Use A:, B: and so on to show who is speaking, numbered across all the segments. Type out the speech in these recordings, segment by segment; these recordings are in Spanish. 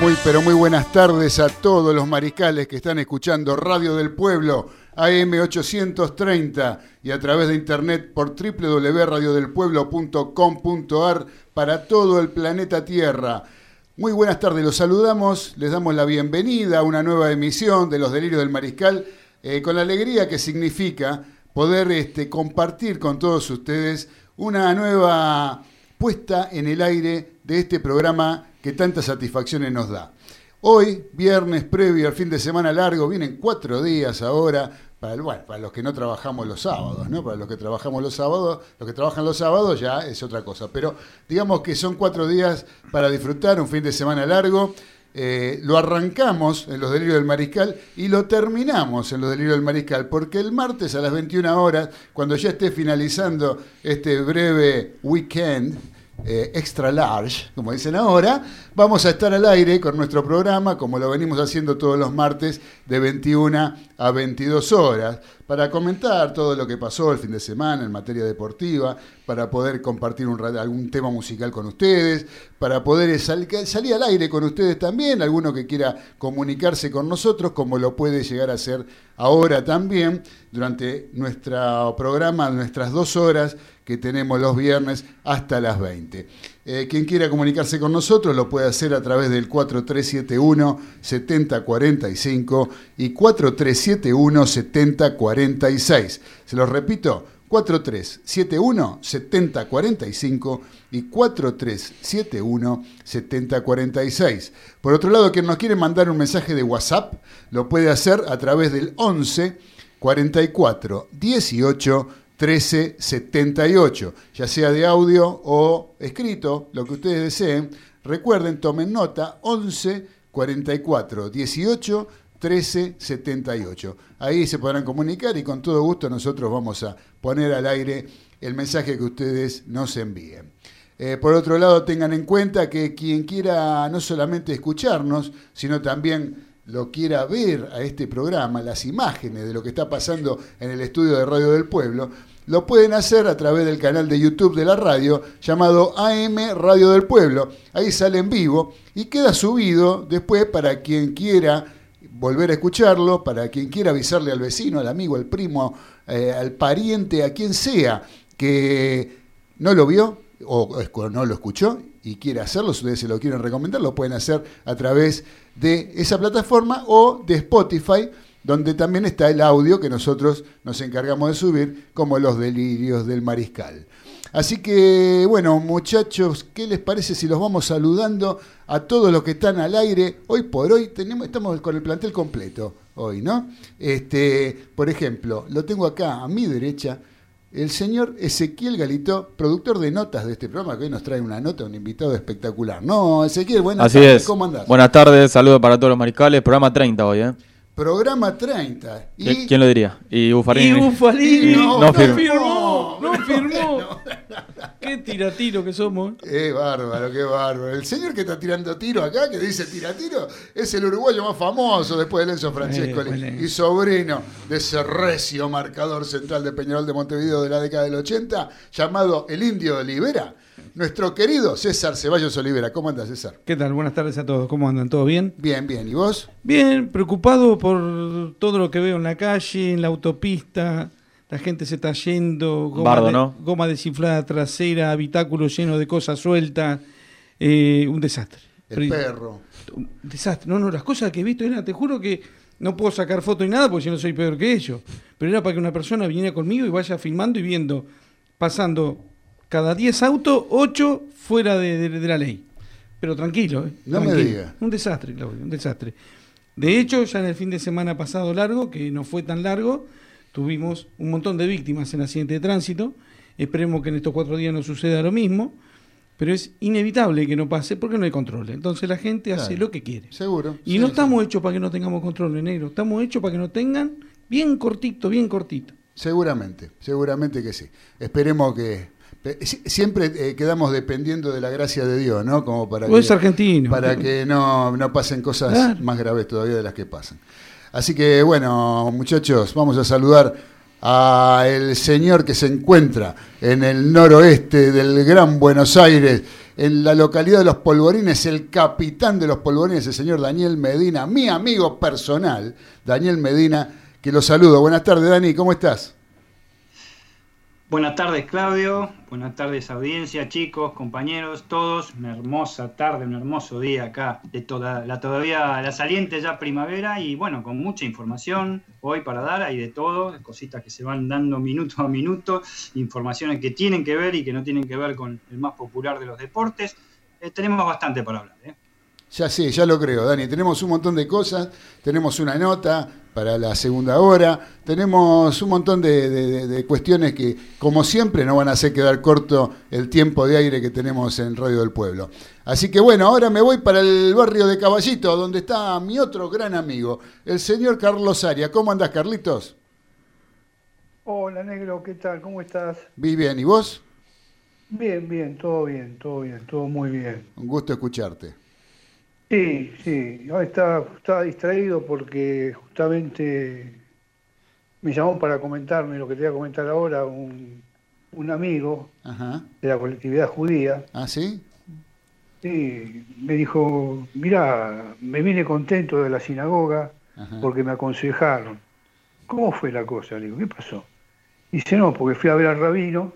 A: Muy pero muy buenas tardes a todos los mariscales que están escuchando Radio del Pueblo AM830 y a través de internet por www.radiodelpueblo.com.ar para todo el planeta Tierra. Muy buenas tardes, los saludamos, les damos la bienvenida a una nueva emisión de Los Delirios del Mariscal, eh, con la alegría que significa poder este, compartir con todos ustedes una nueva puesta en el aire de este programa que tantas satisfacciones nos da. Hoy, viernes previo al fin de semana largo, vienen cuatro días ahora, para, para los que no trabajamos los sábados, ¿no? Para los que trabajamos los sábados, los que trabajan los sábados ya es otra cosa. Pero digamos que son cuatro días para disfrutar, un fin de semana largo. Eh, lo arrancamos en los delirios del mariscal y lo terminamos en los delirios del mariscal, porque el martes a las 21 horas, cuando ya esté finalizando este breve weekend, eh, extra large, como dicen ahora, vamos a estar al aire con nuestro programa, como lo venimos haciendo todos los martes, de 21 a 22 horas, para comentar todo lo que pasó el fin de semana en materia deportiva, para poder compartir un, algún tema musical con ustedes, para poder salir al aire con ustedes también, alguno que quiera comunicarse con nosotros, como lo puede llegar a hacer ahora también, durante nuestro programa, nuestras dos horas que tenemos los viernes hasta las 20. Eh, quien quiera comunicarse con nosotros lo puede hacer a través del 4371-7045 y 4371-7046. Se los repito, 4371-7045 y 4371-7046. Por otro lado, quien nos quiere mandar un mensaje de WhatsApp, lo puede hacer a través del 11 44 18 1378, ya sea de audio o escrito, lo que ustedes deseen. Recuerden, tomen nota, 11 44 18 13 78. Ahí se podrán comunicar y con todo gusto nosotros vamos a poner al aire el mensaje que ustedes nos envíen. Eh, por otro lado, tengan en cuenta que quien quiera no solamente escucharnos, sino también lo quiera ver a este programa, las imágenes de lo que está pasando en el estudio de Radio del Pueblo, lo pueden hacer a través del canal de YouTube de la radio llamado AM Radio del Pueblo. Ahí sale en vivo y queda subido después para quien quiera volver a escucharlo, para quien quiera avisarle al vecino, al amigo, al primo, eh, al pariente, a quien sea que no lo vio o no lo escuchó y quiere hacerlo, si ustedes se lo quieren recomendar, lo pueden hacer a través de esa plataforma o de Spotify donde también está el audio que nosotros nos encargamos de subir, como los delirios del mariscal. Así que, bueno, muchachos, ¿qué les parece si los vamos saludando a todos los que están al aire? Hoy por hoy tenemos, estamos con el plantel completo, hoy, ¿no? Este, por ejemplo, lo tengo acá a mi derecha, el señor Ezequiel Galito, productor de notas de este programa, que hoy nos trae una nota, un invitado espectacular. No, Ezequiel, buenas tardes,
B: ¿cómo andás? Buenas tardes, saludos para todos los mariscales, programa 30 hoy, ¿eh?
A: Programa 30.
B: Y... ¿Quién lo diría? ¿Y Bufalini?
C: Y Bufalini. No, firmó. No firmó. Qué tiratiro que somos.
A: Qué bárbaro, qué bárbaro. El señor que está tirando tiro acá, que dice tiratiro, es el uruguayo más famoso después de Lenzo Francesco y sobrino de ese recio marcador central de Peñarol de Montevideo de la década del 80, llamado el Indio Olivera nuestro querido César Ceballos Olivera. ¿Cómo andas, César?
C: ¿Qué tal? Buenas tardes a todos. ¿Cómo andan? ¿Todo bien?
A: Bien, bien. ¿Y vos?
C: Bien, preocupado por todo lo que veo en la calle, en la autopista. La gente se está yendo, goma, goma desinflada trasera, habitáculo lleno de cosas sueltas. Eh, un desastre.
A: El perro.
C: desastre. No, no, las cosas que he visto eran, te juro que no puedo sacar foto ni nada porque si no soy peor que ellos. Pero era para que una persona viniera conmigo y vaya filmando y viendo, pasando cada 10 autos, 8 fuera de, la ley. Pero tranquilo, ¿eh?
A: No me diga.
C: Un desastre, Claudio, un desastre. De hecho, ya en el fin de semana pasado largo, que no fue tan largo, tuvimos un montón de víctimas en accidente de tránsito. Esperemos que en estos cuatro días no suceda lo mismo pero es inevitable que no pase porque no hay control. Entonces la gente hace lo que quiere.
A: Seguro.
C: Y no estamos hechos para que no tengamos control en negro, estamos hechos para que no tengan bien cortito, bien cortito.
A: Seguramente, seguramente que sí. Esperemos que siempre eh, quedamos dependiendo de la gracia de Dios, ¿no? Como para
C: que, argentino.
A: Para que no, no pasen cosas más graves todavía de las que pasan. Así que bueno, muchachos, vamos a saludar a el señor que se encuentra en el noroeste del Gran Buenos Aires, en la localidad de Los Polvorines, el capitán de Los Polvorines, el señor Daniel Medina, mi amigo personal, Daniel Medina, que lo saludo. Buenas tardes, Dani, ¿cómo estás?
D: Buenas tardes, Claudio. Buenas tardes, audiencia, chicos, compañeros, todos. Una hermosa tarde, un hermoso día acá de toda la todavía la saliente ya primavera y bueno, con mucha información hoy para dar, hay de todo, cositas que se van dando minuto a minuto, informaciones que tienen que ver y que no tienen que ver con el más popular de los deportes. Eh, tenemos bastante para hablar. ¿eh?
A: Ya sé, ya lo creo, Dani. Tenemos un montón de cosas, tenemos una nota para la segunda hora, tenemos un montón de, cuestiones que, como siempre, no van a hacer quedar corto el tiempo de aire que tenemos en Radio del Pueblo. Así que bueno, ahora me voy para el barrio de Caballito, donde está mi otro gran amigo, el señor Carlos Aria. ¿Cómo andas, Carlitos?
E: Hola, negro, ¿qué tal? ¿Cómo estás?
A: Bien, ¿y vos?
E: Bien, bien, todo bien, todo bien, todo muy bien.
A: Un gusto escucharte.
E: Sí, sí, estaba, estaba distraído porque justamente me llamó para comentarme lo que te voy a comentar ahora un, amigo de la colectividad judía.
A: ¿Ah, sí?
E: Sí, me dijo, mira, me vine contento de la sinagoga porque me aconsejaron. ¿Cómo fue la cosa? Le digo, ¿qué pasó? Dice, no, porque fui a ver al rabino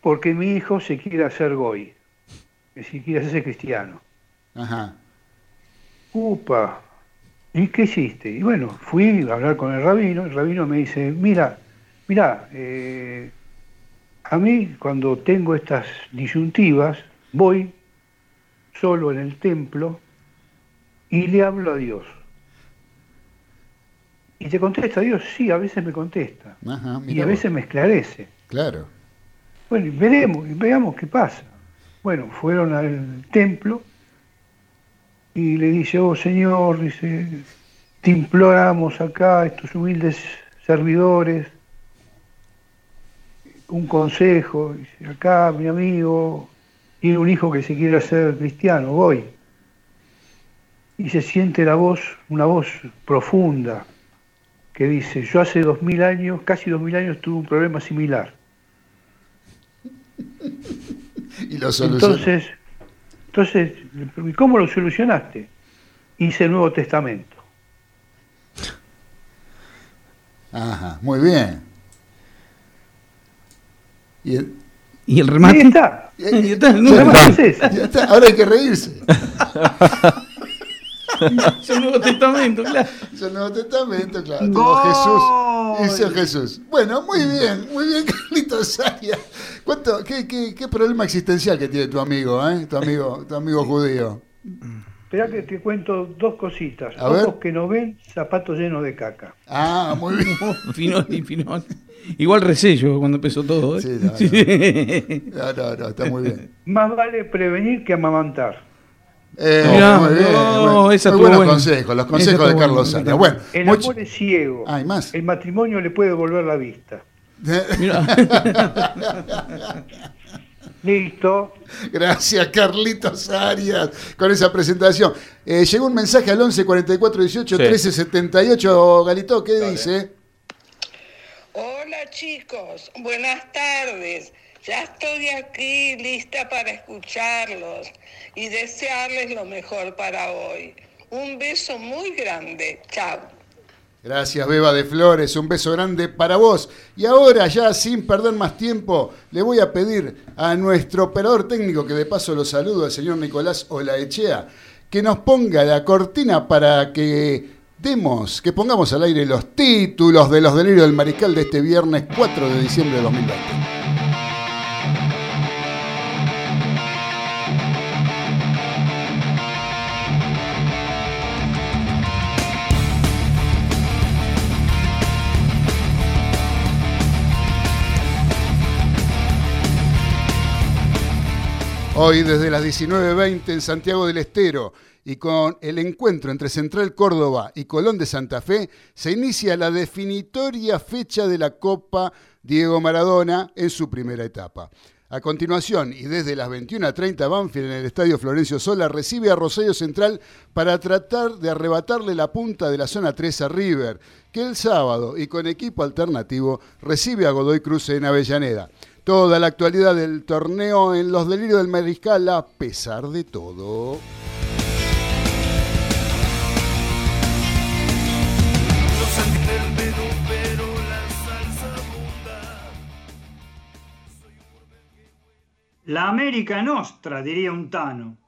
E: porque mi hijo se quiere hacer goy, que si quiere hacerse cristiano. Ajá. Upa, ¿y qué hiciste? Y bueno, fui a hablar con el rabino, el rabino me dice, mira, mira, eh, a mí cuando tengo estas disyuntivas, voy solo en el templo y le hablo a Dios. ¿Y te contesta Dios? Sí, a veces me contesta. y a veces me esclarece.
A: Claro.
E: Bueno, veremos, veamos qué pasa. Bueno, fueron al templo y le dice, oh Señor, dice, te imploramos acá, estos humildes servidores, un consejo, dice, acá mi amigo tiene un hijo que se quiere hacer cristiano, voy. Y se siente la voz, una voz profunda, que dice, yo hace dos mil años, casi dos mil años tuve un problema similar.
A: y lo
E: Entonces, entonces, ¿cómo lo solucionaste? Hice el Nuevo Testamento.
A: Ajá, muy bien.
C: ¿Y el, ¿Y el remate?
E: Ahí está.
A: Y está, el remate está. Ahora hay que reírse.
C: es el Nuevo Testamento, claro.
A: Es el Nuevo Testamento, claro. Jesús. Hizo Jesús. Bueno, muy bien, muy bien, Carlitos Arias. ¿Cuánto, qué, qué, qué, problema existencial que tiene tu amigo, eh? tu amigo, tu amigo judío?
E: Espera que te cuento dos cositas. A Ojos que no ven, zapatos llenos de caca.
A: Ah, muy bien.
C: finón y finón. Igual resello cuando empezó todo. ¿eh?
A: Sí, no, no. no, está muy bien.
E: Más vale prevenir que amamantar.
A: Eh, muy bien, no, muy buenos consejos, los consejos de Carlos Sara. Bueno,
E: el amor es ciego.
A: Hay más.
E: El matrimonio le puede volver la vista. Listo.
A: Gracias, Carlitos Arias, con esa presentación. Eh, llegó un mensaje al 11 44 18 13 78. Galito, ¿qué dice?
F: Hola, chicos. Buenas tardes. Ya estoy aquí lista para escucharlos y desearles lo mejor para hoy. Un beso muy grande. Chao.
A: Gracias, Beba de Flores. Un beso grande para vos. Y ahora, ya sin perder más tiempo, le voy a pedir a nuestro operador técnico, que de paso lo saludo, al señor Nicolás Olaechea, que nos ponga la cortina para que demos, que pongamos al aire los títulos de los delirios del mariscal de este viernes 4 de diciembre de 2020. Hoy desde las 19.20 en Santiago del Estero y con el encuentro entre Central Córdoba y Colón de Santa Fe, se inicia la definitoria fecha de la Copa Diego Maradona en su primera etapa. A continuación, y desde las 21.30, Banfield en el Estadio Florencio Sola recibe a Rosario Central para tratar de arrebatarle la punta de la zona 3 a River, que el sábado y con equipo alternativo recibe a Godoy Cruz en Avellaneda. Toda la actualidad del torneo en los delirios del Mariscal a pesar de todo.
D: La América Nostra, diría un Tano.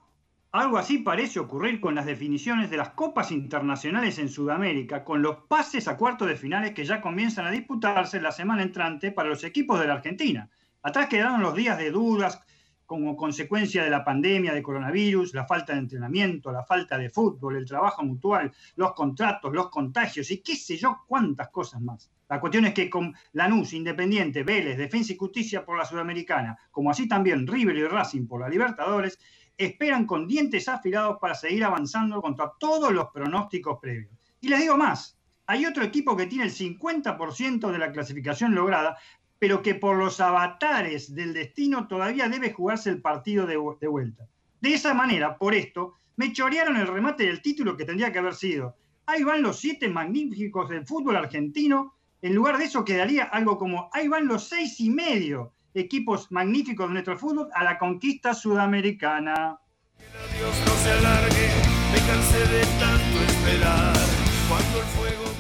D: Algo así parece ocurrir con las definiciones de las copas internacionales en Sudamérica, con los pases a cuartos de finales que ya comienzan a disputarse la semana entrante para los equipos de la Argentina. Atrás quedaron los días de dudas como consecuencia de la pandemia de coronavirus, la falta de entrenamiento, la falta de fútbol, el trabajo mutual, los contratos, los contagios y qué sé yo cuántas cosas más. La cuestión es que con Lanús, Independiente, Vélez, Defensa y Justicia por la Sudamericana, como así también River y Racing por la Libertadores, esperan con dientes afilados para seguir avanzando contra todos los pronósticos previos. Y les digo más, hay otro equipo que tiene el 50% de la clasificación lograda, pero que por los avatares del destino todavía debe jugarse el partido de, vuelta. De esa manera, por esto, me chorearon el remate del título que tendría que haber sido. Ahí van los siete magníficos del fútbol argentino. En lugar de eso quedaría algo como, ahí van los seis y medio equipos magníficos de nuestro fútbol a la conquista sudamericana.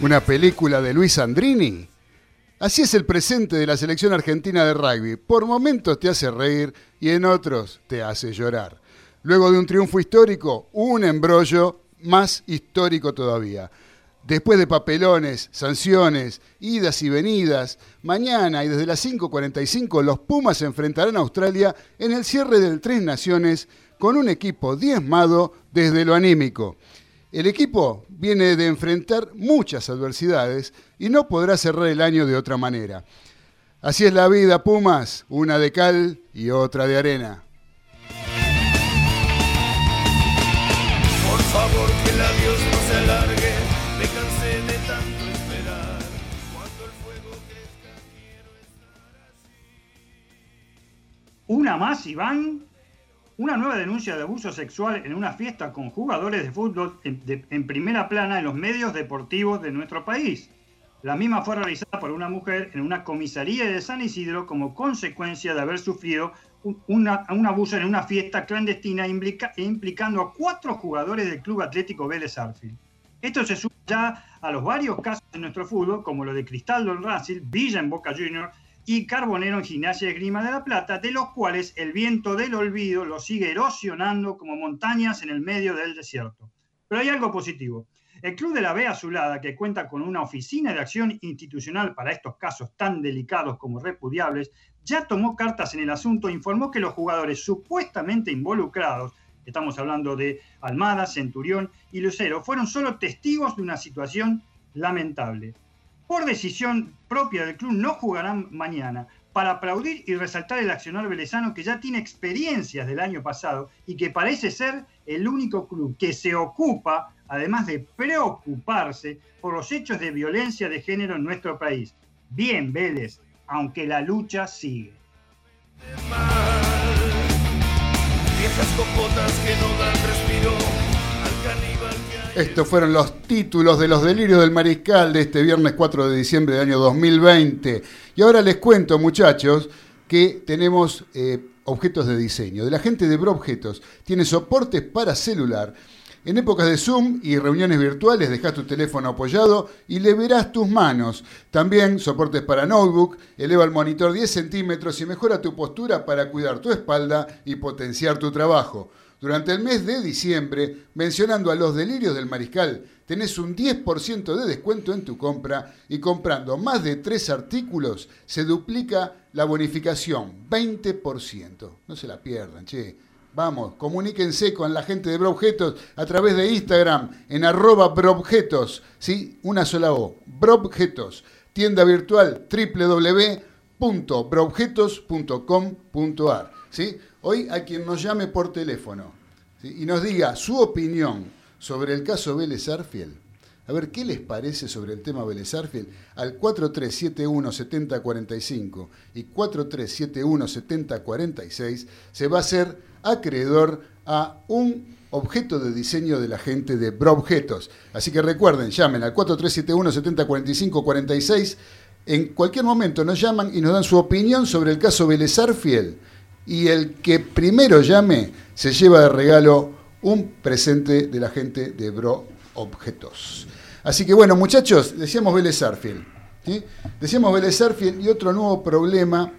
A: Una película de Luis Andrini Así es el presente de la selección argentina de rugby. Por momentos te hace reír y en otros te hace llorar. Luego de un triunfo histórico, un embrollo más histórico todavía. Después de papelones, sanciones, idas y venidas, mañana y desde las 5.45 los Pumas se enfrentarán a Australia en el cierre del Tres Naciones con un equipo diezmado desde lo anímico. El equipo viene de enfrentar muchas adversidades y no podrá cerrar el año de otra manera. Así es la vida, Pumas, una de cal y otra de arena.
G: Por favor, que Dios no se alargue, me cansé de tanto esperar. Cuando el fuego crezca, quiero estar
D: así. Una más, Iván. Una nueva denuncia de abuso sexual en una fiesta con jugadores de fútbol en, primera plana en los medios deportivos de nuestro país. La misma fue realizada por una mujer en una comisaría de San Isidro como consecuencia de haber sufrido un abuso en una fiesta clandestina implicando a cuatro jugadores del Club Atlético Vélez Arfield. Esto se suma ya a los varios casos en nuestro fútbol, como lo de Cristaldo en Racing, Villa en Boca Juniors y Carbonero en Gimnasia de Grima de la Plata, de los cuales el viento del olvido los sigue erosionando como montañas en el medio del desierto. Pero hay algo positivo. El Club de la B Azulada, que cuenta con una oficina de acción institucional para estos casos tan delicados como repudiables, ya tomó cartas en el asunto e informó que los jugadores supuestamente involucrados, estamos hablando de Almada, Centurión y Lucero, fueron solo testigos de una situación lamentable por decisión propia del club, no jugarán mañana para aplaudir y resaltar el accionar velezano que ya tiene experiencias del año pasado y que parece ser el único club que se ocupa, además de preocuparse, por los hechos de violencia de género en nuestro país. Bien, Vélez, aunque la lucha sigue.
G: que no dan
A: estos fueron los títulos de los delirios del mariscal de este viernes 4 de diciembre del año 2020. Y ahora les cuento, muchachos, que tenemos eh, objetos de diseño. De la gente de Objetos tiene soportes para celular. En épocas de Zoom y reuniones virtuales, dejas tu teléfono apoyado y le verás tus manos. También soportes para notebook, eleva el monitor 10 centímetros y mejora tu postura para cuidar tu espalda y potenciar tu trabajo. Durante el mes de diciembre, mencionando a los delirios del mariscal, tenés un 10% de descuento en tu compra y comprando más de tres artículos se duplica la bonificación, 20%. No se la pierdan, che. Vamos, comuníquense con la gente de Brobjetos a través de Instagram en arroba Brobjetos, ¿sí? Una sola O, Brobjetos. Tienda virtual www.brobjetos.com.ar, ¿sí? Hoy a quien nos llame por teléfono y nos diga su opinión sobre el caso Vélez Arfiel, a ver qué les parece sobre el tema Vélez Arfiel, al 4371-7045 y 4371-7046 se va a hacer acreedor a un objeto de diseño de la gente de Brobjetos. Así que recuerden, llamen al 4371-7045-46. En cualquier momento nos llaman y nos dan su opinión sobre el caso Vélez Arfiel. Y el que primero llame se lleva de regalo un presente de la gente de Bro Objetos. Así que bueno, muchachos, decíamos Vélez Arfiel. ¿sí? Decíamos Vélez Arfiel y otro nuevo problema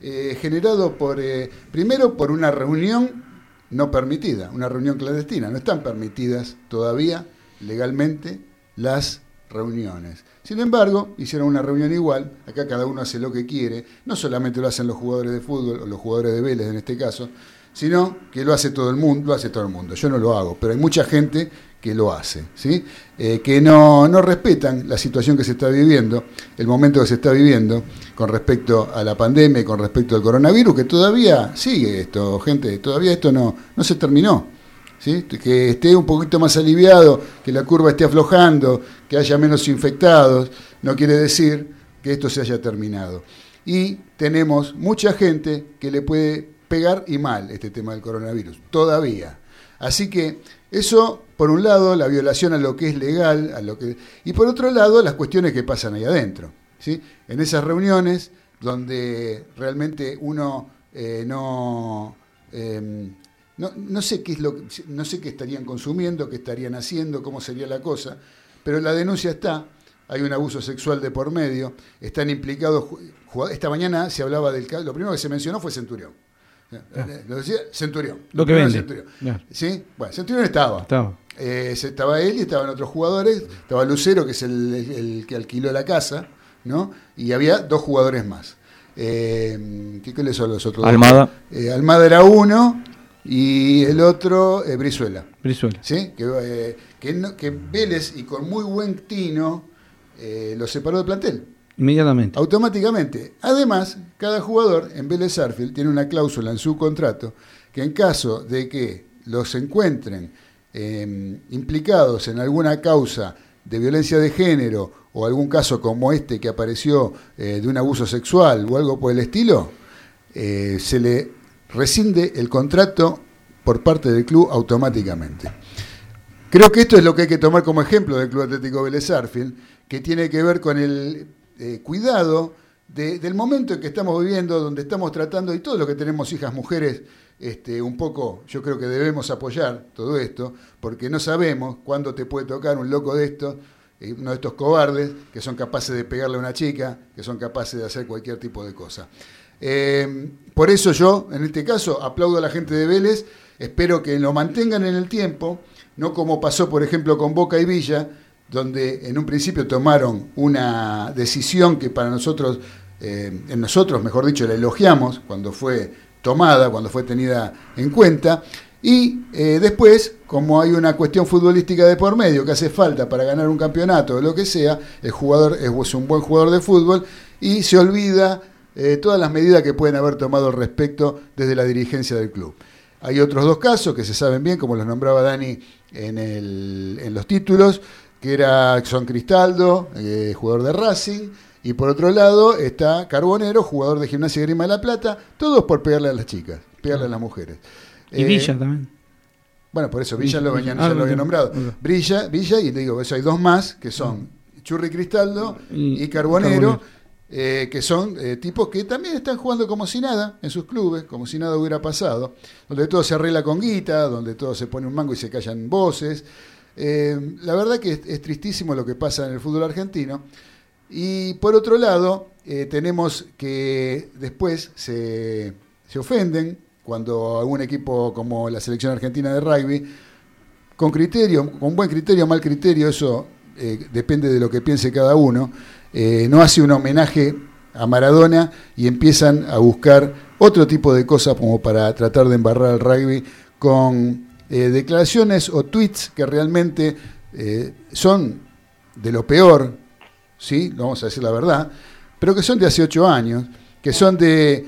A: eh, generado por, eh, primero por una reunión no permitida, una reunión clandestina. No están permitidas todavía legalmente las reuniones. Sin embargo, hicieron una reunión igual, acá cada uno hace lo que quiere, no solamente lo hacen los jugadores de fútbol o los jugadores de Vélez en este caso, sino que lo hace todo el mundo, lo hace todo el mundo. Yo no lo hago, pero hay mucha gente que lo hace, ¿sí? Eh, que no, no respetan la situación que se está viviendo, el momento que se está viviendo con respecto a la pandemia y con respecto al coronavirus, que todavía sigue esto, gente, todavía esto no, no se terminó. Que esté un poquito más aliviado, que la curva esté aflojando, que haya menos infectados, no quiere decir que esto se haya terminado. Y tenemos mucha gente que le puede pegar y mal este tema del coronavirus, todavía. Así que eso, por un lado, la violación a lo que es legal, a lo que, y por otro lado, las cuestiones que pasan ahí adentro. ¿sí? En esas reuniones donde realmente uno eh, no, eh, no, no, sé qué es lo, no sé qué estarían consumiendo, qué estarían haciendo, cómo sería la cosa, pero la denuncia está, hay un abuso sexual de por medio, están implicados, esta mañana se hablaba del caso, lo primero que se mencionó fue Centurión.
C: Ah.
A: Lo decía Centurión.
C: Lo que vende.
A: Centurión. ¿Sí? Bueno, Centurión estaba.
C: Estaba.
A: Eh, estaba él y estaban otros jugadores. Estaba Lucero, que es el, el, el, que alquiló la casa, ¿no? Y había dos jugadores más. Eh, ¿qué, ¿Qué son los otros?
B: Almada.
A: Eh, Almada era uno y el otro, eh, Brizuela.
C: Brizuela.
A: ¿Sí? Que, que, no, que, Vélez, y con muy buen tino, lo separó del plantel.
C: Inmediatamente.
A: Automáticamente. Además, cada jugador en Vélez Arfield tiene una cláusula en su contrato que en caso de que los encuentren eh, implicados en alguna causa de violencia de género o algún caso como este que apareció eh, de un abuso sexual o algo por el estilo, eh, se le rescinde el contrato por parte del club automáticamente. Creo que esto es lo que hay que tomar como ejemplo del Club Atlético Vélez Arfield, que tiene que ver con el eh, cuidado de, del momento en que estamos viviendo, donde estamos tratando, y todos los que tenemos hijas mujeres, este, un poco, yo creo que debemos apoyar todo esto, porque no sabemos cuándo te puede tocar un loco de estos, eh, uno de estos cobardes, que son capaces de pegarle a una chica, que son capaces de hacer cualquier tipo de cosa. Eh, por eso yo, en este caso, aplaudo a la gente de Vélez, espero que lo mantengan en el tiempo, no como pasó, por ejemplo, con Boca y Villa, donde en un principio tomaron una decisión que para nosotros, eh, en nosotros, mejor dicho, la elogiamos cuando fue tomada, cuando fue tenida en cuenta, y eh, después, como hay una cuestión futbolística de por medio que hace falta para ganar un campeonato o lo que sea, el jugador es un buen jugador de fútbol y se olvida eh, todas las medidas que pueden haber tomado al respecto desde la dirigencia del club. Hay otros dos casos que se saben bien, como los nombraba Dani en, el, en los títulos, que era Son Cristaldo, eh, jugador de Racing, y por otro lado está Carbonero, jugador de Gimnasia Grima de la Plata, todos por pegarle a las chicas, pegarle a las mujeres.
C: Y eh, Villa también.
A: Bueno, por eso Villa, Villa lo, venía, ah, lo había nombrado. Brilla, Villa, y te digo, eso hay dos más, que son Churri Cristaldo y, y Carbonero. Eh, que son eh, tipos que también están jugando como si nada en sus clubes, como si nada hubiera pasado, donde todo se arregla con guita, donde todo se pone un mango y se callan voces. Eh, la verdad que es, tristísimo lo que pasa en el fútbol argentino. Y por otro lado, tenemos que después se, se, ofenden cuando algún equipo como la selección argentina de rugby, con criterio, con buen criterio, mal criterio, eso depende de lo que piense cada uno, eh, no hace un homenaje a Maradona y empiezan a buscar otro tipo de cosas como para tratar de embarrar al rugby con eh, declaraciones o tweets que realmente eh, son de lo peor, ¿sí? vamos a decir la verdad, pero que son de hace ocho años, que son de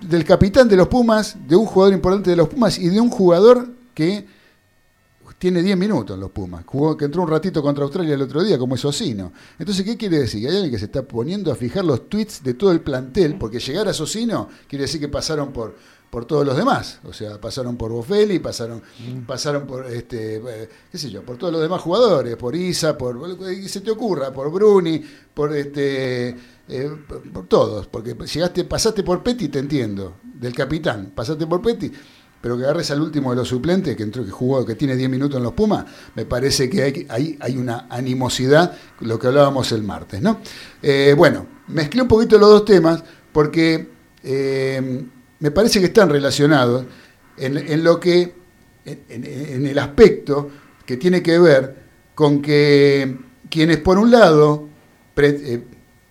A: del capitán de los Pumas, de un jugador importante de los Pumas y de un jugador que tiene 10 minutos en los Pumas. Jugó, que entró un ratito contra Australia el otro día, como es Osino. Entonces, ¿qué quiere decir? Que hay alguien que se está poniendo a fijar los tweets de todo el plantel, porque llegar a Socino quiere decir que pasaron por, por todos los demás. O sea, pasaron por Bofelli, pasaron, pasaron por este, eh, qué sé yo, por todos los demás jugadores, por Isa, por que se te ocurra, por Bruni, por este eh, por, por todos, porque llegaste, pasaste por Petty, te entiendo, del capitán, pasaste por Petty, pero que agarres al último de los suplentes, que entró, que jugó, que tiene 10 minutos en los Pumas, me parece que hay, hay, hay una animosidad, lo que hablábamos el martes, ¿no? Eh, bueno, mezclé un poquito los dos temas, porque eh, me parece que están relacionados en, lo que, en, el aspecto que tiene que ver con que quienes por un lado eh,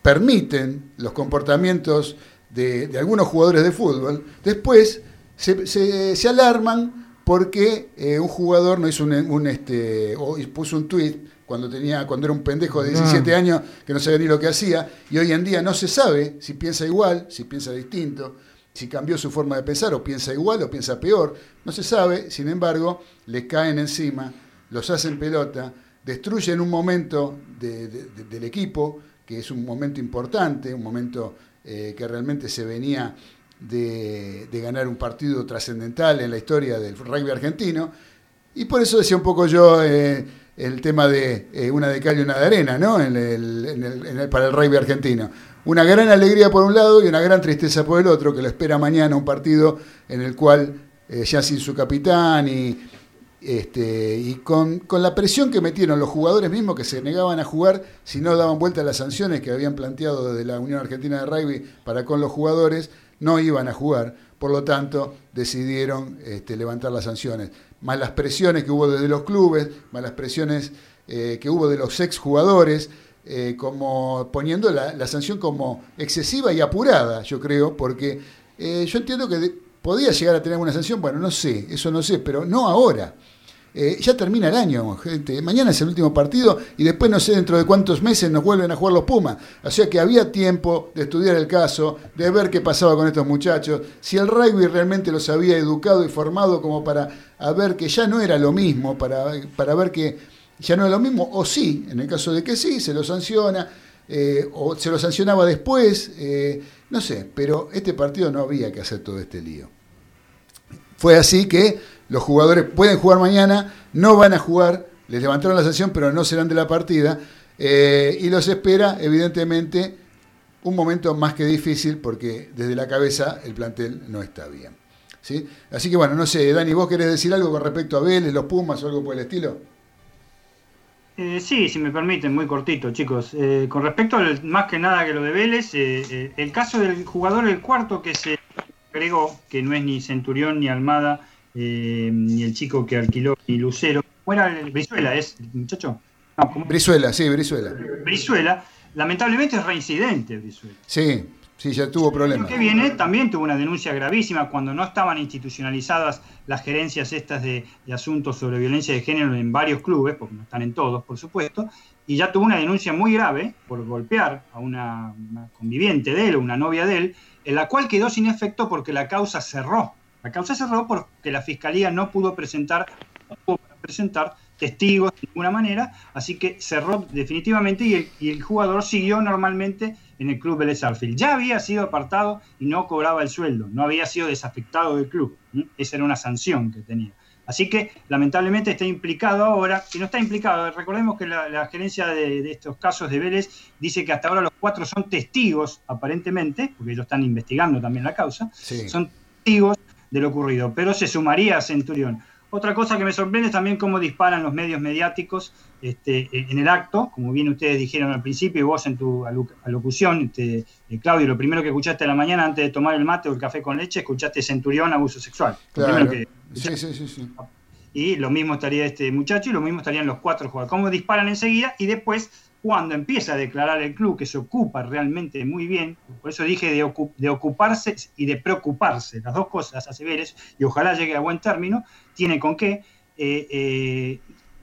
A: permiten los comportamientos de, de algunos jugadores de fútbol, después se, se- se alarman porque eh, un jugador no hizo un, un, este, o puso un tuit cuando tenía cuando era un pendejo de 17 años que no sabía ni lo que hacía y hoy en día no se sabe si piensa igual, si piensa distinto, si cambió su forma de pensar o piensa igual o piensa peor, no se sabe, sin embargo, les caen encima, los hacen pelota, destruyen un momento de- de- de- del equipo, que es un momento importante, un momento eh, que realmente se venía de, de ganar un partido trascendental en la historia del rugby argentino, y por eso decía un poco yo eh, el tema de eh, una de cal y una de arena, ¿no? En el- en el- en el- para el rugby argentino. Una gran alegría por un lado y una gran tristeza por el otro, que lo espera mañana un partido en el cual, eh, ya sin su capitán y, este, y con, con la presión que metieron los jugadores mismos que se negaban a jugar si no daban vuelta a las sanciones que habían planteado desde la Unión Argentina de Rugby para con los jugadores, no iban a jugar. Por lo tanto, decidieron este, levantar las sanciones. Más las presiones que hubo desde los clubes, más las presiones eh, que hubo de los exjugadores, eh, como poniendo la, sanción como excesiva y apurada, yo creo, porque eh, yo entiendo que podía llegar a tener una sanción, bueno, no sé, eso no sé, pero no ahora. Eh, ya termina el año, gente. Mañana es el último partido y después no sé dentro de cuántos meses nos vuelven a jugar los Pumas. O sea que había tiempo de estudiar el caso, de ver qué pasaba con estos muchachos, si el rugby realmente los había educado y formado como para ver que ya no era lo mismo, para, para ver que ya no era lo mismo, o sí, en el caso de que sí, se lo sanciona, eh, o se lo sancionaba después, eh, no sé, pero este partido no había que hacer todo este lío. Fue así que los jugadores pueden jugar mañana, no van a jugar, les levantaron la sanción, pero no serán de la partida. eh, y los espera, evidentemente, un momento más que difícil porque desde la cabeza el plantel no está bien. ¿sí? Así que bueno, no sé, Dani, ¿vos querés decir algo con respecto a Vélez, los Pumas o algo por el estilo?
D: Eh, sí, si me permiten, muy cortito, chicos. Eh, con respecto al, más que nada que lo de Vélez, eh, el caso del jugador, el cuarto que se agregó, que no es ni Centurión ni Almada, eh, ni el chico que alquiló, ni Lucero. ¿Cómo era el Brizuela? ¿Es el muchacho?
A: Brizuela, sí, Brizuela.
D: Brizuela, lamentablemente es reincidente Brizuela.
A: Sí, sí, ya tuvo
D: El
A: problemas.
D: año que viene también tuvo una denuncia gravísima cuando no estaban institucionalizadas las gerencias estas de, de asuntos sobre violencia de género en varios clubes, porque no están en todos, por supuesto, y ya tuvo una denuncia muy grave por golpear a una, una conviviente de él, una novia de él, en la cual quedó sin efecto porque la causa cerró. La causa cerró porque la fiscalía no pudo presentar, no pudo presentar testigos de ninguna manera, así que cerró definitivamente y el, y el jugador siguió normalmente en el club Vélez Arfield. Ya había sido apartado y no cobraba el sueldo, no había sido desafectado del club. ¿sí? Esa era una sanción que tenía. Así que lamentablemente está implicado ahora, si no está implicado, recordemos que la, la gerencia de, de estos casos de Vélez dice que hasta ahora los cuatro son testigos, aparentemente, porque ellos están investigando también la causa,
A: Sí.
D: son testigos de lo ocurrido, pero se sumaría a Centurión. Otra cosa que me sorprende es también cómo disparan los medios mediáticos este, en el acto, como bien ustedes dijeron al principio y vos en tu alocución, este, eh, Claudio, lo primero que escuchaste a la mañana antes de tomar el mate o el café con leche, escuchaste Centurión abuso sexual.
A: Claro. sí, sí, sí, sí.
D: Y lo mismo estaría este muchacho y lo mismo estarían los cuatro jugadores. Cómo disparan enseguida y después cuando empieza a declarar el club que se ocupa realmente muy bien, por eso dije de, ocuparse y de preocuparse, las dos cosas hace ver y ojalá llegue a buen término, tiene con qué, eh, eh,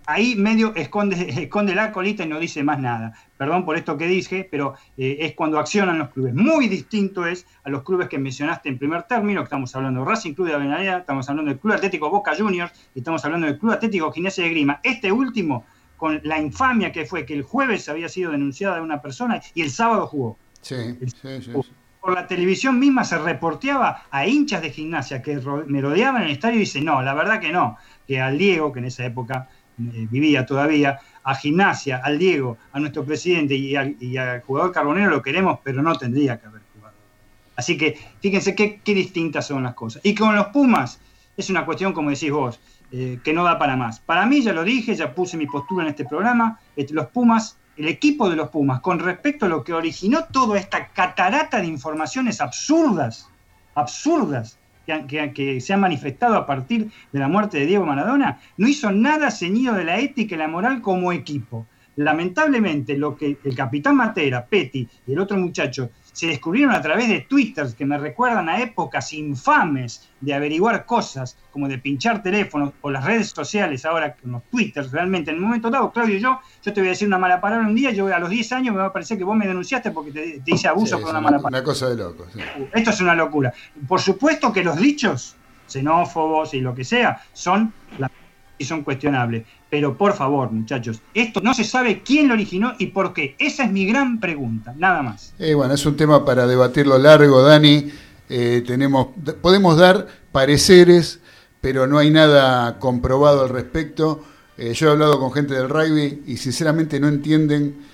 D: ahí medio esconde, esconde la colita y no dice más nada. Perdón por esto que dije, pero eh, es cuando accionan los clubes. Muy distinto es a los clubes que mencionaste en primer término, estamos hablando de Racing Club de Avenida, estamos hablando del Club Atlético Boca Juniors y estamos hablando del Club Atlético Gimnasia de Grima. Este último con la infamia que fue que el jueves había sido denunciada de una persona y el sábado jugó.
A: Sí, sí, sí,
D: Por la televisión misma se reporteaba a hinchas de gimnasia que me rodeaban en el estadio y dice, no, la verdad que no, que al Diego, que en esa época eh, vivía todavía, a gimnasia, al Diego, a nuestro presidente y al, jugador carbonero lo queremos, pero no tendría que haber jugado. Así que fíjense qué, distintas son las cosas. Y con los Pumas es una cuestión, como decís vos, eh, que no da para más. Para mí, ya lo dije, ya puse mi postura en este programa, los Pumas, el equipo de los Pumas, con respecto a lo que originó toda esta catarata de informaciones absurdas, absurdas, que, que, se han manifestado a partir de la muerte de Diego Maradona, no hizo nada ceñido de la ética y la moral como equipo. Lamentablemente, lo que el capitán Matera, Petty y el otro muchacho se descubrieron a través de twitters que me recuerdan a épocas infames de averiguar cosas, como de pinchar teléfonos o las redes sociales ahora con los twitters, realmente en el momento dado, Claudio, yo, yo te voy a decir una mala palabra un día, yo a los 10 años me va a parecer que vos me denunciaste porque te, hice abuso por una, mala palabra.
A: Una cosa de loco.
D: Esto es una locura. Por supuesto que los dichos xenófobos y lo que sea son y son cuestionables. Pero por favor, muchachos, esto no se sabe quién lo originó y por qué. Esa es mi gran pregunta, nada más.
A: Eh, bueno, es un tema para debatirlo largo, Dani. Eh, tenemos, podemos dar pareceres, pero no hay nada comprobado al respecto. Eh, yo he hablado con gente del rugby y sinceramente no entienden,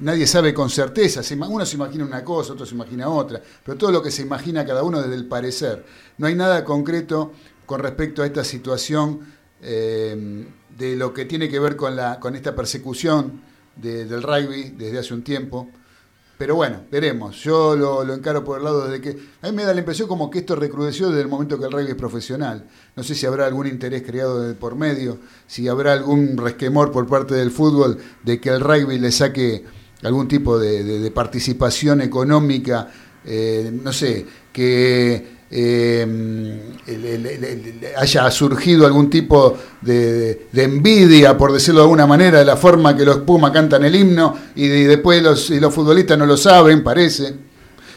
A: nadie sabe con certeza. Uno se imagina una cosa, otro se imagina otra, pero todo lo que se imagina cada uno desde el parecer. No hay nada concreto con respecto a esta situación de lo que tiene que ver con, la, con esta persecución del rugby desde hace un tiempo. Pero bueno, veremos. Yo lo, encaro por el lado de que... A mí me da la impresión como que esto recrudeció desde el momento que el rugby es profesional. No sé si habrá algún interés creado por medio, si habrá algún resquemor por parte del fútbol de que el rugby le saque algún tipo de, participación económica, eh, no sé, que eh, haya surgido algún tipo de, envidia, por decirlo de alguna manera, de la forma que los Pumas cantan el himno y, después los, los futbolistas no lo saben, parece.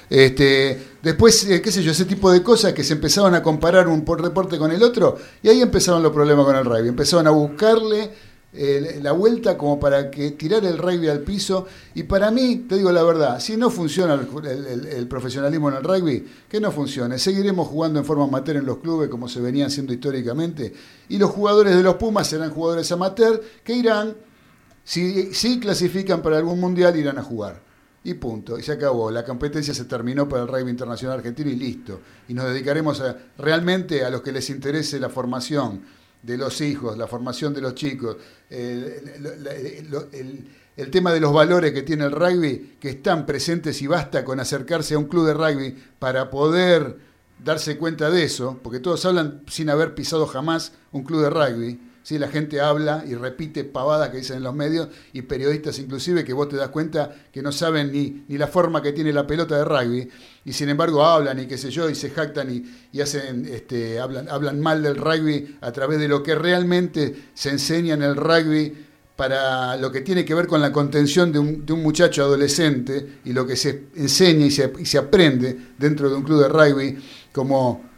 A: Este, después, eh, qué sé yo, ese tipo de cosas que se empezaban a comparar un por deporte con el otro y ahí empezaron los problemas con el rugby. Empezaron a buscarle la vuelta como para que tirar el rugby al piso. Y para mí, te digo la verdad, si no funciona el, profesionalismo en el rugby, que no funcione. Seguiremos jugando en forma amateur en los clubes como se venían haciendo históricamente. Y los jugadores de los Pumas serán jugadores amateur que irán, si, si clasifican para algún mundial, irán a jugar. Y punto, y se acabó. La competencia se terminó para el rugby internacional argentino y listo. Y nos dedicaremos realmente a los que les interese la formación de los hijos, la formación de los chicos, el, tema de los valores que tiene el rugby, que están presentes y basta con acercarse a un club de rugby para poder darse cuenta de eso, porque todos hablan sin haber pisado jamás un club de rugby ¿sí? La gente habla y repite pavadas que dicen en los medios y periodistas inclusive que vos te das cuenta que no saben ni, ni la forma que tiene la pelota de rugby y sin embargo hablan y qué sé yo y se jactan y, hacen, este, hablan, hablan mal del rugby a través de lo que realmente se enseña en el rugby para lo que tiene que ver con la contención de un, de un muchacho adolescente y lo que se enseña y se, y se aprende dentro de un club de rugby como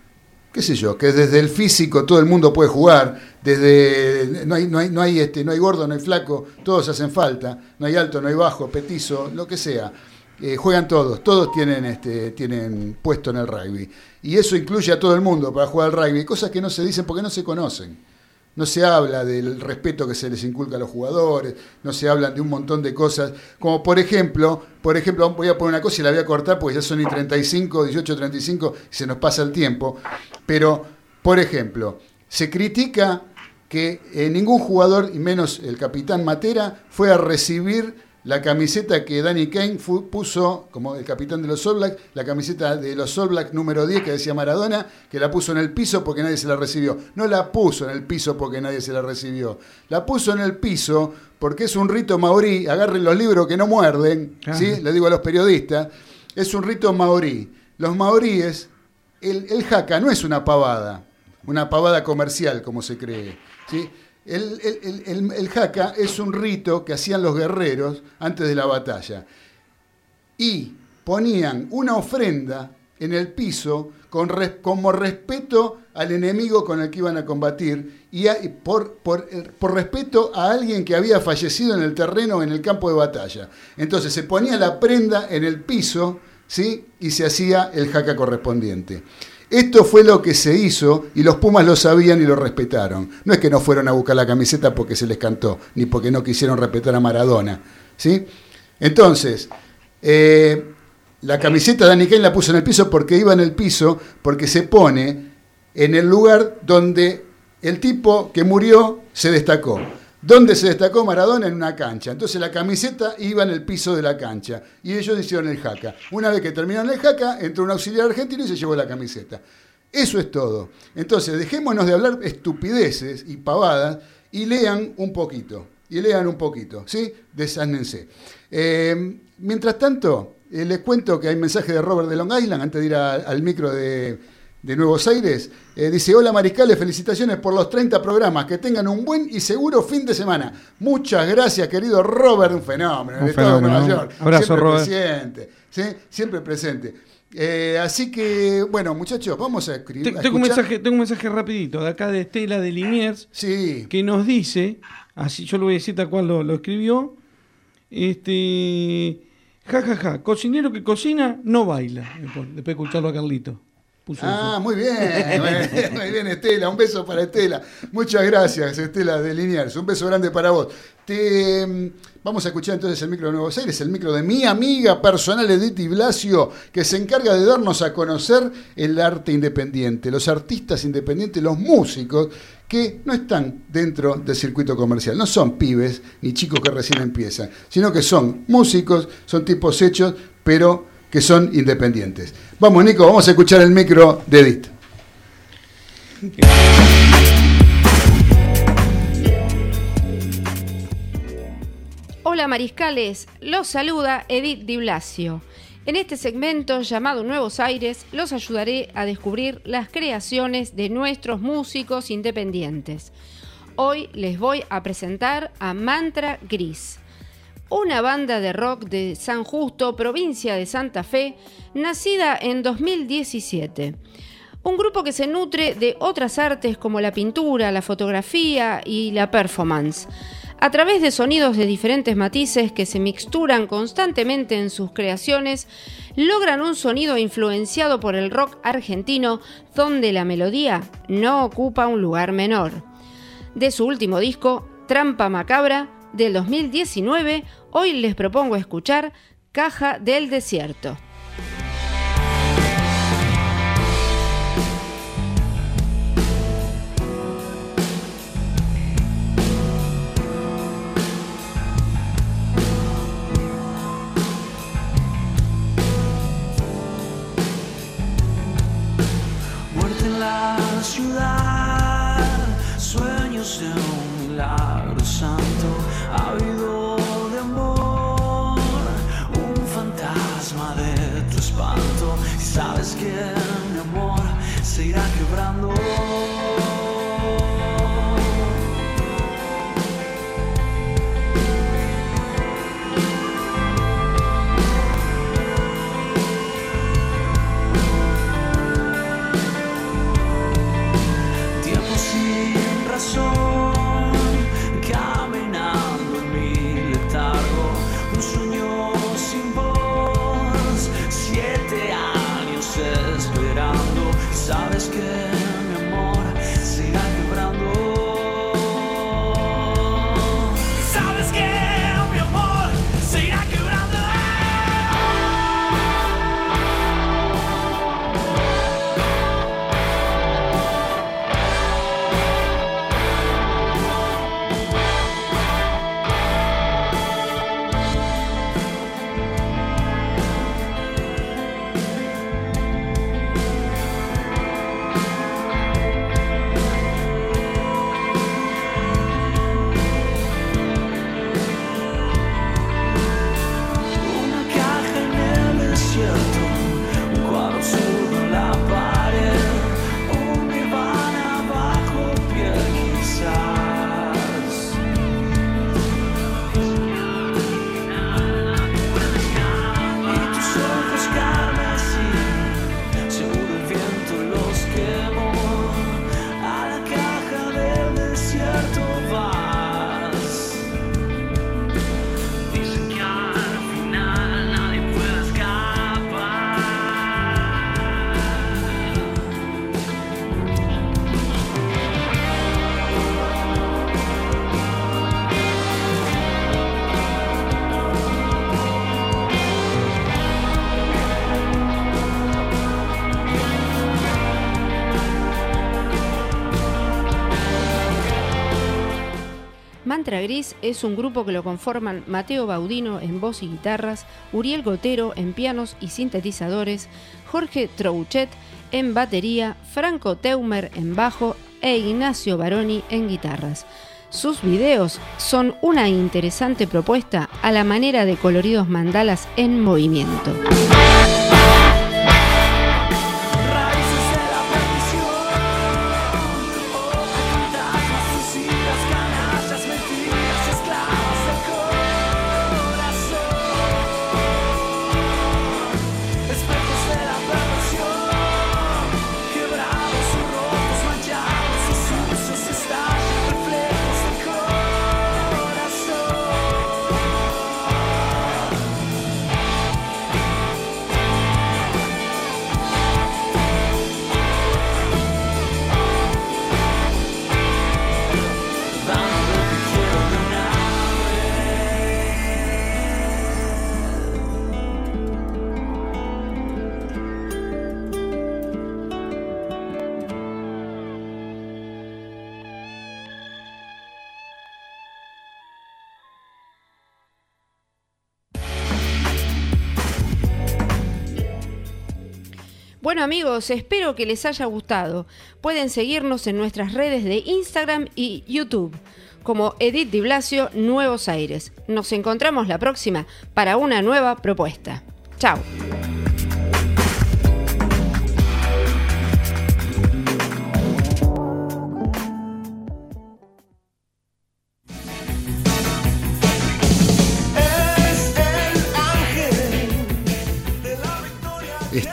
A: qué sé yo, que desde el físico todo el mundo puede jugar, desde no hay, no hay, no hay, este, no hay gordo, no hay flaco, todos hacen falta, no hay alto, no hay bajo, petizo, lo que sea. Eh, juegan todos, todos tienen, este, tienen puesto en el rugby. Y eso incluye a todo el mundo para jugar al rugby, cosas que no se dicen porque no se conocen. No se habla del respeto que se les inculca a los jugadores, no se hablan de un montón de cosas, como por ejemplo, por ejemplo, voy a poner una cosa y la voy a cortar porque ya son y 35, 18, 35 y se nos pasa el tiempo, pero por ejemplo, se critica que eh, ningún jugador, y menos el capitán Matera, fue a recibir la camiseta que Danny Kane puso como el capitán de los All Blacks, la camiseta de los All Blacks número 10 que decía Maradona, que la puso en el piso porque nadie se la recibió. No la puso en el piso porque nadie se la recibió. La puso en el piso porque es un rito maorí, agarren los libros que no muerden,
C: Ah.
A: ¿sí? le digo a los periodistas, es un rito maorí. Los maoríes, el, el jaca no es una pavada, una pavada comercial como se cree. ¿sí? El, el- el- el- jaca es un rito que hacían los guerreros antes de la batalla. Y ponían una ofrenda en el piso con como respeto al enemigo con el que iban a combatir y, por, por- eh, por respeto a alguien que había fallecido en el terreno en el campo de batalla. Entonces se ponía la prenda en el piso ¿sí? y se hacía el jaca correspondiente. Esto fue lo que se hizo y los Pumas lo sabían y lo respetaron. No es que no fueron a buscar la camiseta porque se les cantó, ni porque no quisieron respetar a Maradona. ¿sí? Entonces, eh, la camiseta de Kane la puso en el piso porque iba en el piso, porque se pone en el lugar donde el tipo que murió se destacó. ¿Dónde se destacó Maradona? En una cancha. Entonces la camiseta iba en el piso de la cancha. Y ellos hicieron el jaca. Una vez que terminaron el jaca, entró un auxiliar argentino y se llevó la camiseta. Eso es todo. Entonces, dejémonos de hablar estupideces y pavadas y lean un poquito. Y lean un poquito, ¿sí? Desánense. Eh, mientras tanto, eh, les cuento que hay mensaje de Robert de Long Island antes de ir al micro de, de Nuevos Aires. Eh, dice, hola Mariscales, felicitaciones por los 30 programas. Que tengan un buen y seguro fin de semana. Muchas gracias, querido Robert, un fenómeno. en
C: Un
A: el estado de
C: fenómeno.
A: Nueva York.
C: Abrazo,
A: Siempre
C: Robert.
A: presente, ¿sí? Siempre presente. Eh, así que, bueno, muchachos, vamos a escribir.
C: Tengo, un mensaje, tengo un mensaje rapidito de acá de Estela de Liniers
A: Sí.
C: que nos dice, así yo lo voy a decir tal cual lo, lo escribió, este, ja, ja, ja, cocinero que cocina no baila. Después de escucharlo a Carlito. Puso
A: Ah,
C: eso.
A: muy bien, muy bien Estela, un beso para Estela. Muchas gracias Estela de Liniers, un beso grande para vos. Te, mm, vamos a escuchar entonces el micro de Nuevos Aires, el micro de mi amiga personal Edith Di Blasio, que se encarga de darnos a conocer el arte independiente, los artistas independientes, los músicos que no están dentro del circuito comercial, no son pibes ni chicos que recién empiezan, sino que son músicos, son tipos hechos, pero que son independientes. Vamos, Nico, vamos a escuchar el micro de Edith.
H: Hola mariscales, los saluda Edith Di Blasio. En este segmento llamado Nuevos Aires los ayudaré a descubrir las creaciones de nuestros músicos independientes. Hoy les voy a presentar a Mantra Gris, una banda de rock de San Justo, provincia de Santa Fe, nacida en 2017. Un grupo que se nutre de otras artes como la pintura, la fotografía y la performance. A través de sonidos de diferentes matices que se mixturan constantemente en sus creaciones, logran un sonido influenciado por el rock argentino donde la melodía no ocupa un lugar menor. De su último disco, Trampa Macabra, del 2019, hoy les propongo escuchar Caja del Desierto.
I: Ciudad, sueños de un milagro
H: solace Gris es un grupo que lo conforman Mateo Baudino en voz y guitarras, Uriel Gotero en pianos y sintetizadores, Jorge Trouchet en batería, Franco Teumer en bajo e Ignacio Baroni en guitarras. Sus videos son una interesante propuesta a la manera de coloridos mandalas en movimiento. Bueno amigos, espero que les haya gustado. Pueden seguirnos en nuestras redes de Instagram y YouTube como Edith Di Blasio Nuevos Aires. Nos encontramos la próxima para una nueva propuesta. Chao.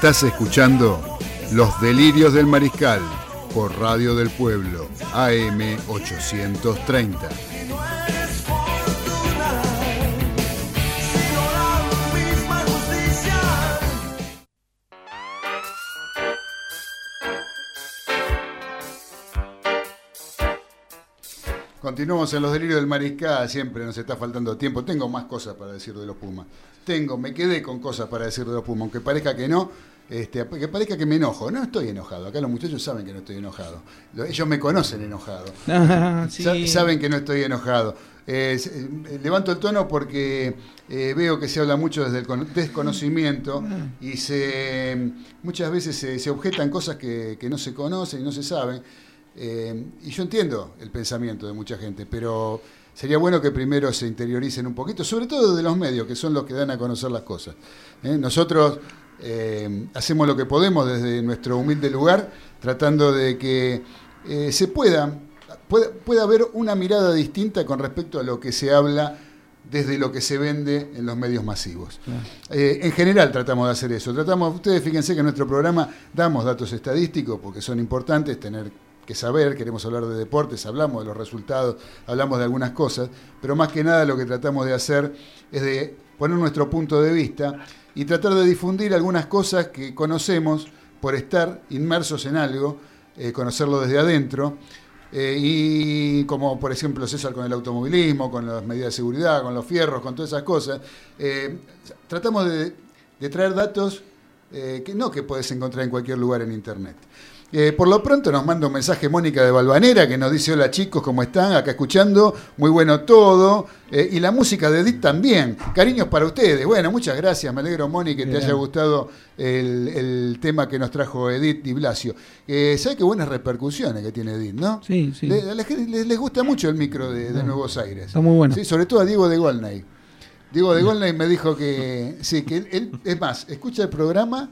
A: Estás escuchando Los Delirios del Mariscal por Radio del Pueblo, AM 830.
G: Y no eres fortuna, sino la misma justicia.
A: Continuamos en Los Delirios del Mariscal, siempre nos está faltando tiempo. Tengo más cosas para decir de los Pumas. Tengo, me quedé con cosas para decir de los Pumas, aunque parezca que no, este, que parezca que me enojo. No estoy enojado, acá los muchachos saben que no estoy enojado. Lo- Ellos me conocen enojado.
C: Ah, sí.
A: Saben que no estoy enojado. Eh, eh, levanto el tono porque eh, veo que se habla mucho desde el con- desconocimiento y se muchas veces se, se objetan cosas que, que no se conocen y no se saben. Eh, y yo entiendo el pensamiento de mucha gente, pero sería bueno que primero se interioricen un poquito, sobre todo de los medios, que son los que dan a conocer las cosas. ¿eh? Nosotros eh, hacemos lo que podemos desde nuestro humilde lugar, tratando de que eh, se pueda, pueda, pueda haber una mirada distinta con respecto a lo que se habla desde lo que se vende en los medios masivos. Eh, en general tratamos de hacer eso. Tratamos, ustedes fíjense que en nuestro programa damos datos estadísticos porque son importantes tener que saber, queremos hablar de deportes, hablamos de los resultados, hablamos de algunas cosas, pero más que nada lo que tratamos de hacer es de poner nuestro punto de vista y tratar de difundir algunas cosas que conocemos por estar inmersos en algo, eh, conocerlo desde adentro, eh, y como por ejemplo César con el automovilismo, con las medidas de seguridad, con los fierros, con todas esas cosas, eh, tratamos de, de traer datos que no que puedes encontrar en cualquier lugar en internet. Eh, por lo pronto nos manda un mensaje Mónica de Balvanera que nos dice hola chicos, ¿cómo están? Acá escuchando, muy bueno todo. Eh, y la música de Edith también. Cariños para ustedes. Bueno, muchas gracias, me alegro Moni que te haya gustado el, el tema que nos trajo Edith Di Blasio. Eh, ¿Sabe qué buenas repercusiones que tiene Edith, no?
C: Sí, sí.
A: Le- a la gente les, les gusta mucho el micro de, de Nuevos Aires.
C: Está muy bueno.
A: Sí, sobre todo a Diego de Golnay. Diego de Golnay me dijo que, sí, que él, él- es más, escucha el programa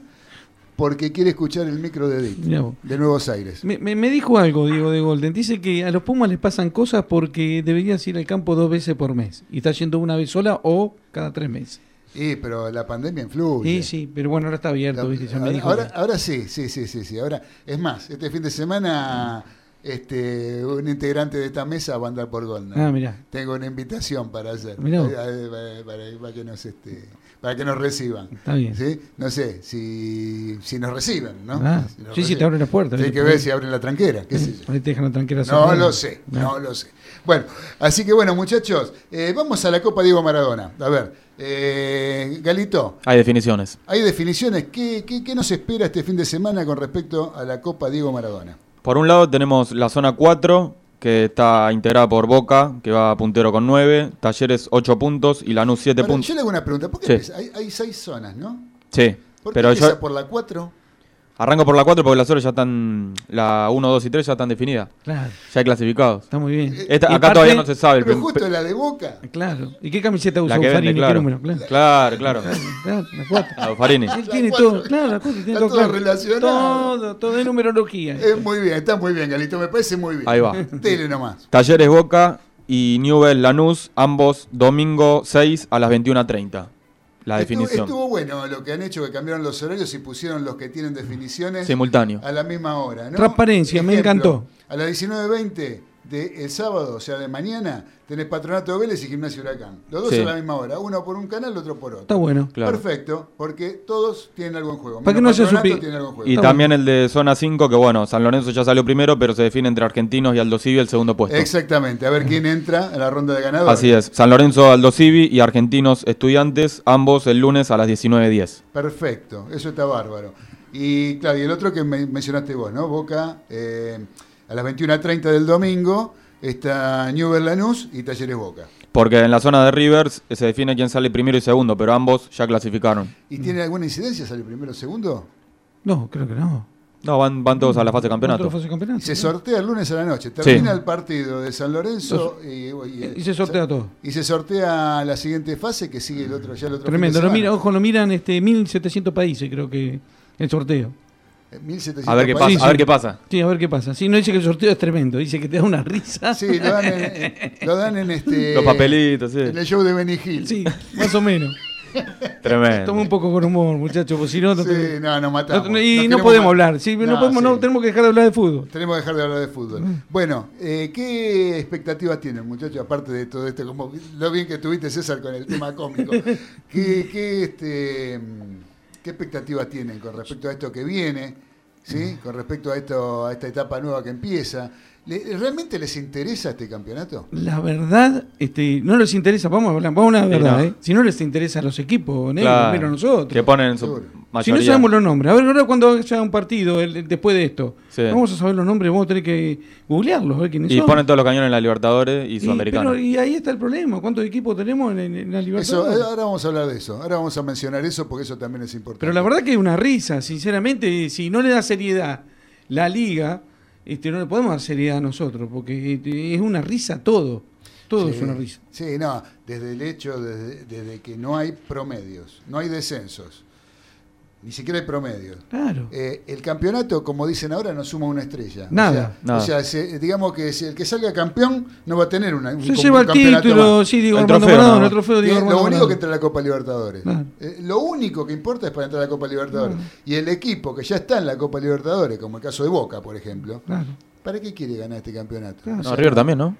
A: porque quiere escuchar el micro de Edith, de Nuevos Aires.
C: Me, me- me dijo algo, Diego de Golden. Dice que a los Pumas les pasan cosas porque deberías ir al campo dos veces por mes. Y está yendo una vez sola o cada tres meses.
A: Sí, pero la pandemia influye.
C: Sí, sí, pero bueno, ahora está abierto,
A: La-
C: ¿viste? Ya me
A: ahora,
C: dijo
A: ahora,
C: que-
A: ahora sí, sí, sí, sí, sí. Ahora, es más, este fin de semana este, un integrante de esta mesa va a andar por Golnay.
C: Ah, mirá.
A: Tengo una invitación para hacer.
C: Mirá vos.
A: Para, para- para- para que nos este, para que nos reciban.
C: Está bien.
A: ¿Sí? No sé, si, si nos reciben, ¿no?
C: Ah,
A: Si nos
C: sí, sí, te abren la puerta.
A: Hay que ver si abren la tranquera. qué sé yo.
C: Ahí te dejan la tranquera
A: No lo sé,
C: Ah.
A: no lo sé. Bueno, así que bueno, muchachos, eh, vamos a la Copa Diego Maradona. A ver, eh, Galito,
B: Hay definiciones.
A: hay definiciones. ¿Qué, qué, qué nos espera este fin de semana con respecto a la Copa Diego Maradona?
B: Por un lado tenemos la zona 4, que está integrada por Boca, que va puntero con 9, Talleres 8 puntos y Lanús 7
A: Ahora,
B: puntos.
A: yo le hago una pregunta. ¿Por qué
B: Sí.
A: hay, hay seis zonas, no?
B: Sí,
A: ¿Por qué
B: pero
A: empieza
B: yo
A: por la 4?
B: Arranco por la 4 porque las horas ya están, la 1, 2 y 3 ya están definidas.
C: Claro,
B: Ya hay clasificados.
C: está muy bien.
B: Esta- acá
C: parte-
B: todavía no se sabe. el
A: Pero justo la de Boca.
C: Claro. ¿Y qué camiseta usa
B: la?
C: ¿Qué
B: claro.
C: número? Claro.
B: Claro, claro.
C: Claro, la cuatro.
B: Ah, Farini.
C: Él
A: La
C: tiene
A: cuatro.
C: todo, claro, la cuatro, tiene
A: Está
C: todo,
A: todo relacionado.
C: Todo, todo de numerología.
A: Es muy bien, está muy bien, Galito. Me parece muy bien.
B: Ahí va.
A: Dele nomás.
B: Talleres Boca y Newell Lanús, ambos domingo 6 a las 21.30. La
A: Estuvo,
B: definición.
A: estuvo bueno lo que han hecho, que cambiaron los horarios y pusieron los que tienen definiciones
B: Simultáneo.
A: a la misma hora. ¿no?
C: Transparencia, me encantó.
A: A las 19.20 del sábado, o sea, de mañana, tenés Patronato de Vélez y Gimnasio Huracán. Los dos
B: Sí.
A: a la misma hora, uno por un canal, otro por otro.
C: Está bueno.
B: Claro.
A: Perfecto, porque todos tienen algo en juego.
C: Para que no se
A: Patronato
C: supi-
A: tiene algo en juego.
B: Y
C: Está
B: también el de zona 5, que bueno, San Lorenzo ya salió primero, pero se define entre Argentinos y Aldo Civi el segundo puesto.
A: Exactamente, a ver quién entra a la ronda de ganadores.
B: Así es. San Lorenzo, Aldo Civi y Argentinos Estudiantes, ambos el lunes a las 19.10.
A: Perfecto, eso está bárbaro. Y claro, y el otro que me- mencionaste vos, ¿no? Boca, eh, a las 21.30 del domingo está Newell Lanús y Talleres Boca.
B: Porque en la zona de Rivers eh, se define quién sale primero y segundo, pero ambos ya clasificaron.
A: ¿Y tiene alguna incidencia salir primero o segundo?
C: No, creo que no.
B: No, van, van todos a la fase de campeonato.
C: Fase de campeonato,
A: se
C: ¿no?
A: sortea el lunes a la noche. Termina
B: Sí.
A: el partido de San Lorenzo y, y-
C: Y se sortea todo.
A: Y se sortea la siguiente fase que sigue el otro, ya el otro
C: Tremendo. Lo mira, ojo, lo miran este 1700 países, creo que el sorteo.
A: 1700
B: A ver qué
A: países.
B: pasa. A ver qué pasa.
C: Sí, a ver qué pasa. Sí, no dice que el sorteo es tremendo, dice que te da una risa.
A: Sí, lo dan en, lo dan en este.
B: Los papelitos, sí.
A: En el show de Benny Hill.
C: Sí, más o menos.
B: Tremendo.
C: Toma un poco con humor, muchachos, porque si no, no
A: Sí,
C: te-
A: no, nos matamos.
C: no- y
A: Nos
C: no podemos hablar. Sí, no,
A: No,
C: podemos, no, tenemos que dejar de hablar de fútbol.
A: Tenemos que dejar de hablar de fútbol. Bueno, eh, ¿qué expectativas tienen, muchachos? Aparte de todo esto, como lo bien que tuviste, César, con el tema cómico. ¿Qué, qué, este, ¿Qué expectativas tienen con respecto a esto que viene? ¿Sí? Con respecto a, esto, a esta etapa nueva que empieza. ¿Le- ¿Realmente les interesa este campeonato?
C: La verdad, este, no les interesa, vamos a hablar, vamos a una
B: Sí,
C: verdad,
B: no.
C: ¿eh? Si no les interesa a los equipos, negros,
B: Claro,
C: nosotros.
B: Que ponen su
A: Seguro.
C: Si no sabemos los nombres, a ver, ahora cuando haya un partido el- el- después de esto,
B: Sí.
C: vamos a saber los nombres, vamos a tener que googlearlos, a ver quiénes
B: Y
C: son.
B: ponen todos los cañones en la Libertadores y
C: Y-
B: Sudamericana.
C: pero- y ahí está el problema, ¿cuántos equipos tenemos en, la
A: Eso,
C: Libertadores?
A: eh, ahora vamos a hablar de eso. Ahora vamos a mencionar eso porque eso también es importante.
C: Pero la verdad que es una risa, sinceramente, si no le da seriedad la liga, este, no le podemos dar seriedad a nosotros, porque este, es una risa todo, todo
A: Sí,
C: es una risa.
A: Sí, no, desde el hecho, desde, desde que no hay promedios, no hay descensos, ni siquiera hay promedios.
C: Claro.
A: Eh, el campeonato, como dicen ahora, no suma una estrella.
C: Nada.
A: O sea,
B: Nada.
A: o sea, se- digamos que si el que salga campeón no va a tener una, un,
C: Se
A: un
C: lleva el título,
A: más.
C: sí, digo,
B: El trofeo,
C: Maradona,
B: nada
C: el trofeo, digo,
A: lo único que entra a la Copa Libertadores. Eh, lo único que importa es para entrar a la Copa Libertadores. Y el equipo que ya está en la Copa Libertadores, como el caso de Boca, por ejemplo,
C: Claro.
A: ¿para qué quiere ganar este campeonato? O
B: No, River también, ¿no?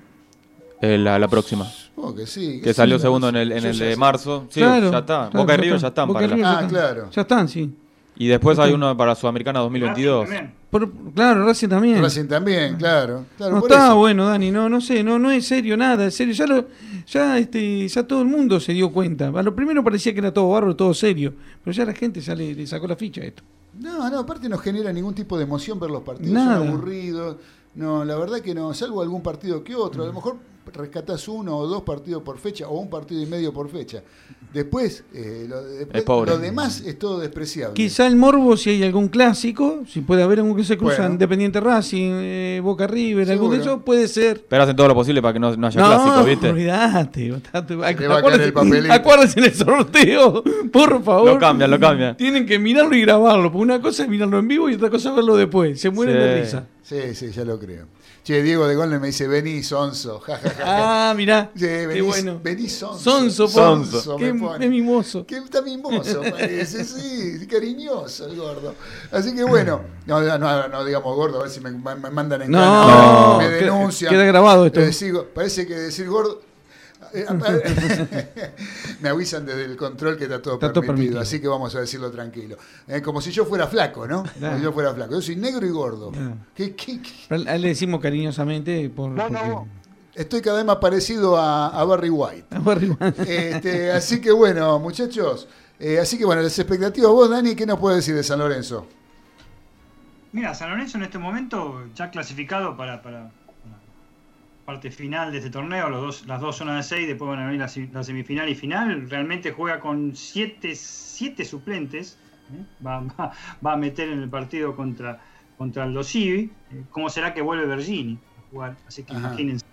B: Eh, la, la próxima.
A: supongo que sí.
B: Que salió
A: sí,
B: segundo en el, en el de
A: sé.
B: marzo. Sí,
C: Claro,
B: ya está.
C: claro,
B: Boca y River ya están
C: Boca
B: para
C: y
B: la-
A: Ah,
C: están.
A: claro.
C: Ya están, sí.
B: Y después hay uno para Sudamericana 2022.
D: Racing también.
C: Por- claro, Racing también.
A: Racing también, claro. claro
C: no está
A: eso.
C: bueno, Dani, no, no sé, no, no es serio nada, es serio. Ya lo, ya este, ya todo el mundo se dio cuenta. A lo primero parecía que era todo barro, todo serio, pero ya la gente ya le, le sacó la ficha a esto.
A: No, no, aparte no genera ningún tipo de emoción ver los partidos.
C: Nada.
A: Son aburridos. No, la verdad que no, salvo algún partido que otro. A lo mejor rescatás uno o dos partidos por fecha o un partido y medio por fecha. Después, eh, lo, después, demás es todo despreciable.
C: Quizá el morbo, si hay algún clásico, si puede haber algún que se cruzan,
A: Bueno.
C: Independiente Racing, eh, Boca River, algún de esos, puede ser.
B: Pero hacen todo lo posible para que no, no haya
C: No,
B: clásico, ¿viste?
C: olvidate, Acuérdense,
A: papelito.
C: acuérdense en el sorteo, por favor.
B: Lo cambian, lo cambian.
C: Tienen que mirarlo y grabarlo, porque una cosa es mirarlo en vivo y otra cosa es verlo después. Se mueren
B: Sí.
C: de risa.
A: Sí, sí, ya lo creo. Che, Diego de Golden me dice, vení, sonso. Ja, ja, ja, ja.
C: Ah, mirá.
A: Sí,
C: qué
A: vení,
C: bueno.
A: vení sonso.
C: Sonso, por-
A: Sonso,
C: Qué,
A: me pone.
C: qué mimoso.
A: Que está mimoso, parece, sí, cariñoso el gordo. Así que bueno, no, no, no, no digamos gordo, a ver si me, me mandan en
C: No,
A: cana, me
C: queda-
A: denuncian.
C: queda grabado esto.
A: Eh, sigo- parece que decir gordo. Eh, me avisan desde el control que está todo,
C: Está todo
A: permitido, así que vamos a decirlo tranquilo. Eh, como si yo fuera flaco, ¿no? Como si yo fuera flaco. Yo soy negro y gordo.
C: Claro.
A: ¿Qué- qué- qué?
C: A él le decimos cariñosamente por, porque-
A: Estoy cada vez más parecido a, a Barry White.
C: a Barry White.
A: Este, así que bueno, muchachos. eh, así que bueno, las expectativas. Vos, Dani, ¿qué nos puedes decir de San Lorenzo?
D: Mira, San Lorenzo en este momento ya clasificado para, para, parte final de este torneo, los dos, las dos zonas de seis, después van a venir la, la semifinal y final. Realmente juega con siete, siete suplentes. ¿eh? Va, va- va a meter en el partido contra, contra el Dosivi. Eh, ¿Cómo será que vuelve Bergini a jugar? Así que
A: Ajá.
D: imagínense.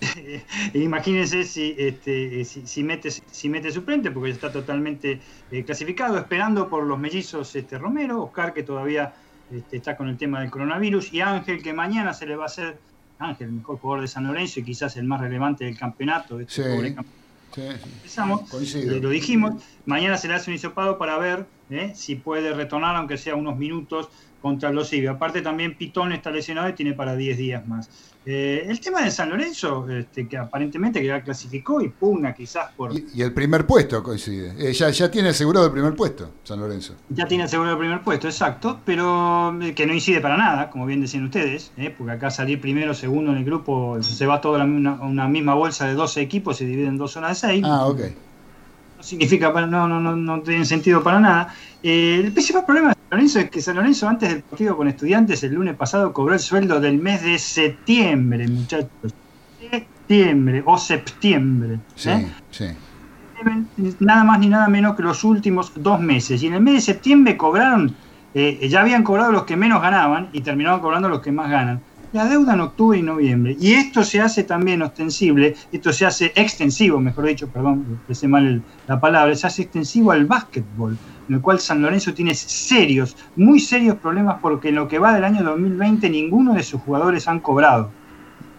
D: Imagínense si, este, si, si mete, si mete suplente, porque ya está totalmente eh, clasificado, esperando por los mellizos este, Romero, Oscar que todavía este, está con el tema del coronavirus, y Ángel que mañana se le va a hacer, Ángel, el mejor jugador de San Lorenzo y quizás el más relevante del campeonato, de este
A: Sí.
D: pobre campeonato
A: Sí,
D: empezamos,
A: Coincido.
D: eh, lo dijimos, mañana se le hace un hisopado para ver eh, si puede retornar, aunque sea unos minutos, contra los Ibi. Aparte también Pitón está lesionado y tiene para 10 días más. Eh, el tema de San Lorenzo, este, que aparentemente que ya clasificó y pugna quizás por...
A: Y, y el primer puesto coincide. Eh, ya, ya tiene asegurado el primer puesto, San Lorenzo.
D: Ya tiene asegurado el primer puesto, exacto, pero eh, que no incide para nada, como bien decían ustedes, eh, porque acá salir primero o segundo en el grupo se va toda una, una misma bolsa de 12 equipos, se divide en dos zonas de 6.
A: Ah, ok.
D: no significa no, no, no, no tiene sentido para nada. El principal problema San Lorenzo es que San Lorenzo antes del partido con estudiantes el lunes pasado cobró el sueldo del mes de septiembre, muchachos. Septiembre o septiembre.
A: Sí,
D: ¿eh?
A: sí.
D: Nada más ni nada menos que los últimos dos meses. Y en el mes de septiembre cobraron, eh, ya habían cobrado los que menos ganaban y terminaron cobrando los que más ganan. La deuda en octubre y noviembre. Y esto se hace también ostensible, esto se hace extensivo, mejor dicho, perdón, expresé mal el- la palabra, se hace extensivo al básquetbol, en el cual San Lorenzo tiene serios, muy serios problemas porque en lo que va del año 2020 ninguno de sus jugadores han cobrado.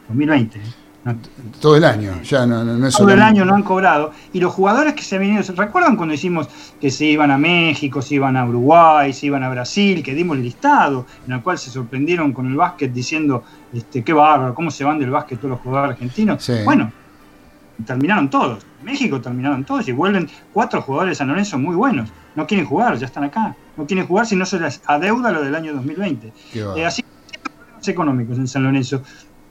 D: 2020. ¿eh? No-
A: Todo el año, ya no, no, no es
D: todo el año no han cobrado. Y los jugadores que se han venido, ¿recuerdan cuando decimos que se iban a México, se iban a Uruguay, se iban a Brasil, que dimos el listado, en el cual se sorprendieron con el básquet diciendo, este, qué bárbaro, cómo se van del básquet todos los jugadores argentinos?
A: Sí.
D: Bueno, terminaron todos. En México terminaron todos y vuelven cuatro jugadores de San Lorenzo muy buenos. No quieren jugar, ya están acá. No quieren jugar si no se les adeuda lo del año 2020.
A: Qué va.
D: Eh, así que problemas económicos en San Lorenzo.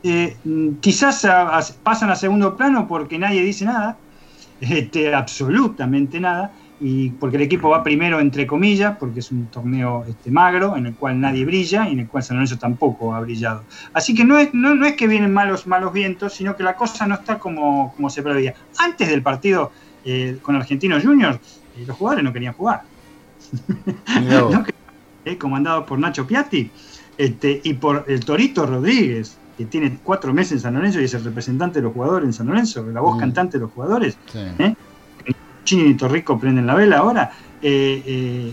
D: Eh, quizás a- a- pasan a segundo plano porque nadie dice nada, este, absolutamente nada, y porque el equipo va primero entre comillas, porque es un torneo este, magro en el cual nadie brilla y en el cual San Lorenzo tampoco ha brillado. Así que no es, no, no es que vienen malos, malos vientos, sino que la cosa no está como, como se preveía. Antes del partido eh, con Argentinos Juniors, eh, los jugadores no querían jugar. No, eh, comandado por Nacho Piatti este, y por el Torito Rodríguez, que tiene cuatro meses en San Lorenzo y es el representante de los jugadores en San Lorenzo, la voz
A: Mm.
D: cantante de los jugadores.
A: Sí.
D: Chini y Torrico prenden la vela ahora. eh, eh,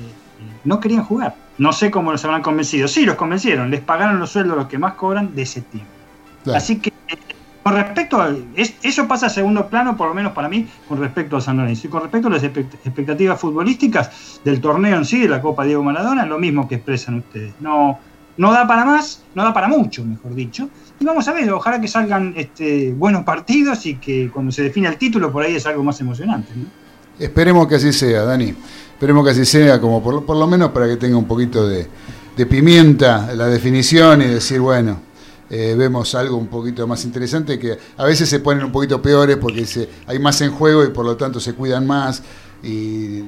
D: no querían jugar. No sé cómo los habrán convencido. Sí, los convencieron. Les pagaron los sueldos los que más cobran de septiembre.
A: Claro.
D: Así que, eh, con respecto a. es- eso pasa a segundo plano, por lo menos para mí, con respecto a San Lorenzo. Y con respecto a las expect- expectativas futbolísticas del torneo en sí, de la Copa Diego Maradona, lo mismo que expresan ustedes. No, no da para más, no da para mucho, mejor dicho. Y vamos a ver, ojalá que salgan este, buenos partidos y que cuando se define el título, por ahí es algo más emocionante. ¿no?
A: Esperemos que así sea, Dani. Esperemos que así sea, como por, lo- por lo menos para que tenga un poquito de, de pimienta la definición y decir, bueno, eh, vemos algo un poquito más interesante, que a veces se ponen un poquito peores porque se, hay más en juego y por lo tanto se cuidan más y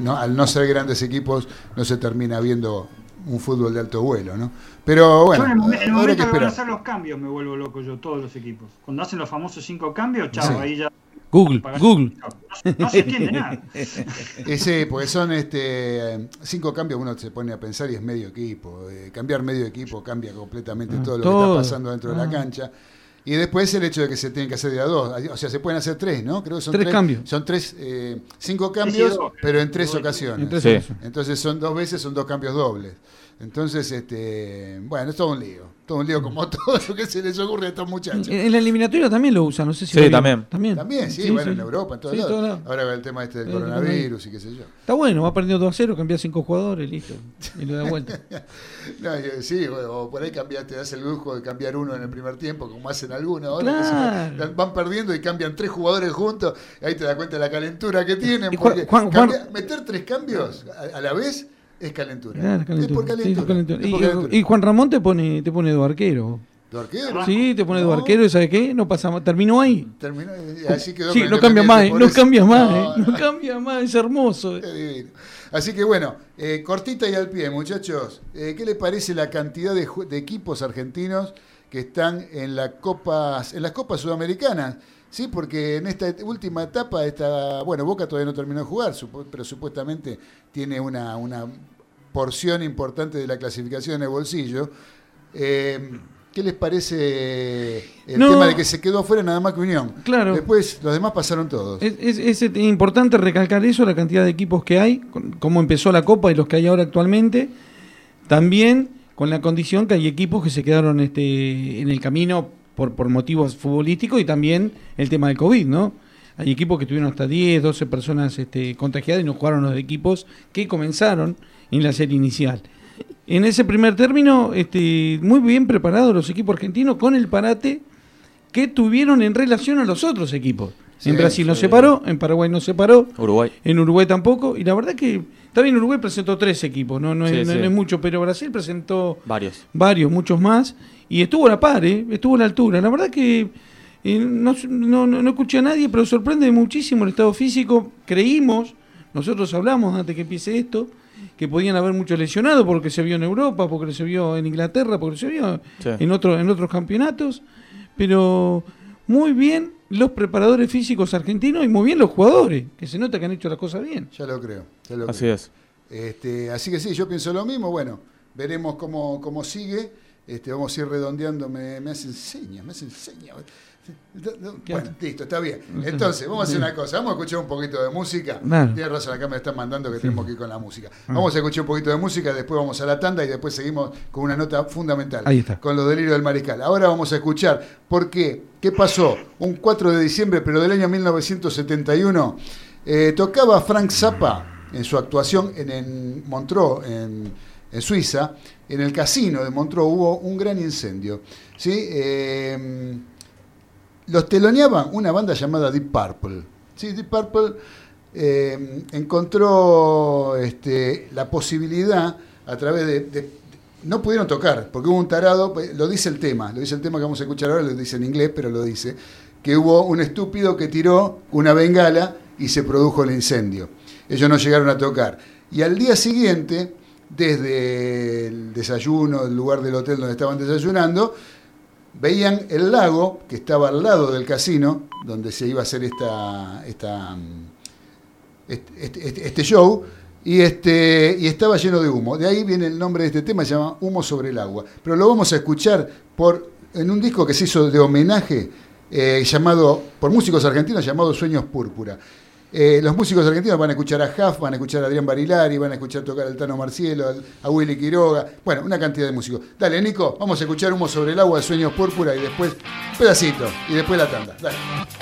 A: no- al no ser grandes equipos no se termina viendo un fútbol de alto vuelo, ¿no? Pero bueno,
D: yo en el, el momento
A: que esperar.
D: hacer los cambios me vuelvo loco yo, todos los equipos. Cuando hacen los famosos cinco cambios, chao,
A: Sí.
D: ahí ya...
C: Google, Google.
D: No, se- no se entiende nada.
A: Sí, porque son este cinco cambios, uno se pone a pensar y es medio equipo. Eh, cambiar medio equipo cambia completamente
C: Ah,
A: todo lo
C: todo.
A: que está pasando dentro de la
C: Ah.
A: cancha. Y después el hecho de que se tienen que hacer de a dos. O sea, se pueden hacer tres, ¿no? Creo que son
C: Tres cambios.
A: Son tres, eh, cinco cambios, pero en tres
D: Dos.
A: ocasiones.
C: En tres
B: Sí.
C: ocasiones.
A: Entonces son dos veces, son dos cambios dobles. Entonces, este, bueno, es todo un lío. Todo un lío como todo lo que se les ocurre a estos muchachos.
C: En, la eliminatoria también lo usan, no sé si
B: Sí, también.
C: También,
A: También, sí, bueno, en Europa, en todos
C: Sí,
A: lados.
C: todos lados.
A: Ahora va el tema este del coronavirus y qué sé yo.
C: Está bueno, va perdiendo 2 a 0, cambia cinco jugadores, listo. Y lo da vuelta.
A: No, yo- sí, o, por ahí cambiaste, das el lujo de cambiar uno en el primer tiempo, como hacen algunos ahora. que se-
C: Claro.
A: van perdiendo y cambian tres jugadores juntos, y ahí te das cuenta de la calentura que tienen.
C: Juan-
A: Porque
C: Juan- Juan-
A: cambia- meter tres cambios a, a la vez es calentura.
C: Claro,
A: Es
C: calentura.
A: por
C: Sí,
A: calentura.
C: calentura.
A: es por
C: Y-
A: calentura.
C: Y, Juan Ramón te pone, te pone de arquero.
A: ¿Tu arquero?
C: Sí, te pone de
A: No,
C: arquero y ¿sabes qué? No pasa más. Terminó ahí.
A: Terminó, y así quedó
C: Sí, no cambia más, eh, no cambia más,
A: No,
C: eh, no
A: no.
C: cambia más, es hermoso. eh.
A: Así que bueno, eh, cortita y al pie, muchachos. Eh, ¿Qué le parece la cantidad de, de equipos argentinos que están en, la copas, en las Copas Sudamericanas. Sí, porque en esta última etapa, esta, bueno, Boca todavía no terminó de jugar, pero supuestamente tiene una, una porción importante de la clasificación en el bolsillo. Eh, ¿Qué les parece el
C: No.
A: tema de que se quedó afuera nada más que Unión?
C: Claro.
A: Después los demás pasaron todos.
C: Es, es- es importante recalcar eso, la cantidad de equipos que hay, cómo empezó la Copa y los que hay ahora actualmente. También con la condición que hay equipos que se quedaron este, en el camino por, por motivos futbolísticos y también el tema del COVID, ¿no? Hay equipos que tuvieron hasta 10, 12 personas este, contagiadas y no jugaron los equipos que comenzaron en la serie inicial. En ese primer término, este, muy bien preparados los equipos argentinos con el parate que tuvieron en relación a los otros equipos.
A: Sí,
C: en Brasil no se paró, en Paraguay no se paró,
B: Uruguay.
C: en Uruguay tampoco, y la verdad que también Uruguay presentó tres equipos, no, es, no-
B: sí.
C: no es mucho, pero Brasil presentó
B: Varios.
C: varios, muchos más, y estuvo a la par, ¿eh? estuvo a la altura. La verdad que eh, no, no, no, no escuché a nadie, pero sorprende muchísimo el estado físico. Creímos, nosotros hablamos antes que empiece esto, que podían haber muchos lesionados porque se vio en Europa, porque se vio en Inglaterra, porque se vio
B: Sí.
C: en, otro, en otros campeonatos, pero muy bien los preparadores físicos argentinos y muy bien los jugadores, que se nota que han hecho las cosas bien.
A: Ya lo creo. ya lo
B: Así
A: creo.
B: es.
A: Este, así que sí, yo pienso lo mismo. Bueno, veremos cómo, cómo sigue. Este, vamos a ir redondeando. Me, me hacen señas, me hacen señas.
C: ¿Qué
A: Bueno, listo, está bien. Entonces, vamos a hacer una cosa. Vamos a escuchar un poquito de música.
C: Claro.
A: Tienes razón, acá me están mandando que tenemos que ir con la música. Vamos a escuchar un poquito de música, después vamos a la tanda y después seguimos con una nota fundamental.
C: Ahí está.
A: Con los delirios del mariscal. Ahora vamos a escuchar por qué. ¿Qué pasó? Un 4 de diciembre, pero del año 1971, eh, tocaba Frank Zappa en su actuación en, en Montreux, en, en Suiza. En el casino de Montreux hubo un gran incendio. ¿sí? Eh, los teloneaban una banda llamada Deep Purple. ¿sí? Deep Purple eh, encontró este, la posibilidad a través de, de- No pudieron tocar, porque hubo un tarado, pues, lo dice el tema, lo dice el tema que vamos a escuchar ahora, lo dice en inglés, pero lo dice, que hubo un estúpido que tiró una bengala y se produjo el incendio. Ellos no llegaron a tocar. Y al día siguiente, desde el desayuno, el lugar del hotel donde estaban desayunando, veían el lago que estaba al lado del casino, donde se iba a hacer esta, esta, mm, este, show, y, este, y estaba lleno de humo. De ahí viene el nombre de este tema, se llama Humo sobre el agua. Pero lo vamos a escuchar por, en un disco que se hizo de homenaje, eh, llamado, por músicos argentinos, llamado Sueños Púrpura. Eh, los músicos argentinos van a escuchar a Huff, van a escuchar a Adrián Barilari, van a escuchar tocar al Tano Marcielo, a Willy Quiroga, bueno, una cantidad de músicos. Dale, Nico, vamos a escuchar Humo sobre el agua de Sueños Púrpura y después pedacito, y después la tanda. Dale.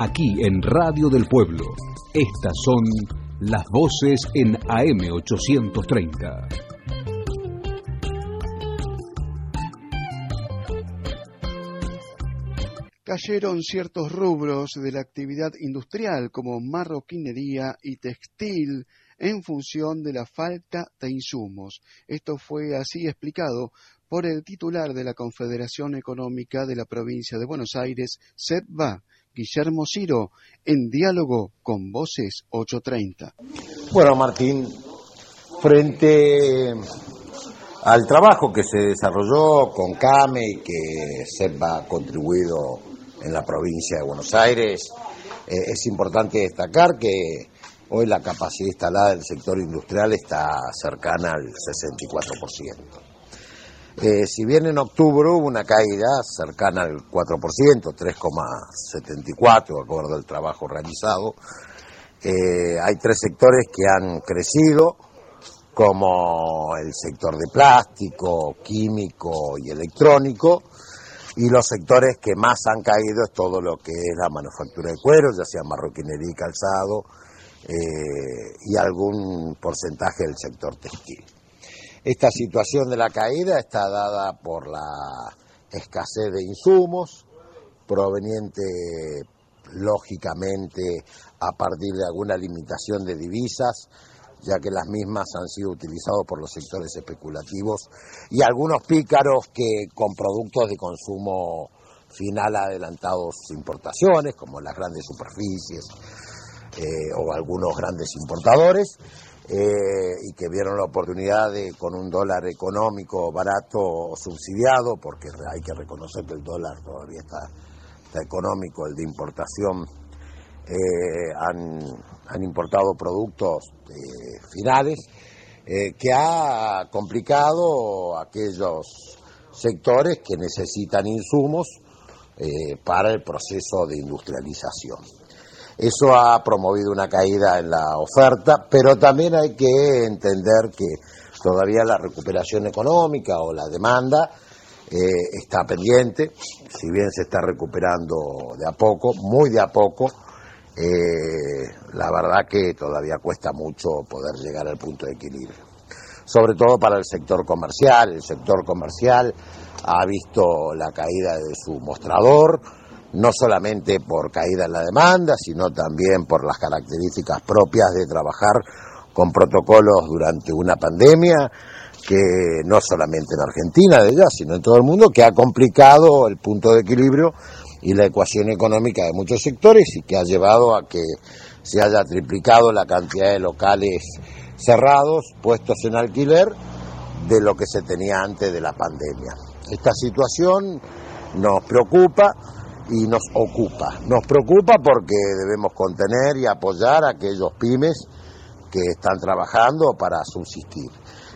J: aquí en Radio del Pueblo. Estas son las voces en AM 830.
K: cayeron ciertos rubros de la actividad industrial como marroquinería y textil en función de la falta de insumos. Esto fue así explicado por el titular de la Confederación Económica de la Provincia de Buenos Aires, SEPBA, Guillermo Ciro, en diálogo con Voces 830.
L: Bueno, Martín, frente al trabajo que se desarrolló con CAME y que SEPBA ha contribuido en la provincia de Buenos Aires, eh, es importante destacar que hoy la capacidad instalada del sector industrial está cercana al 64%. Eh, si bien en octubre hubo una caída cercana al 4%, 3,74 de acuerdo al trabajo realizado, eh, hay tres sectores que han crecido, como el sector de plástico, químico y electrónico, y los sectores que más han caído es todo lo que es la manufactura de cuero, ya sea marroquinería y calzado, eh, y algún porcentaje del sector textil. Esta situación de la caída está dada por la escasez de insumos, proveniente lógicamente a partir de alguna limitación de divisas, ya que las mismas han sido utilizadas por los sectores especulativos y algunos pícaros que con productos de consumo final adelantados importaciones, como las grandes superficies eh, o algunos grandes importadores, eh, y que vieron la oportunidad de, con un dólar económico barato o subsidiado, porque hay que reconocer que el dólar todavía está, económico, el de importación, eh, han, han importado productos eh, finales, que ha complicado aquellos sectores que necesitan insumos para el proceso de industrialización. Eso ha promovido una caída en la oferta, pero también hay que entender que todavía la recuperación económica o la demanda está pendiente, si bien se está recuperando de a poco, muy de a poco, eh, la verdad que todavía cuesta mucho poder llegar al punto de equilibrio. Sobre todo para el sector comercial. El sector comercial ha visto la caída de su mostrador, no solamente por caída en la demanda, sino también por las características propias de trabajar con protocolos durante una pandemia que no solamente en Argentina de ella, sino en todo el mundo, que ha complicado el punto de equilibrio y la ecuación económica de muchos sectores y que ha llevado a que se haya triplicado la cantidad de locales cerrados, puestos en alquiler, de lo que se tenía antes de la pandemia. Esta situación nos preocupa y nos ocupa. Nos preocupa porque debemos contener y apoyar a aquellos pymes que están trabajando para subsistir.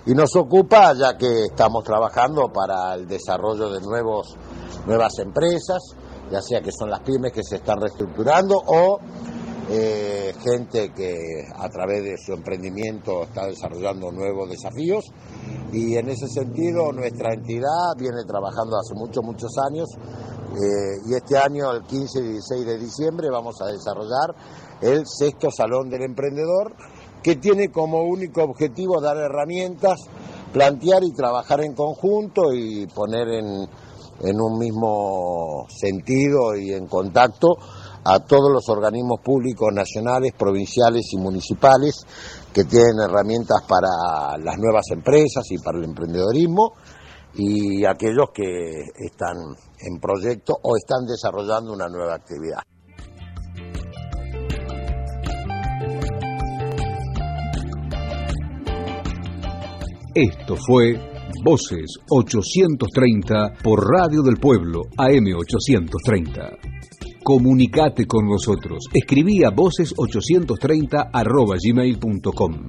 L: Y nos ocupa ya que estamos trabajando para el desarrollo de nuevos, nuevas empresas, ya sea que son las pymes que se están reestructurando o eh, gente que a través de su emprendimiento está desarrollando nuevos desafíos y en ese sentido nuestra entidad viene trabajando hace muchos, muchos años eh, y este año, el 15 y 16 de diciembre, vamos a desarrollar el sexto Salón del Emprendedor que tiene como único objetivo dar herramientas, plantear y trabajar en conjunto y poner en, en un mismo sentido y en contacto a todos los organismos públicos nacionales, provinciales y municipales que tienen herramientas para las nuevas empresas y para el emprendedorismo y aquellos que están en proyecto o están desarrollando una nueva actividad.
J: Esto fue Voces 830 por Radio del Pueblo AM 830. Comunicate con nosotros. Escribí a voces830 arroba gmail.com.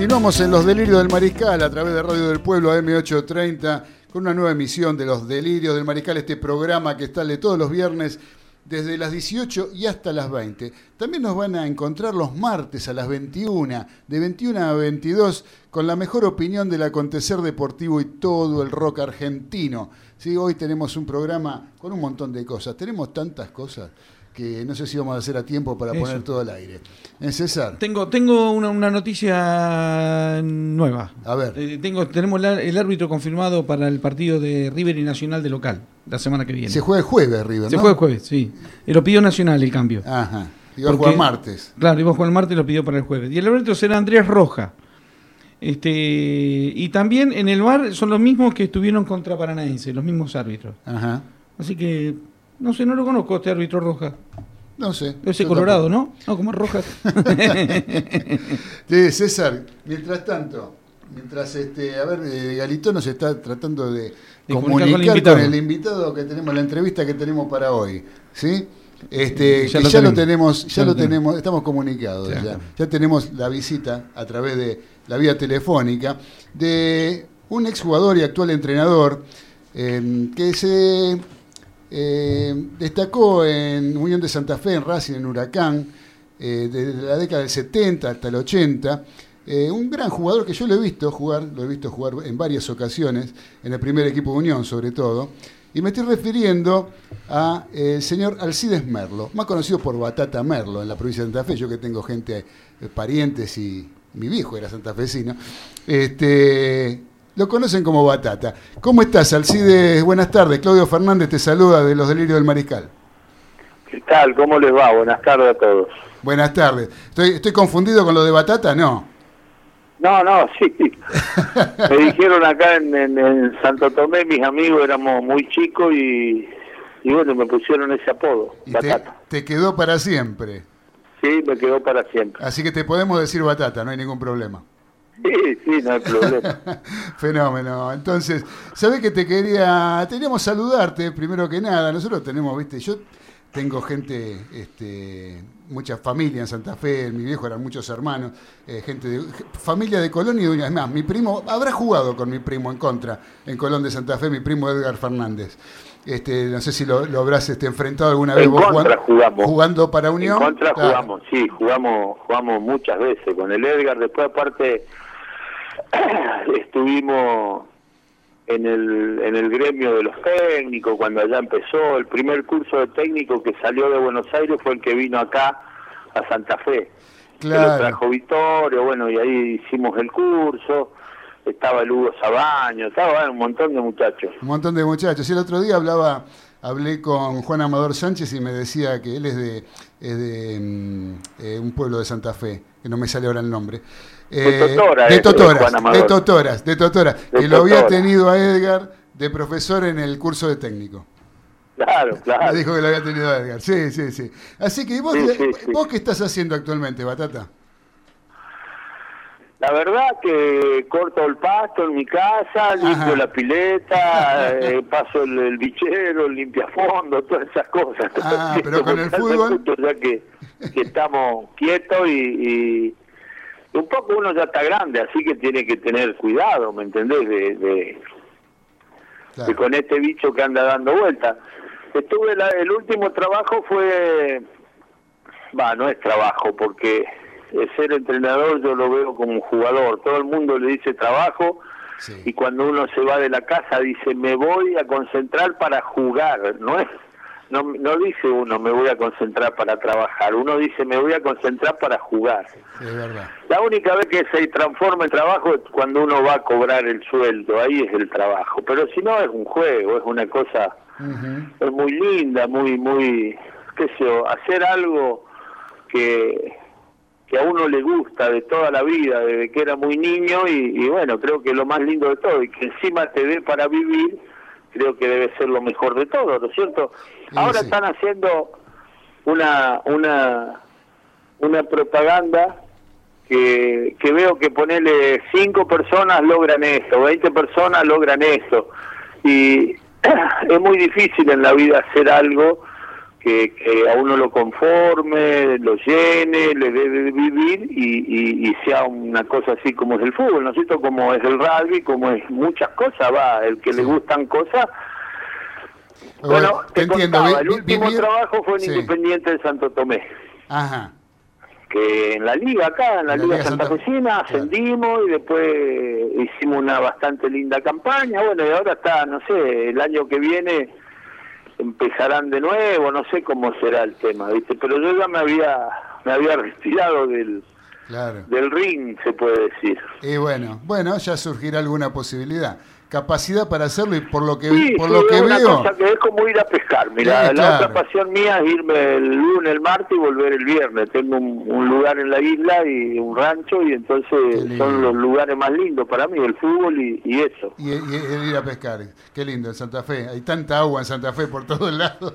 A: Continuamos en Los Delirios del Mariscal a través de Radio del Pueblo AM830 con una nueva emisión de Los Delirios del Mariscal, este programa que sale todos los viernes desde las 18 y hasta las 20. También nos van a encontrar los martes a las 21, de 21 a 22, con la mejor opinión del acontecer deportivo y todo el rock argentino. Sí, hoy tenemos un programa con un montón de cosas. Tenemos tantas cosas que no sé si vamos a hacer a tiempo para
C: Eso.
A: poner todo al aire. ¿Eh, César?
C: Tengo, tengo una, una noticia nueva.
A: A ver.
C: Eh, tengo, tenemos la- el árbitro confirmado para el partido de River y Nacional de local, la semana que viene.
A: Se juega el jueves, River,
C: Se
A: ¿no?
C: juega el jueves, sí. Eh, Lo pidió Nacional el cambio.
A: Ajá. Iba a jugar martes.
C: Claro, iba a jugar el martes y lo pidió para el jueves. Y el árbitro será Andrés Roja. Este, y también en el bar son los mismos que estuvieron contra Paranaense, los mismos árbitros.
A: Ajá.
C: Así que, no sé, no lo conozco este árbitro Roja.
A: No sé. Yo
C: colorado,
A: tampoco.
C: ¿no? No, como es Roja.
A: Sí, César, mientras tanto, mientras este, a ver, eh, Galito nos está tratando de,
C: De
A: comunicar,
C: con el invitado.
A: con el invitado que tenemos, la entrevista que tenemos para hoy, ¿sí? Este,
C: Ya
A: que
C: lo
A: ya lo
C: tenemos.
A: ya,
C: Ya
A: lo
C: lo tenemos.
A: tenemos, estamos comunicados
C: Ya.
A: ya. Ya tenemos la visita a través de la vía telefónica de un exjugador y actual entrenador eh, que se eh, destacó en Unión de Santa Fe, en Racing, en Huracán, eh, desde la década del 70 hasta el 80. Eh, un gran jugador que yo lo he visto jugar, lo he visto jugar en varias ocasiones, en el primer equipo de Unión sobre todo. Y me estoy refiriendo a eh, señor Alcides Merlo, más conocido por Batata Merlo en la provincia de Santa Fe. Yo que tengo gente, parientes y mi viejo era santafesino. Este, lo conocen como Batata. ¿Cómo estás, Alcides? Buenas tardes. Claudio Fernández te saluda de los Delirios del Mariscal.
M: ¿Qué tal? ¿Cómo les va? Buenas tardes a todos.
A: Buenas tardes. ¿Estoy, estoy confundido con lo de Batata? No.
M: No, no, sí. Me dijeron acá en, en- en Santo Tomé, mis amigos éramos muy chicos y, y bueno, me pusieron ese apodo,
A: Y te,
M: Batata.
A: te quedó para siempre.
M: Sí, me quedó para siempre.
A: Así que te podemos decir Batata, no hay ningún problema.
M: Sí, sí, no hay problema.
A: Fenómeno. Entonces, ¿sabés que te quería, teníamos saludarte primero que nada? Nosotros tenemos, viste, yo tengo gente, este, mucha familia en Santa Fe, mi viejo eran muchos hermanos, eh, gente de, familia de Colón y de. Es más, mi primo, habrá jugado con mi primo en contra, en Colón de Santa Fe, mi primo Edgar Fernández. Este, no sé si lo, lo habrás este, enfrentado alguna vez
M: En
A: vos
M: contra
A: jugando,
M: jugamos.
A: jugando para Unión.
M: En contra
A: Claro.
M: jugamos, sí, jugamos, jugamos muchas veces con el Edgar. Después, aparte, estuvimos en el, en el gremio de los técnicos cuando allá empezó. El primer curso de técnico que salió de Buenos Aires fue el que vino acá a Santa Fe. Que lo
A: Claro.
M: trajo Vittorio, bueno, y ahí hicimos el curso. estaba el Hugo Sabaño, estaba un montón de muchachos.
A: Un montón de muchachos. Y el otro día hablaba, hablé con Juan Amador Sánchez y me decía que él es de, es de mm, eh, un pueblo de Santa Fe, que no me sale ahora el nombre.
M: De Totora,
A: de Totoras, de Totoras, de Totoras, que lo había tenido a Edgar de profesor en el curso de técnico.
M: Claro, claro.
A: Me dijo que lo había tenido a Edgar. Sí, sí, sí. Así que, ¿y vos,
M: Sí, sí, sí.
A: vos qué estás haciendo actualmente, Batata?
M: La verdad que corto el pasto en mi casa, limpio la pileta, eh, paso el, el bichero, el limpiafondo, todas esas cosas.
A: Ah, pero con el fútbol.
M: Ya que, que estamos quietos y, y un poco uno ya está grande, así que tiene que tener cuidado, ¿me entendés? De, de, de con este bicho que anda dando vueltas. Estuve, la- el último trabajo fue, va, no es trabajo, porque ser entrenador yo lo veo como un jugador. Todo el mundo le dice trabajo y cuando uno se va de la casa dice me voy a concentrar para jugar. No es, no, no dice uno me voy a concentrar para trabajar. Uno dice me voy a concentrar para jugar.
A: Es verdad.
M: La única vez que se transforma en trabajo es cuando uno va a cobrar el sueldo, ahí es el trabajo. Pero si no es un juego, es una cosa es muy linda, muy, muy, qué sé yo, hacer algo que, que a uno le gusta de toda la vida, desde que era muy niño y, y bueno, creo que lo más lindo de todo y que encima te dé para vivir, creo que debe ser lo mejor de todo, ¿no es cierto? Ahora están haciendo una, una, una propaganda que, que veo que ponerle cinco personas logran esto, 20 personas logran esto. Y es muy difícil en la vida hacer algo que, que a uno lo conforme, lo llene, le dé de vivir y, y, y sea una cosa así como es el fútbol, ¿no es cierto? Como es el rugby, como es muchas cosas, va, el que le gustan cosas. Bueno,
A: te
M: contaba, el
A: vi-
M: último trabajo fue en
A: Sí.
M: Independiente de Santo Tomé
A: Ajá.
M: que en la liga acá, en la, liga,
A: Liga
M: Santa
A: Santa-
M: Fecina, ascendimos y después hicimos una bastante linda campaña. Bueno, y ahora está, no sé, el año que viene empezarán de nuevo, no sé cómo será el tema, ¿viste? Pero yo ya me había me había retirado del,
A: Claro.
M: del ring, se puede decir.
A: Y bueno, bueno, ya surgirá alguna posibilidad. Capacidad para hacerlo y por lo que,
M: Sí,
A: por lo que
M: una
A: veo.
M: cosa que es como ir a pescar. Mira,
A: Eh,
M: la
A: claro.
M: otra pasión mía es irme el lunes, el martes y volver el viernes. Tengo un, un lugar en la isla y un rancho y entonces son los lugares más lindos para mí, el fútbol y, y eso.
A: Y, y- y ir a pescar. Qué lindo en Santa Fe. Hay tanta agua en Santa Fe por todos lados.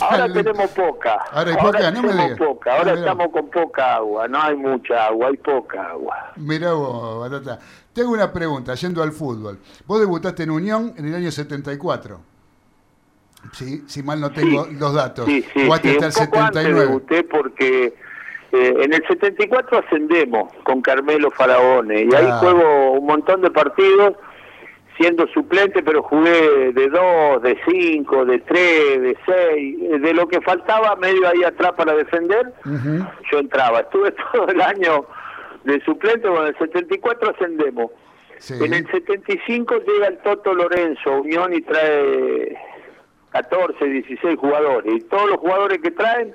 M: Ahora
A: lindo.
M: tenemos poca.
A: Ahora hay poca, no me
M: tenemos
A: digas.
M: poca. Ahora
A: Ah,
M: estamos con poca agua. No hay mucha agua, hay poca agua.
A: Mirá vos, Batata. Te hago una pregunta, yendo al fútbol. Vos debutaste en Unión en el año 74. Sí, si mal no tengo
M: Sí,
A: los datos.
M: Sí, sí,
A: Jugaste hasta el
M: un poco antes
A: 79.
M: debuté porque eh, en el 74 ascendemos con Carmelo Faraone y ahí
A: Ah.
M: juego un montón de partidos siendo suplente, pero jugué de dos, de cinco, de tres, de seis, eh, de lo que faltaba medio ahí atrás para defender, yo entraba. Estuve todo el año de suplente, bueno, en el 74 ascendemos. En el 75 llega el Toto Lorenzo, Unión, y trae 14, 16 jugadores. Y todos los jugadores que traen,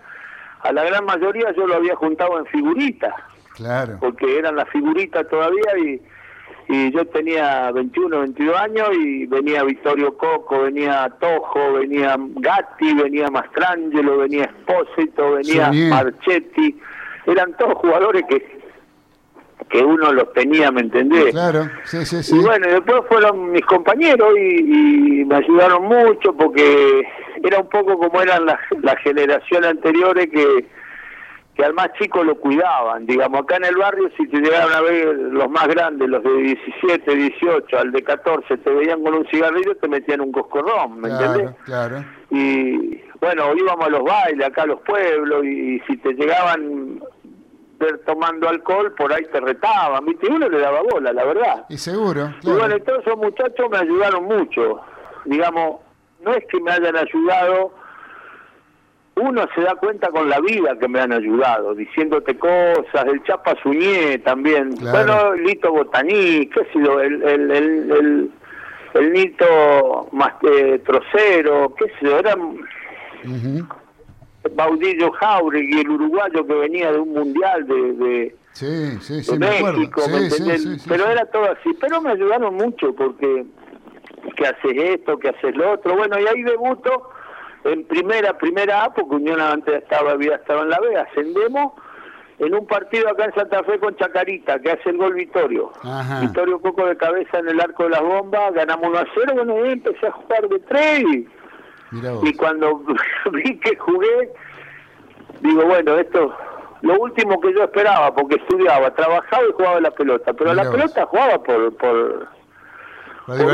M: a la gran mayoría yo lo había juntado en figuritas,
A: Claro.
M: porque eran las figuritas todavía y, y yo tenía 21, 22 años y venía Vittorio Coco, venía Tojo, venía Gatti, venía Mastrangelo, venía Espósito, venía. Marchetti. Eran todos jugadores que que uno los tenía, ¿me entendés?
A: Claro, sí, sí, sí.
M: Y bueno, después fueron mis compañeros y, y me ayudaron mucho porque era un poco como eran las, las generaciones anteriores que, que al más chico lo cuidaban. Digamos, acá en el barrio, si te llegaron a ver los más grandes, los de 17, 18, al de 14, te veían con un cigarrillo, te metían un coscorrón, ¿me entendés?
A: Claro, claro.
M: y bueno, íbamos a los bailes acá a los pueblos y, si te llegaban ver tomando alcohol, por ahí te retaban, ¿viste? Uno le daba bola, la verdad.
A: Y seguro,
M: Y bueno, todos esos muchachos me ayudaron mucho. Digamos, no es que me hayan ayudado, uno se da cuenta con la vida que me han ayudado, diciéndote cosas, el Chapa Suñé también, bueno, Lito Botaní, qué sé yo, el, el, el, el, el Nito más, eh, Trocero, qué sé yo, eran Baudillo Jauregui, el uruguayo que venía de un mundial de, de,
A: Sí, sí, sí,
M: de
A: me acuerdo.
M: México, pero era todo así. Pero me ayudaron mucho porque que haces esto, que haces lo otro. Bueno, y ahí debuto en primera, primera A, porque Unión antes estaba, había estado en la B, ascendemos en un partido acá en Santa Fe con Chacarita, que hace el gol Vitorio.
A: Ajá.
M: Vitorio Coco de cabeza en el arco de las bombas, ganamos 1 a 0, bueno, y empecé a jugar de tres y, cuando vi que jugué, digo, bueno, esto, lo último que yo esperaba, porque estudiaba, trabajaba y jugaba la pelota, pero
A: Mirá
M: la
A: vos.
M: pelota jugaba por, por,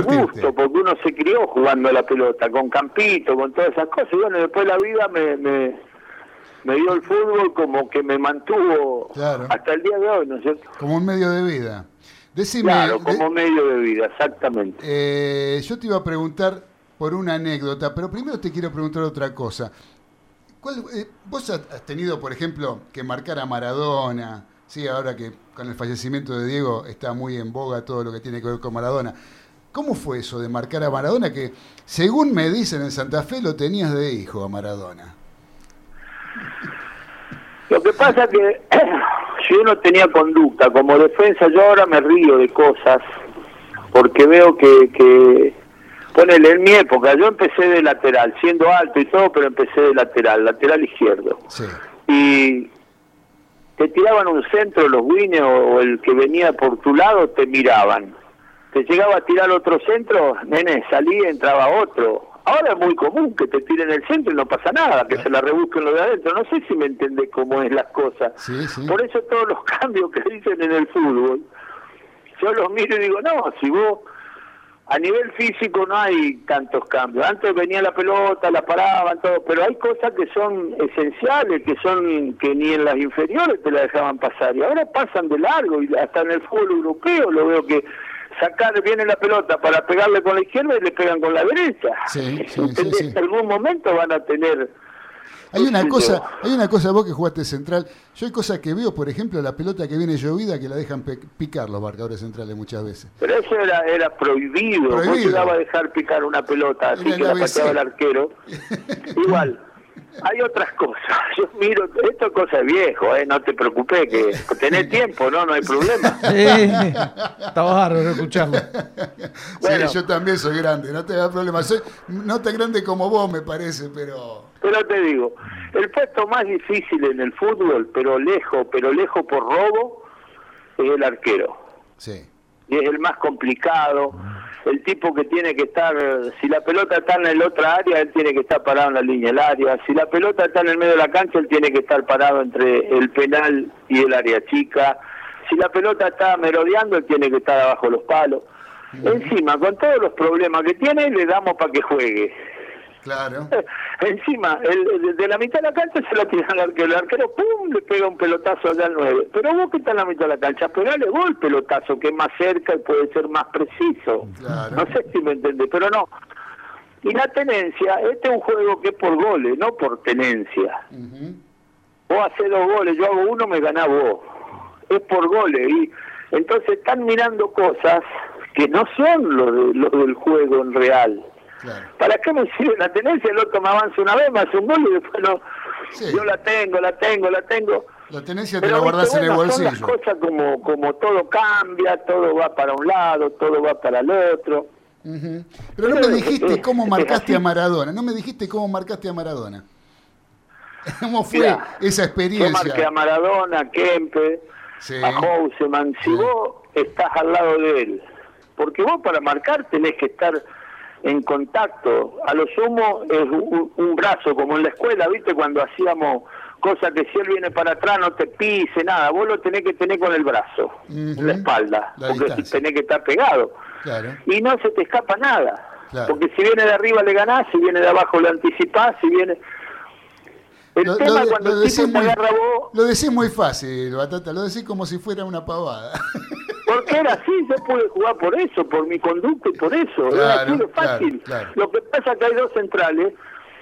M: gusto, porque uno se crió jugando a la pelota, con campito, con todas esas cosas, y bueno, después la vida me, me, me dio el fútbol como que me mantuvo
A: Claro.
M: hasta el día de hoy, ¿no es cierto?
A: Como un medio de vida. Decime,
M: Claro,
A: de-
M: como medio de vida, exactamente.
A: eh, yo te iba a preguntar por una anécdota, pero primero te quiero preguntar otra cosa. ¿Cuál, eh, ¿Vos has tenido, por ejemplo, que marcar a Maradona? Sí, ahora que con el fallecimiento de Diego está muy en boga todo lo que tiene que ver con Maradona. ¿Cómo fue eso de marcar a Maradona? Que según me dicen en Santa Fe lo tenías de hijo a Maradona.
M: Lo que pasa que si uno tenía conducta como defensa, yo ahora me río de cosas porque veo que, que ponele en mi época, yo empecé de lateral, siendo alto y todo, pero empecé de lateral, lateral izquierdo.
A: Sí.
M: Y te tiraban un centro los wines o el que venía por tu lado, te miraban. Te llegaba a tirar otro centro, nene, salía, entraba otro. Ahora es muy común que te tiren el centro y no pasa nada, que se la rebusquen lo de adentro. No sé si me entendés cómo es las cosas.
A: Sí, sí.
M: Por eso todos los cambios que dicen en el fútbol, yo los miro y digo, no, si vos a nivel físico no hay tantos cambios. Antes venía la pelota, la paraban, todo, pero hay cosas que son esenciales, que son que ni en las inferiores te la dejaban pasar y ahora pasan de largo y hasta en el fútbol europeo lo veo que sacar viene la pelota para pegarle con la izquierda y le pegan con la derecha.
A: Sí.
M: En algún momento van a tener
A: Hay una
M: Sí,
A: cosa, hay una cosa vos que jugaste central. Yo hay cosas que veo, por ejemplo, la pelota que viene llovida que la dejan picar los marcadores centrales muchas veces.
M: Pero eso era, era prohibido. Vos
A: Prohibido.
M: llegabas a dejar picar una pelota así
A: Era
M: que la pateaba el arquero. Igual, hay otras cosas. Yo miro, esto es cosa viejo, ¿eh? no te preocupes, que tenés tiempo, ¿no? No hay problema.
C: Eh, está bárbaro escucharlo.
M: Bueno.
A: Sí, yo también soy grande, no te da problema. Soy no tan grande como vos, me parece, pero.
M: Pero te digo, el puesto más difícil en el fútbol, pero lejos, pero lejos por robo, es el arquero.
A: Sí.
M: y es el más complicado, el tipo que tiene que estar, si la pelota está en el otra área, él tiene que estar parado en la línea del área, si la pelota está en el medio de la cancha, él tiene que estar parado entre el penal y el área chica, si la pelota está merodeando, él tiene que estar abajo de los palos. Encima, con todos los problemas que tiene, le damos para que juegue.
A: Claro.
M: Encima, el, de- la mitad de la cancha se la tira al arquero. El arquero, ¡pum!, le pega un pelotazo allá al 9. Pero vos que estás en la mitad de la cancha, pegale vos el pelotazo, que es más cerca y puede ser más preciso.
A: Claro.
M: No sé si me entendés, pero no. Y la tenencia, este es un juego que es por goles, no por tenencia. Vos haces dos goles, yo hago uno, me ganás vos. Es por goles. Y entonces están mirando cosas que no son lo, de, lo del juego en real. ¿Para qué me sirve la tenencia? El otro me avanza una vez, me hace un gol y después no. Yo la tengo, la tengo, la tengo.
A: La tenencia te
M: Pero
A: la guardás
M: viste,
A: en el
M: bueno, son las
A: bolsillo.
M: cosas como, como todo cambia, todo va para un lado, todo va para el otro.
A: Ujú. Pero no me dijiste cómo marcaste a Maradona. No me dijiste cómo marcaste a Maradona. ¿Cómo fue esa
M: Yo marqué a
A: experiencia?
M: Maradona, a Kempe,
A: Sí.
M: a Houseman. Si vos estás al lado de él, porque vos para marcar tenés que estar en contacto. A lo sumo es un, un brazo, como en la escuela, ¿viste? Cuando hacíamos cosas que si él viene para atrás no te pise, nada. Vos lo tenés que tener con el brazo, en la espalda,
A: La
M: porque
A: distancia.
M: tenés que estar pegado.
A: Claro.
M: Y no se te escapa nada.
A: Claro.
M: Porque si viene de arriba le ganás, si viene de abajo le anticipás, si viene... El
A: Lo,
M: tema
A: lo-
M: cuando
A: lo
M: el tipo te
A: muy,
M: agarra vos,
A: lo decís muy fácil, Batata. Lo decís como si fuera una pavada.
M: porque era así, yo pude jugar por eso, por mi conducta y por eso. era
A: Claro,
M: así de fácil.
A: claro, claro.
M: Lo que pasa es que hay dos centrales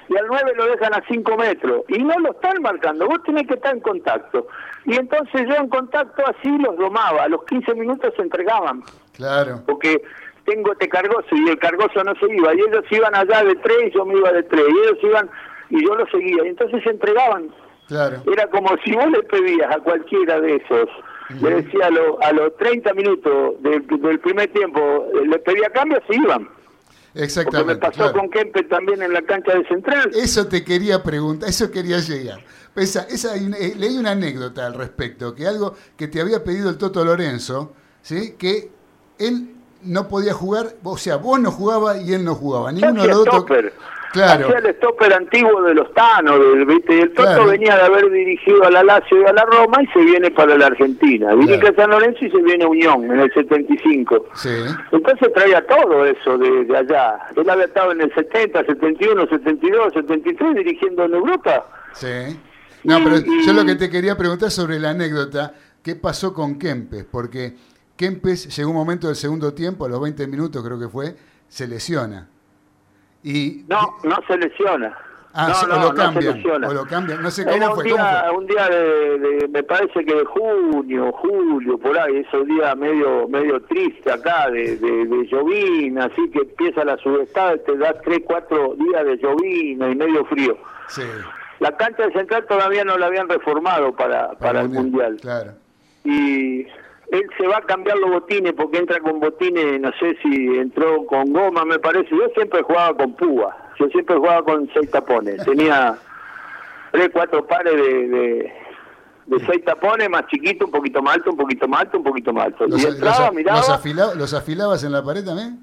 M: y al 9 lo dejan a 5 metros y no lo están marcando, vos tenés que estar en contacto. Y entonces yo en contacto así los domaba, a los 15 minutos se entregaban.
A: Claro.
M: porque tengo este cargoso y el cargoso no se iba y ellos iban allá de tres y yo me iba de tres y ellos iban y yo lo seguía. Y entonces se entregaban.
A: Claro.
M: Era como si vos le pedías a cualquiera de esos, le decía a, lo- a los 30 minutos del, del primer tiempo, eh, le pedía cambio, se iban. Porque me
A: Exactamente.
M: pasó
A: claro.
M: con Kempe también en la cancha de Central.
A: Eso te quería preguntar, eso quería llegar. Esa, esa, eh, leí una anécdota al respecto, que algo que te había pedido el Toto Lorenzo, ¿sí? que él no podía jugar, o sea, vos no jugabas y él no jugaba. Ninguno de los dos. Claro.
M: Hacía el stopper antiguo de los Thanos, del- ¿viste? Y el Toto
A: Claro.
M: venía de haber dirigido a la Lazio y a la Roma y se viene para la Argentina. Dirige a San Lorenzo y se viene a Unión en el 75.
A: Sí.
M: Entonces traía todo eso de, de allá. Él había estado en el 70, 71, 72, 73 dirigiendo en Europa.
A: Sí. No, pero yo lo que te quería preguntar sobre la anécdota, ¿qué pasó con Kempes? Porque Kempes llegó un momento del segundo tiempo, a los 20 minutos creo que fue, se lesiona. Y
M: No, no se lesiona.
A: Ah,
M: no,
A: sí, o
M: no, no se
A: o lo cambian, no sé
M: Era
A: cómo
M: un
A: fue,
M: día,
A: cómo fue.
M: un día de, de- me parece que de junio, julio, por ahí, esos días medio medio triste acá, de, de, de llovina, así que empieza la sudestada, te da tres, cuatro días de llovina y medio frío.
A: Sí,
M: La cancha de central todavía no la habían reformado para, para el Mundial.
A: claro.
M: Y él se va a cambiar los botines porque entra con botines, no sé si entró con goma, me parece. Yo siempre jugaba con púa, yo siempre jugaba con seis tapones. Tenía tres, cuatro pares de, de, de seis tapones, más chiquito, un poquito más alto, un poquito más alto, un poquito más alto.
A: ¿Los,
M: y entraba,
A: los-
M: miraba.
A: los los afilabas en la pared también?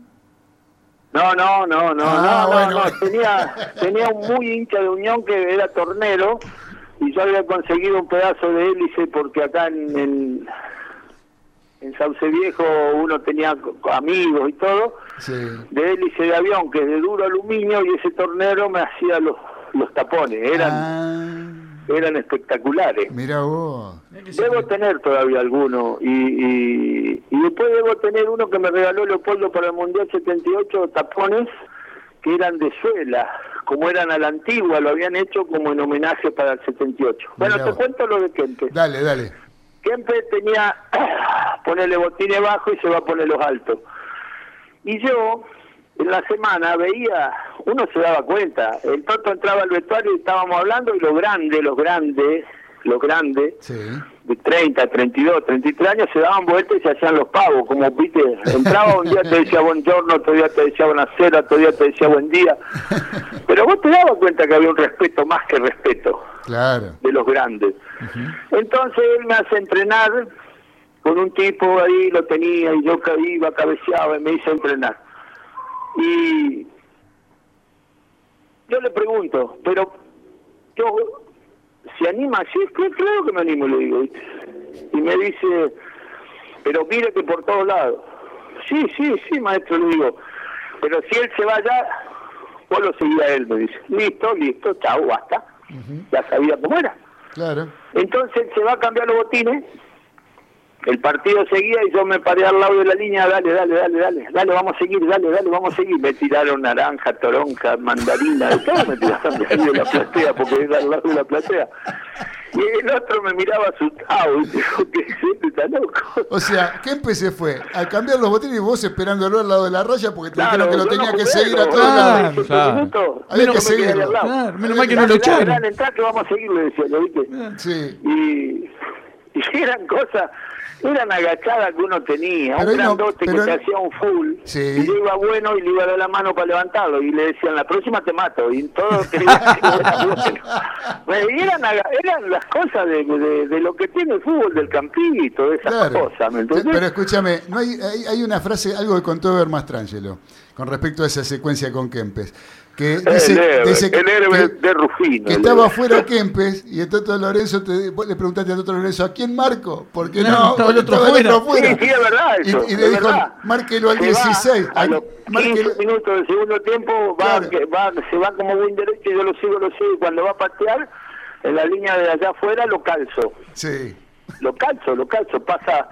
M: No, no, no, no,
A: Ah,
M: no,
A: bueno.
M: no, no. Tenía, tenía un muy hincha de unión que era tornero y yo había conseguido un pedazo de hélice porque acá en, en, en Sauce Viejo uno tenía amigos y todo,
A: Sí.
M: de hélice de avión que es de duro aluminio y ese tornero me hacía los, los tapones, eran, eran espectaculares.
A: Mira vos.
M: Debo tener todavía alguno y, y, y después debo tener uno que me regaló Leopoldo para el Mundial 78, tapones que eran de suela, como eran a la antigua, lo habían hecho como en homenaje para el 78. Bueno,
A: Mirá
M: te
A: vos.
M: cuento lo de Kempe.
A: Dale, dale.
M: Kempe tenía, ponerle botines bajos y se va a poner los altos. Y yo, en la semana, veía, uno se daba cuenta, el Toto entraba al vestuario y estábamos hablando y los grandes, los grandes, los grandes,
A: Sí.
M: de 30, 32, 33 años se daban vueltas y se hacían los pavos, como viste, entraba un día te decía buongiorno, otro día te decía buenasera, otro día te decía buen día, pero vos te dabas cuenta que había un respeto más que respeto
A: Claro.
M: de los grandes. Entonces él me hace entrenar con un tipo ahí, lo tenía y yo iba, cabeceaba y me hizo entrenar. Y yo le pregunto, pero yo, ¿se anima? Sí, cl- claro que me animo, le digo. Y me dice, pero mire que por todos lados. Sí, sí, sí, maestro, le digo. Pero si él se va allá, vos lo seguís a él, me dice. Listo, listo, chao, basta. Ya sabía cómo era.
A: Claro.
M: Entonces se va a cambiar los botines, el partido seguía y yo me paré al lado de la línea, dale, dale, dale, dale, dale, vamos a seguir, dale, dale, vamos a seguir. Me tiraron naranja, toronja, mandarina, de todo me tiraron de ahí de la platea, porque era al lado de la platea. Y el otro me miraba asustado, y dijo, ¿qué es está loco?
A: O sea, Kempes se fue a cambiar los botines y vos esperándolo al lado de la raya porque te
M: Claro,
A: dijeron que lo tenía
M: no
A: que seguir a todos lados.
B: Claro.
M: minutos,
A: Había
M: yo
A: que seguirlo.
C: Claro, menos mal que no lo echaron.
M: entrá que vamos a seguir, le decía yo, ¿viste?
A: Sí.
M: y, y eran cosas, eran agachadas que uno tenía,
A: Pero
M: un
A: no-
M: grandote
A: pero
M: que te hacía un full,
A: Sí.
M: y yo iba bueno y le iba a dar la mano para levantarlo, y le decían, la próxima te mato, y todo creían que era bueno. Eran, eran las cosas de, de, de lo que tiene el fútbol, del campito, de esas
A: Claro.
M: cosas, ¿me entendés?
A: Pero escúchame, no hay, hay, hay una frase, algo que contó Eber Mastrangelo, con respecto a esa secuencia con Kempes, que dice,
M: el héroe,
A: dice que,
M: el héroe
A: que-
M: de Rufino.
A: que estaba
M: héroe.
A: fuera Kempes y el Toto Lorenzo, te, vos le preguntaste al Toto Lorenzo, ¿a quién marco? Porque
C: No,
A: no,
C: estaba el otro fuera.
A: afuera.
M: Sí, sí, es verdad
A: Y-
M: eso,
A: Y, le
M: es
A: dijo,
M: verdad.
A: márquelo al
M: Se va
A: 16.
M: a los
A: márquelo-
M: 15 minutos del segundo tiempo va,
A: Claro.
M: que va- se va como buen derecho, yo lo sigo, lo sigo, y cuando va a patear, en la línea de allá afuera lo calzo,
A: Sí,
M: lo calzo, lo calzo, pasa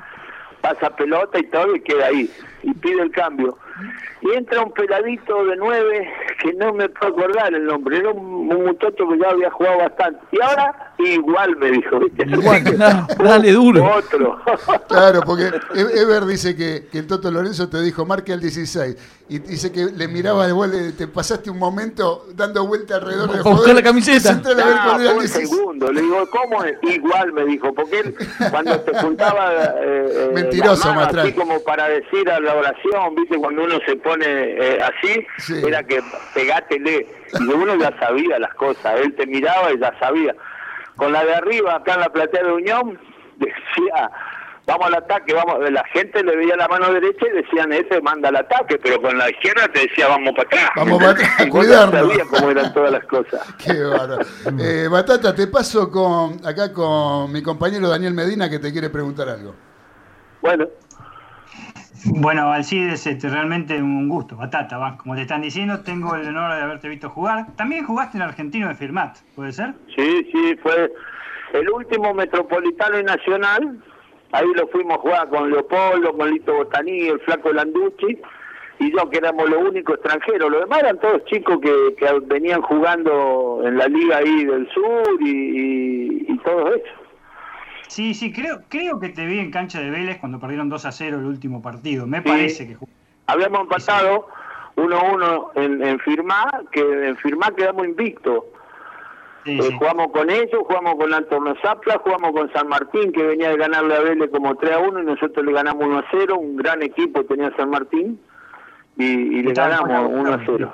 M: pasa pelota y todo y queda ahí, y pide el cambio. Y entra un peladito de nueve que no me puedo acordar el nombre, era un, un muchacho que ya había jugado bastante. Y ahora igual me dijo, ¿viste?
C: Igual, da- dale duro.
M: Otro.
A: Claro, porque E- Ever dice que, que el Toto Lorenzo te dijo marque al 16 y dice que le miraba de vuelta, te pasaste un momento dando vuelta alrededor del
C: A buscar la camiseta.
A: a ver cuál era el
M: un
A: 16.
M: segundo. Le digo, ¿cómo es? Igual me dijo, porque él cuando te juntaba eh, eh,
A: Mentiroso,
M: la mano
A: Mastrán.
M: así como para decir a la oración, viste, cuando uno se pone eh, así,
A: Sí.
M: era que pegátele. Y uno ya sabía las cosas, él te miraba y ya sabía. Con la de arriba, acá en la platea de Unión, decía, vamos al ataque, vamos, la gente le veía la mano derecha y decían, ese manda al ataque, pero con la izquierda te decía, vamos para atrás.
A: Vamos para atrás, cuidarnos.
M: sabías cómo eran todas las cosas.
A: Qué bárbaro. Eh, Batata, te paso con acá con mi compañero Daniel Medina que te quiere preguntar algo.
M: Bueno,
D: Bueno, Alcides, este, realmente un gusto, Batata, va. como te están diciendo, tengo el honor de haberte visto jugar. También jugaste en Argentino de Firmat, ¿puede ser?
M: Sí, sí, fue el último metropolitano y nacional. Ahí lo fuimos a jugar con Leopoldo, con Lito Botaní, el Flaco Landucci y yo, que éramos los únicos extranjeros. Los demás eran todos chicos que, que venían jugando en la liga ahí del sur y, y, y todo eso.
D: Sí, sí, creo, creo que te vi en cancha de Vélez cuando perdieron 2 a 0 el último partido. Me
M: Sí.
D: parece que.
M: Habíamos empatado 1-1 en, en Firmá, que en Firmá quedamos invictos.
D: Sí,
M: Eh,
D: sí.
M: Jugamos con ellos, jugamos con Antonio Zapla, jugamos con San Martín, que venía de ganarle a Vélez como 3 a 1 y nosotros le ganamos 1 a 0. Un gran equipo tenía San Martín y, y le ganamos
D: la-
M: 1 a 0.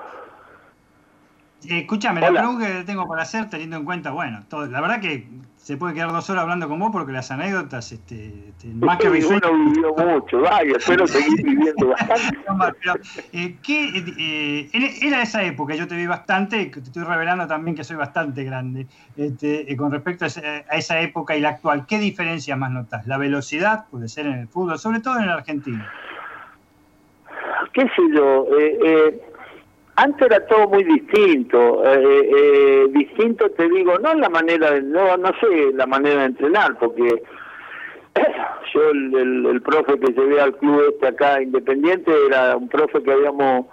D: Eh, escúchame, la pregunta que tengo para hacer, teniendo en cuenta, bueno, todo, la verdad que se puede quedar dos horas hablando con vos porque las anécdotas, este, este, más que
M: uno vivió mucho, vaya, espero seguir viviendo bastante.
D: No, pero, eh, ¿qué, eh, eh, era esa época, yo te vi bastante, te estoy revelando también que soy bastante grande, este, eh, con respecto a, esa época y la actual, ¿qué diferencia más notas? La velocidad puede ser en el fútbol, sobre todo en el argentino.
M: qué sé yo, eh, antes era todo muy distinto, eh, eh, distinto te digo, no en la manera, de, no, no sé la manera de entrenar, porque yo el, el, el profe que llevé al club este acá Independiente era un profe que habíamos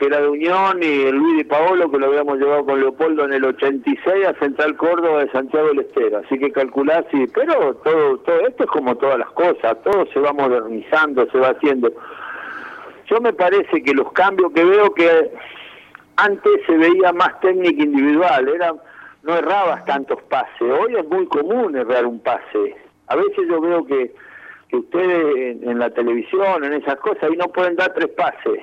M: que era de Unión y el Luis de Paolo que lo habíamos llevado con Leopoldo en el 86 a Central Córdoba de Santiago del Estero, así que calculás, sí, pero todo, todo esto es como todas las cosas, todo se va modernizando, se va haciendo. Yo me parece que los cambios que veo que antes se veía más técnica individual, era no errabas tantos pases. Hoy es muy común errar un pase. A veces yo veo que, que ustedes en, en la televisión, en esas cosas, ahí no pueden dar tres pases.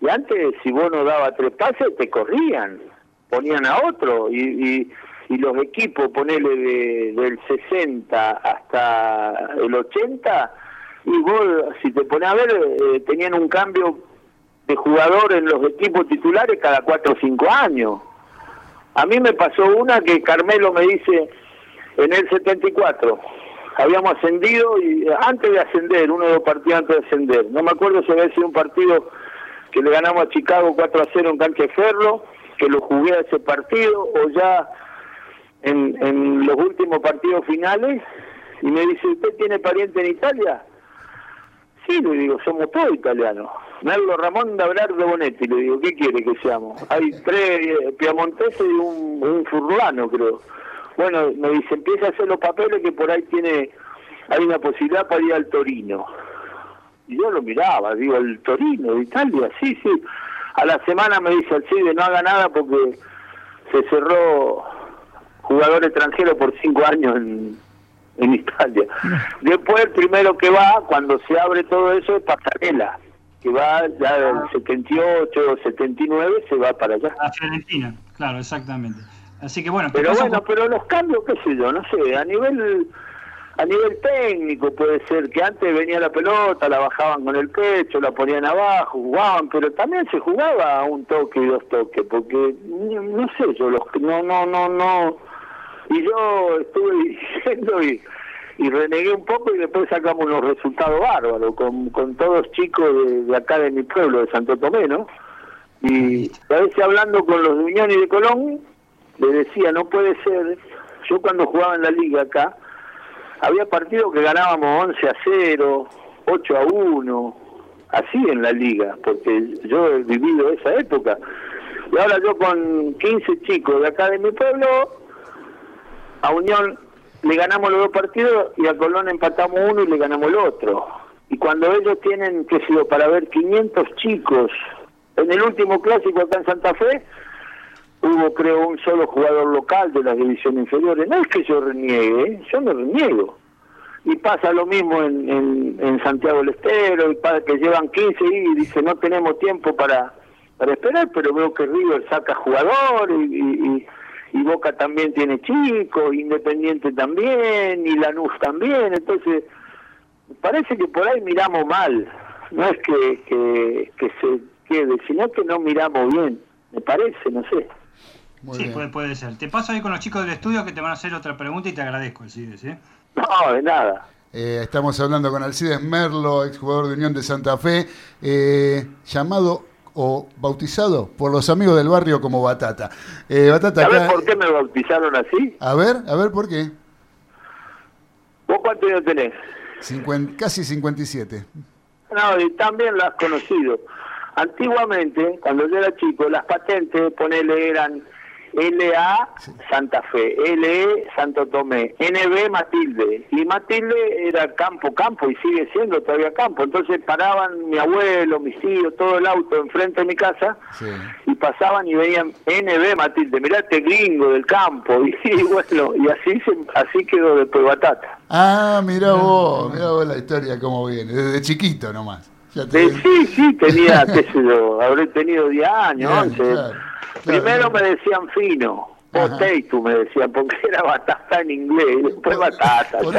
M: Y antes, si vos no dabas tres pases, te corrían, ponían a otro. Y, y, y los equipos, ponele de, del 60 hasta el 80, y vos, si te pones a ver, eh, tenían un cambio de jugador en los equipos titulares cada cuatro o cinco años. A mí me pasó una que Carmelo me dice en el 74. Habíamos ascendido y antes de ascender, uno de los partidos antes de ascender. No me acuerdo si había sido un partido que le ganamos a Chicago 4 a 0 en cancha de Ferro, que lo jugué a ese partido, o ya en los últimos partidos finales, y me dice, ¿usted tiene pariente en Italia? Sí, le digo, somos todos italianos. Merlo Ramón de Bonetti, le digo, ¿qué quiere que seamos? Hay tres eh, piamonteses y un, un furlano, creo. Bueno, me dice, empieza a hacer los papeles que por ahí tiene, hay una posibilidad para ir al Torino. Y yo lo miraba, digo, el Torino de Italia, sí, sí. A la semana me dice, Alcide, no haga nada porque se cerró jugador extranjero por cinco años en, en Italia. Después el primero que va, cuando se abre todo eso, es Pasarela, que va ya del 78, 79, se va para allá.
D: A Fiorentina, claro, exactamente. Así que bueno,
M: Pero bueno,
D: por-
M: pero los cambios, qué sé yo, no sé, a nivel a nivel técnico puede ser que antes venía la pelota, la bajaban con el pecho, la ponían abajo, jugaban, pero también se jugaba un toque y dos toques, porque no, no sé yo, los, no, no, no, no, y yo estuve diciendo y, y renegué un poco y después sacamos unos resultados bárbaros con, con todos chicos de, de acá de mi pueblo, de Santo Tomé, ¿no? Y a veces hablando con los de Unión y de Colón, le decía, no puede ser, yo cuando jugaba en la liga acá, había partidos que ganábamos 11 a 0, 8 a 1, así en la liga, porque yo he vivido esa época. Y ahora yo con 15 chicos de acá de mi pueblo, a Unión le ganamos los dos partidos y a Colón empatamos uno y le ganamos el otro. Y cuando ellos tienen, que sé yo, para ver 500 chicos, en el último clásico acá en Santa Fe, hubo creo un solo jugador local de las divisiones inferiores. No es que yo reniegue, ¿eh? yo no reniego. Y pasa lo mismo en, en, Santiago del Estero, y para que llevan 15 y dice no tenemos tiempo para, para esperar, pero veo que River saca jugadores y, y Boca también tiene chicos, Independiente también, y Lanús también, entonces parece que por ahí miramos mal, no es que, que, que se quede, sino que no miramos bien, me parece, no sé.
D: sí, puede, puede ser. Te paso ahí con los chicos del estudio que te van a hacer otra pregunta y te agradezco, Alcides, ¿eh?
M: No, de nada.
A: Eh, estamos hablando con Alcides Merlo, exjugador de Unión de Santa Fe, eh, llamado o bautizado por los amigos del barrio como Batata. Eh, Batata
M: ¿Sabes
A: acá-
M: por qué me bautizaron así?
A: A ver, a ver por qué.
M: ¿Vos cuántos años tenés?
A: Cincuen- casi 57.
M: No, y también lo has conocido. Antiguamente, cuando yo era chico, las patentes, ponele, eran LA Santa Fe, LE Santo Tomé, NB Matilde. Y Matilde era campo, campo, y sigue siendo todavía campo. Entonces paraban mi abuelo, mis tíos, todo el auto enfrente de mi casa y pasaban y veían NB Matilde, mirá este gringo del campo. Y, bueno, y así, se, así quedó después Batata.
A: Ah, mira vos, mira vos la historia cómo viene, desde chiquito nomás. Ya te-
M: sí, sí, tenía, qué sé yo, habré tenido 10 años,
A: Bien,
M: 11.
A: claro,
M: Primero me decían fino, potato me decían, porque era batata en inglés, y después batata. le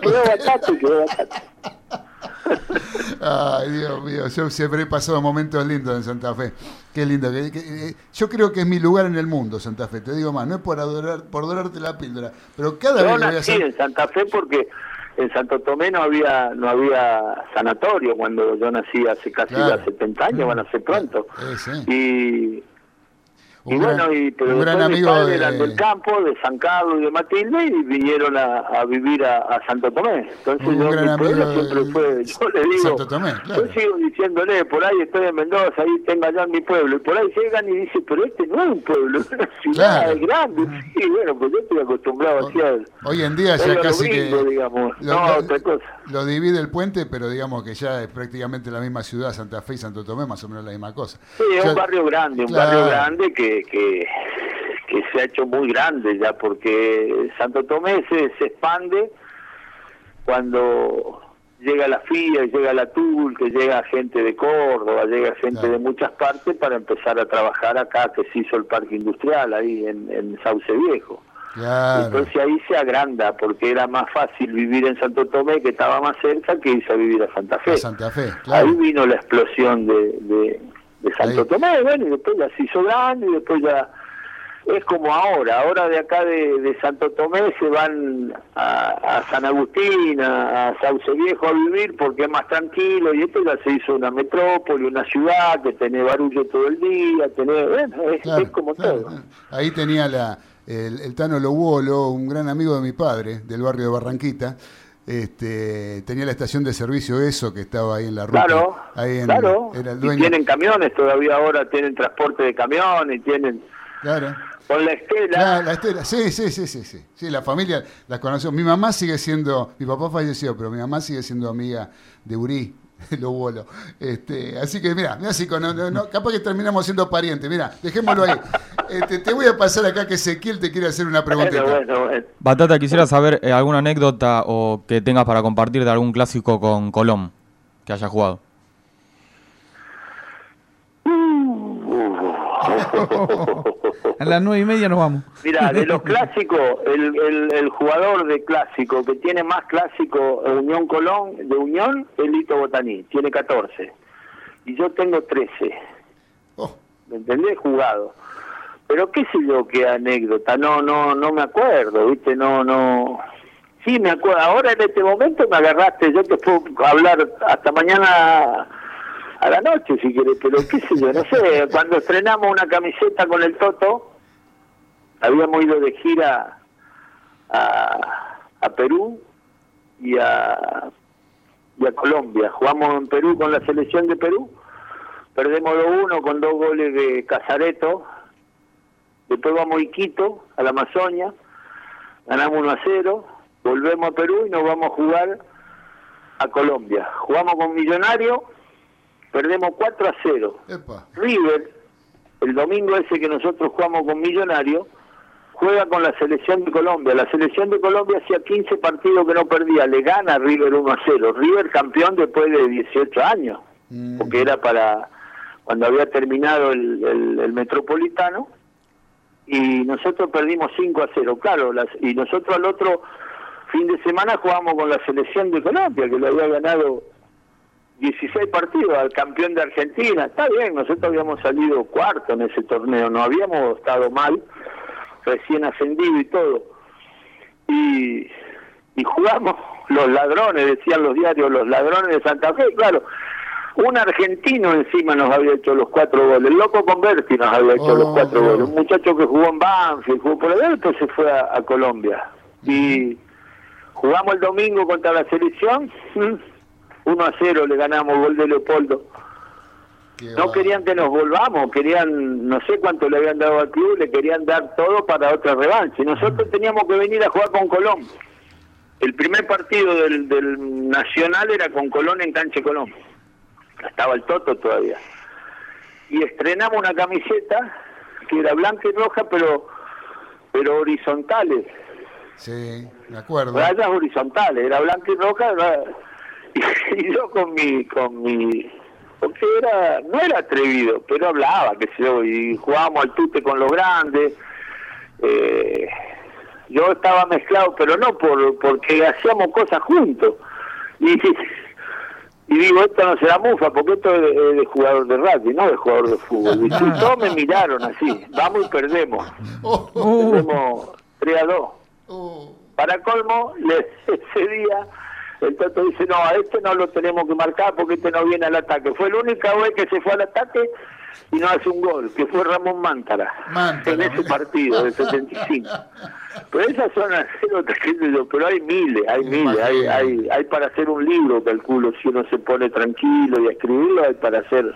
M: quedó batata y quedó batata.
A: Ay, Dios mío, yo siempre he pasado momentos lindos en Santa Fe. Qué lindo. que- que- eh, yo creo que es mi lugar en el mundo, Santa Fe. Te digo más, no es por adorar, por dorarte la píldora, pero cada
M: Yo
A: vez voy a
M: nací
A: hacer...
M: en Santa Fe porque en Santo Tomé no había no había sanatorio cuando yo nací hace casi
A: Claro.
M: ya 70 años, van a ser pronto.
A: Eh, sí.
M: Y, y bueno, y, pero
A: un gran amigo
M: padres
A: de-
M: eran del campo, de San Carlos y de Matilde, y vinieron a, a vivir a, a Santo Tomé. Entonces
A: Un
M: yo,
A: gran amigo
M: siempre
A: de-
M: fue, yo le digo,
A: Santo Tomé, claro.
M: yo sigo diciéndole, por ahí estoy en Mendoza, ahí tengo allá en mi pueblo, y por ahí llegan y dicen, pero este no es un pueblo, es una ciudad
A: Claro.
M: es grande. Sí, bueno, pues yo estoy acostumbrado así a...
A: Hoy en día ya casi que...
M: digamos.
A: lo-
M: No,
A: lo-
M: otra cosa.
A: Lo divide el puente, pero digamos que ya es prácticamente la misma ciudad, Santa Fe y Santo Tomé, más o menos la misma cosa.
M: Sí, es un barrio grande, un
A: Claro.
M: barrio grande que, que, que se ha hecho muy grande ya, porque Santo Tomé se, se expande cuando llega la FIA, llega la TUL, que llega gente de Córdoba, llega gente de muchas partes para empezar a trabajar acá, que se hizo el parque industrial ahí en, en Sauce Viejo.
A: Claro.
M: Entonces ahí se agranda, porque era más fácil vivir en Santo Tomé, que estaba más cerca, que irse a vivir a Santa Fe.
A: A Santa Fe, claro.
M: Ahí vino la explosión de, de, de Santo
A: Ahí.
M: Tomé, bueno, y después ya se hizo grande, y después ya es como ahora, ahora de acá de, de Santo Tomé se van a, a San Agustín, a, a Sauce Viejo a vivir porque es más tranquilo, y esto ya se hizo una metrópoli, una ciudad que tiene barullo todo el día, tiene, bueno, es,
A: Claro,
M: es como
A: claro,
M: todo.
A: claro. Ahí tenía la, el, el Tano Lobolo, un gran amigo de mi padre, del barrio de Barranquita. Este, tenía la estación de servicio eso que estaba ahí en la ruta.
M: Claro,
A: ahí en-
M: claro.
A: Era el
M: Y tienen camiones todavía ahora, tienen transporte de camiones, y tienen
A: Claro.
M: con la estela.
A: La, la Estela, sí, sí, sí, sí, sí. Sí, la familia la conoció. Mi mamá sigue siendo, mi papá falleció, pero mi mamá sigue siendo amiga de Uri, lo bolo. Este, así que mira, mira si con- no, no, no, capaz que terminamos siendo parientes. Mira, dejémoslo ahí. Este, te voy a pasar acá que Ezequiel te quiere hacer una preguntita.
M: Bueno, bueno, bueno.
B: Batata, quisiera saber eh, alguna anécdota o que tengas para compartir de algún clásico con Colón que haya jugado.
C: A las nueve y media nos vamos.
M: Mira, de los clásicos, el, el, el jugador de clásico que tiene más clásico Unión Colón, de Unión, es Lito Botaní, tiene 14. Y yo tengo 13. ¿Me entendés? Jugado. Pero qué sé yo qué anécdota, no, no, no me acuerdo, viste, no, no. Sí, me acuerdo. Ahora en este momento me agarraste, yo te puedo hablar hasta mañana a la noche si querés, pero qué sé yo, no sé, cuando estrenamos una camiseta con el Toto, habíamos ido de gira a, a Perú y a y a Colombia. Jugamos en Perú con la selección de Perú, perdemos 2-1 con dos goles de Casareto, después vamos a Iquito, a la Amazonia, ganamos 1-0, volvemos a Perú y nos vamos a jugar a Colombia. Jugamos con Millonario, perdemos 4-0. River, el domingo ese que nosotros jugamos con Millonario, juega con la selección de Colombia. La selección de Colombia hacía 15 partidos que no perdía, le gana a River 1 a 0. River campeón después de 18 años, porque era para cuando había terminado el, el- el Metropolitano, y nosotros perdimos 5 a 0. Claro, las- y nosotros al otro fin de semana jugamos con la selección de Colombia, que le había ganado 16 partidos al campeón de Argentina. Está bien, nosotros habíamos salido cuarto en ese torneo, no habíamos estado mal, recién ascendido y todo. Y, y jugamos los ladrones, decían los diarios, los ladrones de Santa Fe, claro. Un argentino encima nos había hecho los cuatro goles. El loco Converti nos había hecho los cuatro goles. Un muchacho que jugó en Banfield, jugó por allá, se fue a, a Colombia. Y jugamos el domingo contra la selección, 1 a 0 le ganamos gol de Leopoldo. No querían que nos volvamos, querían, no sé cuánto le habían dado al club, le querían dar todo para otra revancha. Y nosotros teníamos que venir a jugar con Colón. El primer partido del, del Nacional era con Colón en Canche Colón. Estaba el Toto todavía. Y estrenamos una camiseta que era blanca y roja, pero pero horizontales.
A: Sí, de acuerdo.
M: rayas horizontales, era blanca y roja, era- y, yo con mi, con mi, porque era, no era atrevido, pero hablaba, qué sé yo, y jugábamos al tute con los grandes, eh, yo estaba mezclado, pero no por porque hacíamos cosas juntos, y, y digo, esto no será mufa, porque esto es de, de jugador de rugby, no de jugador de fútbol, y todos me miraron así, vamos y perdemos, perdemos 3 a 2. Para colmo, ese día el Toto dice, no, a este no lo tenemos que marcar porque este no viene al ataque. Fue la única vez que se fue al ataque y no hace un gol, que fue Ramón Mántara, en ese partido del 75. Pero esas son anécdotas que yo, pero hay miles, hay miles, hay, hay, hay para hacer un libro, calculo, si uno se pone tranquilo y a escribirlo, hay para hacer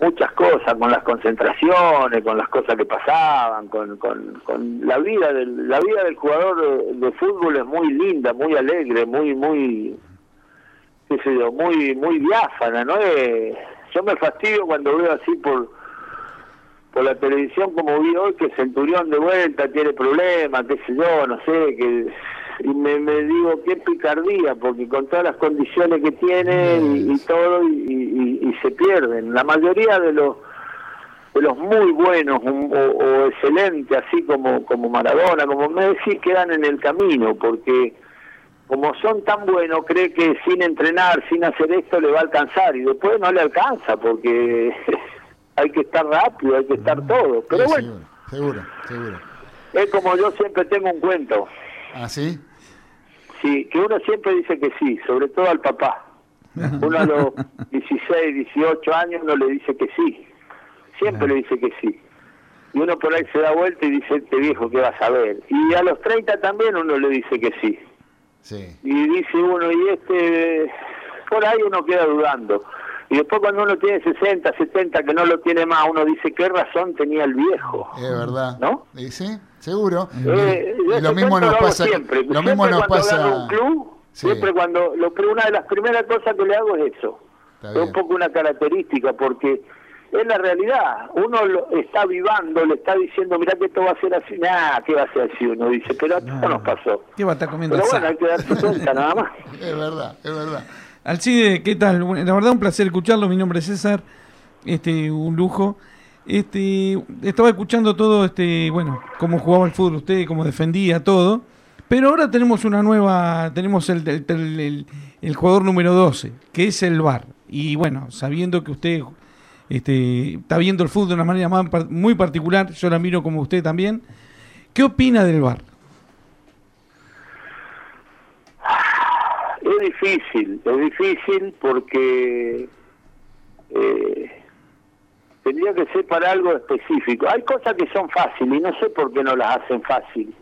M: muchas cosas, con las concentraciones, con las cosas que pasaban, con, con, la vida del la vida del jugador de, fútbol es muy linda, muy alegre, muy muy qué sé yo, muy muy diáfana, no es yo me fastidio cuando veo así por por la televisión como vi hoy que Centurión de vuelta tiene problemas, qué sé yo, no sé, que y me, me digo qué picardía, porque con todas las condiciones que tiene y, y todo, y, y- y se pierden. La mayoría de los de los muy buenos o, o excelentes, así como, como Maradona, como Messi, quedan en el camino, porque como son tan buenos, cree que sin entrenar, sin hacer esto, le va a alcanzar, y después no le alcanza, porque hay que estar rápido, hay que estar todo. Pero
A: Sí,
M: bueno,
A: Seguro, seguro.
M: es como yo siempre tengo un cuento.
A: ¿Ah, sí?
M: Sí, que uno siempre dice que sí, sobre todo al papá. Uno a los 16, 18 años uno le dice que sí. Siempre le dice que sí. Y uno por ahí se da vuelta y dice, este viejo, ¿qué vas a ver? Y a los 30 también uno le dice que sí.
A: Sí.
M: Y dice uno, y este, por ahí uno queda dudando. Y después cuando uno tiene 60, 70, que no lo tiene más, uno dice, ¿qué razón tenía el viejo?
A: Es verdad.
M: ¿No?
A: ¿Y sí? Seguro.
M: Eh,
A: Y- lo mismo nos pasa.
M: siempre.
A: Lo
M: Siempre
A: mismo nos
M: agarro
A: pasa.
M: un club,
A: Sí.
M: siempre cuando lo, una de las primeras cosas que le hago es eso.
A: Está
M: Es
A: bien.
M: un poco una característica porque es la realidad. Uno lo está vivando, le está diciendo, mira que esto va a ser así. Nah, ¿qué va a ser así? Uno dice, pero esto nos pasó.
C: ¿Qué va a estar comiendo
M: Pero bueno, hay que darse cuenta nada más.
A: Es verdad, es verdad.
C: Alcide, ¿qué tal? La verdad un placer escucharlo, mi nombre es César, este, un lujo. Este, estaba escuchando todo, este, bueno, cómo jugaba el fútbol usted, cómo defendía todo, pero ahora tenemos una nueva, tenemos el, jugador número 12, que es el VAR. Y bueno, sabiendo que usted este, está viendo el fútbol de una manera muy particular, yo la miro como usted también, ¿qué opina del VAR?
M: Es difícil, es difícil porque eh, tendría que ser para algo específico. Hay cosas que son fáciles y no sé por qué no las hacen fácil.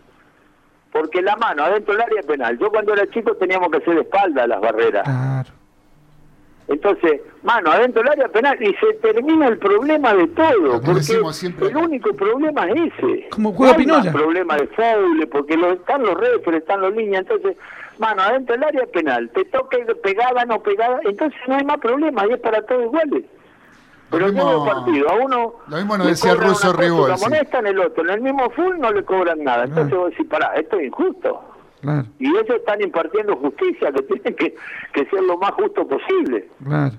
M: porque la mano adentro del área penal. Yo cuando era chico teníamos que hacer de espalda las barreras.
C: Claro.
M: Entonces, mano adentro del área penal y se termina el problema de todo. Porque
A: siempre
M: el único problema es ese.
C: Como juega
M: no hay más problema de foul, porque lo- están los referes, están los líneas. Entonces, mano adentro del área penal, te toque pegada, no pegada, entonces no hay más problema y es para todos iguales. Pero
A: Lo
M: en
A: mismo-
M: medio partido, a uno
A: lo mismo nos decía
M: una cosa,
A: Rigol,
M: Lo
A: sí.
M: amonestan el otro, en el mismo full no le cobran nada. Entonces vos decís, pará, esto es injusto.
C: Claro,
M: Y ellos están impartiendo justicia, que tiene que, que ser lo más justo posible.
C: claro.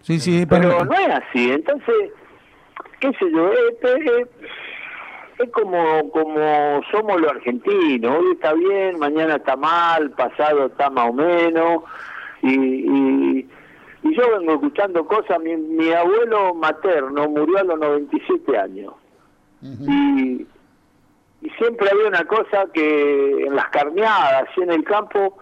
C: Sí, sí, para...
M: Pero no es así, entonces, qué sé yo, es, es- es como, como somos los argentinos, hoy está bien, mañana está mal, pasado está más o menos, y, y, y yo vengo escuchando cosas, mi, mi abuelo materno murió a los 97 años, y, y siempre había una cosa que en las carneadas y en el campo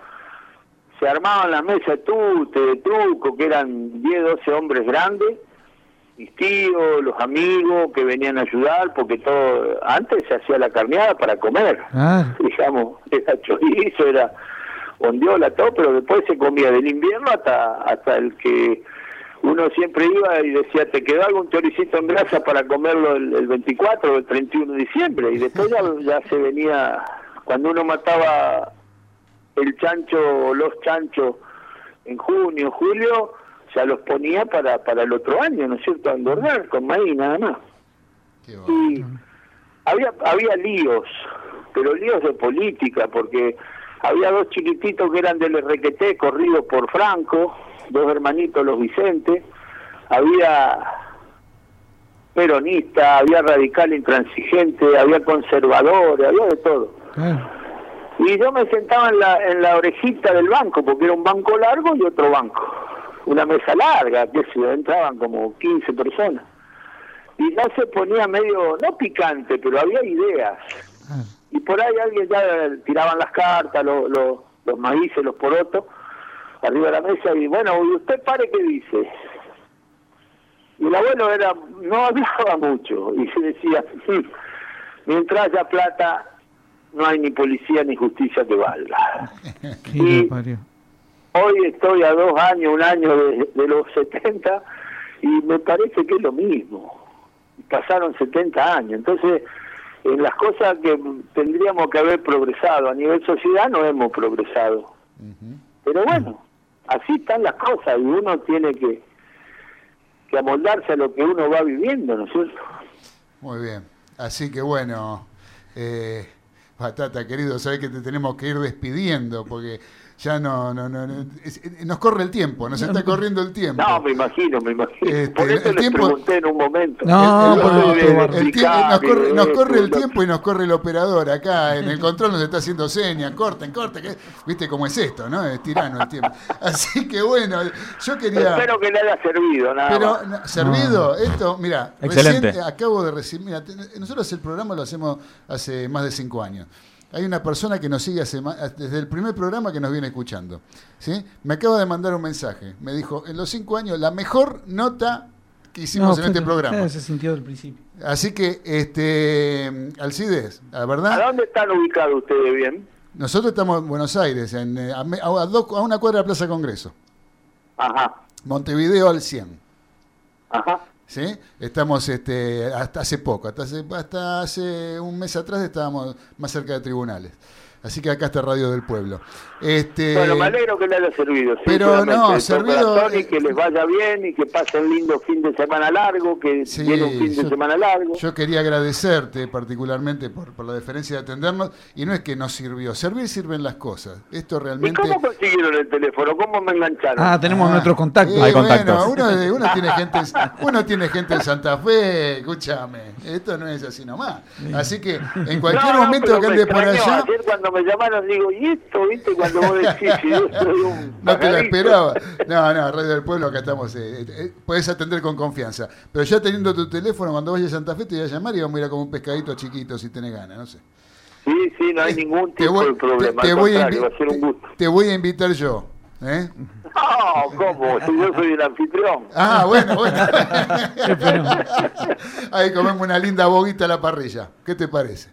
M: se armaban las mesas de tute, de truco, que eran 10, 12 hombres grandes, mis tíos, los amigos que venían a ayudar, porque todo antes se hacía la carneada para comer,
C: Claro.
M: digamos, era chorizo, era ondiola, todo, pero después se comía del invierno hasta hasta el que uno siempre iba y decía, te quedó algún choricito en grasa para comerlo el, el 24 o el 31 de diciembre, y después ya, ya se venía, cuando uno mataba el chancho o los chanchos en junio, julio, ya los ponía para, para el otro año, ¿no es cierto?, a engordar con maíz nada más. Y había, había líos, pero líos de política, porque había dos chiquititos que eran del RQT, corridos por Franco, dos hermanitos, los Vicentes, había peronista, había radical intransigente, había conservadores, había de todo.
C: Claro.
M: Y yo me sentaba en la, en la orejita del banco, porque era un banco largo y otro banco. Una mesa larga, que se entraban como 15 personas. Y no se ponía medio, no picante, pero había ideas. Y por ahí alguien ya tiraban las cartas, los, los, los maíces, los porotos, arriba de la mesa, y bueno, ¿y usted pare qué dice? Y el abuelo era, no hablaba mucho, y se decía, "Mm, mientras haya plata, no hay ni policía ni justicia que valga. Y-. Hoy estoy a dos años, un año de, de los 70 y me parece que es lo mismo. Pasaron 70 años. Entonces, en las cosas que tendríamos que haber progresado a nivel sociedad no hemos progresado. Pero bueno, así están las cosas y uno tiene que, que amoldarse a lo que uno va viviendo, ¿no es cierto?
A: Muy bien. Así que bueno, eh, Batata, querido, sabes que te tenemos que ir despidiendo porque ya no, no, no, no- es- eh, nos corre el tiempo, nos está corriendo el tiempo.
M: No, me imagino, me imagino.
A: Este,
M: Por eso
A: el
M: les
A: tiempo-
M: pregunté en un momento.
C: No,
A: el- tiempo- nos corre, nos corre el tiempo y nos corre el operador acá en el control nos está haciendo señas, corten, corten, que, viste cómo es esto, ¿no? Es tirano el tiempo. Así que bueno, yo quería
M: Espero que le haya servido, nada
A: pero
M: más.
A: no, servido, esto, mira,
B: Excelente.
A: recién acabo de recibir, mira, te- nosotros el programa lo hacemos hace más de cinco años. Hay una persona que nos sigue hace ma- desde el primer programa que nos viene escuchando. ¿sí? Me acaba de mandar un mensaje. Me dijo, en los cinco años, la mejor nota que hicimos
C: No,
A: en este programa.
C: eh, se sintió del principio.
A: Así que, este, Alcides, la
M: ¿A
A: verdad,
M: dónde están ubicados ustedes bien?
A: nosotros estamos en Buenos Aires, en, eh, a, me- a dos- a una cuadra de Plaza Congreso.
M: Ajá,
A: Montevideo al 100.
M: ajá.
A: ¿Sí? Estamos este, hasta hace poco, hasta hace, hasta hace un mes atrás estábamos más cerca de tribunales. Así que acá está Radio del Pueblo. Este,
M: Bueno, me alegro que le haya servido.
A: pero no,
M: de
A: servido,
M: y que les vaya bien y que pasen lindo fin de semana largo, que
A: Sí,
M: viene un fin de
A: yo-
M: semana largo.
A: Yo quería agradecerte particularmente por, por la deferencia de atendernos y no es que nos sirvió, servir sirven las cosas. Esto
M: ¿Y
A: realmente...
M: cómo consiguieron el teléfono? ¿Cómo me engancharon?
C: Ah, tenemos
A: Ah,
C: nuestros contactos.
A: eh,
B: Hay
A: bueno,
B: contactos.
A: uno, uno tiene gente, uno tiene gente en Santa Fe, escúchame, esto no es así nomás. Así que en cualquier
M: No,
A: momento que ande por allá,
M: Ayer cuando me llamaron digo, ¿y esto? ¿Viste? Cuando vos decís, si yo soy un
A: no te la
M: pajarito.
A: esperaba. No, no, Radio del Pueblo, acá estamos. eh, eh, eh, puedes atender con confianza. Pero ya teniendo tu teléfono, cuando vayas a Santa Fe te voy a llamar y vamos a ir a como un pescadito chiquito si tenés ganas, no sé.
M: Sí, sí, no hay ningún
A: Te
M: tipo
A: voy,
M: de problema.
A: te- voy a
M: contrario,
A: invi-
M: va a ser un
A: te-
M: gusto.
A: te voy a invitar yo. ¿eh?
M: No, ¿cómo? Si yo soy el anfitrión.
A: Ah, bueno, bueno. Ahí comemos una linda boguita a la parrilla. ¿Qué te parece?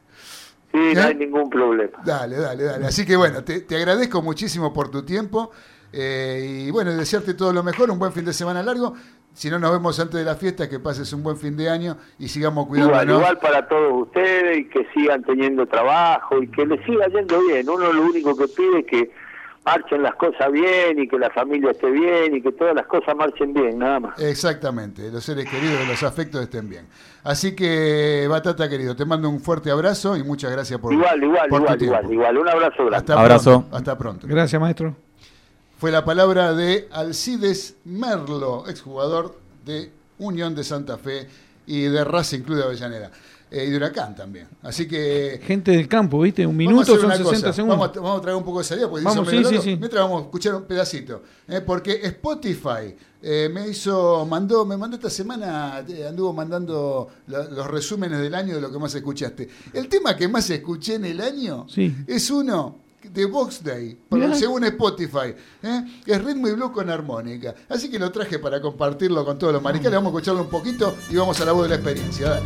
M: Sí, no hay ningún problema.
A: Dale, dale, dale. Así que bueno, te, te agradezco muchísimo por tu tiempo eh, y bueno, desearte todo lo mejor, un buen fin de semana largo. Si no nos vemos antes de la fiesta, que pases un buen fin de año y sigamos cuidándonos.
M: Igual, igual para todos ustedes y que sigan teniendo trabajo y que les siga yendo bien. Uno lo único que pide es que marchen las cosas bien y que la familia esté bien y que todas las cosas marchen bien, nada más.
A: Exactamente, los seres queridos, los afectos estén bien. Así que, Batata querido, te mando un fuerte abrazo y muchas gracias por
M: Igual, igual,
A: por
M: igual, igual, igual. Un abrazo grande.
A: Hasta
B: Abrazo.
A: Pronto, hasta pronto.
C: Gracias, maestro.
A: Fue la palabra de Alcides Merlo, exjugador de Unión de Santa Fe y de Racing Club de Avellaneda. Eh, y de Huracán también. Así que
C: Gente del campo, ¿viste? Un minuto son
A: una
C: 60
A: cosa,
C: segundos.
A: Vamos a, vamos a traer un poco de salida porque
C: Vamos, sí, sí, sí.
A: Mientras vamos a escuchar un pedacito. eh, porque Spotify eh, me hizo, mandó, me mandó esta semana, eh, anduvo mandando la- los resúmenes del año de lo que más escuchaste. El tema que más escuché en el año es uno de Box Day, según Spotify, ¿eh? es ritmo y blues con armónica. Así que lo traje para compartirlo con todos los maricales. Vamos a escucharlo un poquito y vamos a la voz de la experiencia. Dale.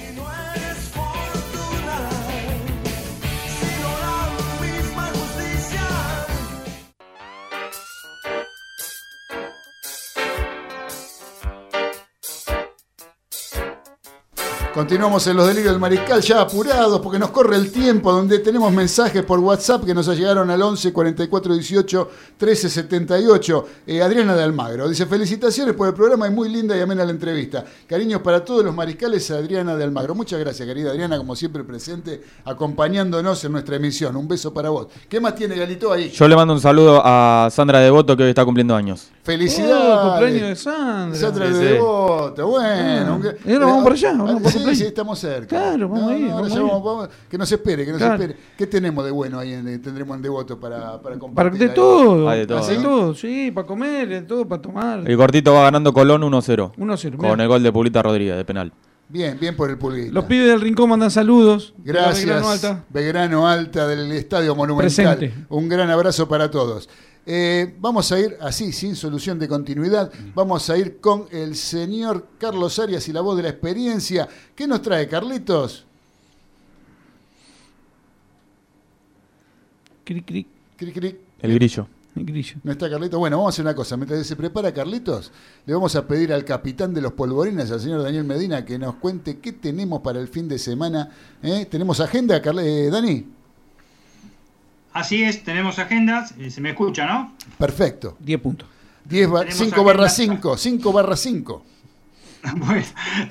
A: Continuamos en los delirios del mariscal, ya apurados porque nos corre el tiempo, donde tenemos mensajes por WhatsApp que nos llegaron al 11 44 18 13 78. Eh, Adriana de Almagro dice: Felicitaciones por el programa y muy linda y amena la entrevista. Cariños para todos los mariscales, Adriana de Almagro. Muchas gracias, querida Adriana, como siempre presente, acompañándonos en nuestra emisión. Un beso para vos. ¿Qué más tiene Galito ahí?
B: Yo le mando un saludo a Sandra Devoto que hoy está cumpliendo años.
A: Felicidades.
C: Oh, cumpleaños de Sandra.
A: Sandra
B: Sí,
A: de
B: sí.
A: Devoto, bueno.
C: Ah.
A: un-
C: Y ahora vamos para allá, vamos
A: Ah,
C: para cumpleaños.
A: sí, estamos cerca.
C: Claro, vamos a ir, vamos a ir.
A: vamos- vamos- que nos espere, que nos
C: Claro.
A: espere. ¿Qué tenemos de bueno ahí en, tendremos en Devoto para, para
C: Para
A: compartir?
C: de
A: ahí?
C: todo.
B: Hay de todo, ¿no?
C: todo, sí, para comer, de todo, para tomar.
B: El cortito va ganando Colón 1-0.
C: 1-0.
B: Con el gol de Pulita Rodríguez de penal.
A: Bien, bien por el pulguito.
C: Los pibes del rincón mandan saludos. de
A: Gracias.
C: Belgrano Alta.
A: Belgrano Alta del Estadio Monumental.
C: Presente.
A: Un gran abrazo para todos. Eh, vamos a ir así, sin solución de continuidad. Vamos a ir con el señor Carlos Arias y la voz de la experiencia. ¿Qué nos trae, Carlitos?
C: Cric, cric,
A: Cric, cric.
B: El grillo.
C: el grillo.
A: No está Carlitos. Bueno, vamos a hacer una cosa. Mientras se prepara Carlitos, le vamos a pedir al capitán de los polvorines, al señor Daniel Medina, que nos cuente qué tenemos para el fin de semana. ¿Eh? ¿Tenemos agenda, Carl- eh, Dani?
D: Así es, tenemos agendas, eh, se me escucha, ¿no?
A: Perfecto.
C: 10 puntos.
A: 10 ba-
D: Tenemos
A: 5 barra
D: agenda.
A: 5. 5 barra 5.
D: Bueno,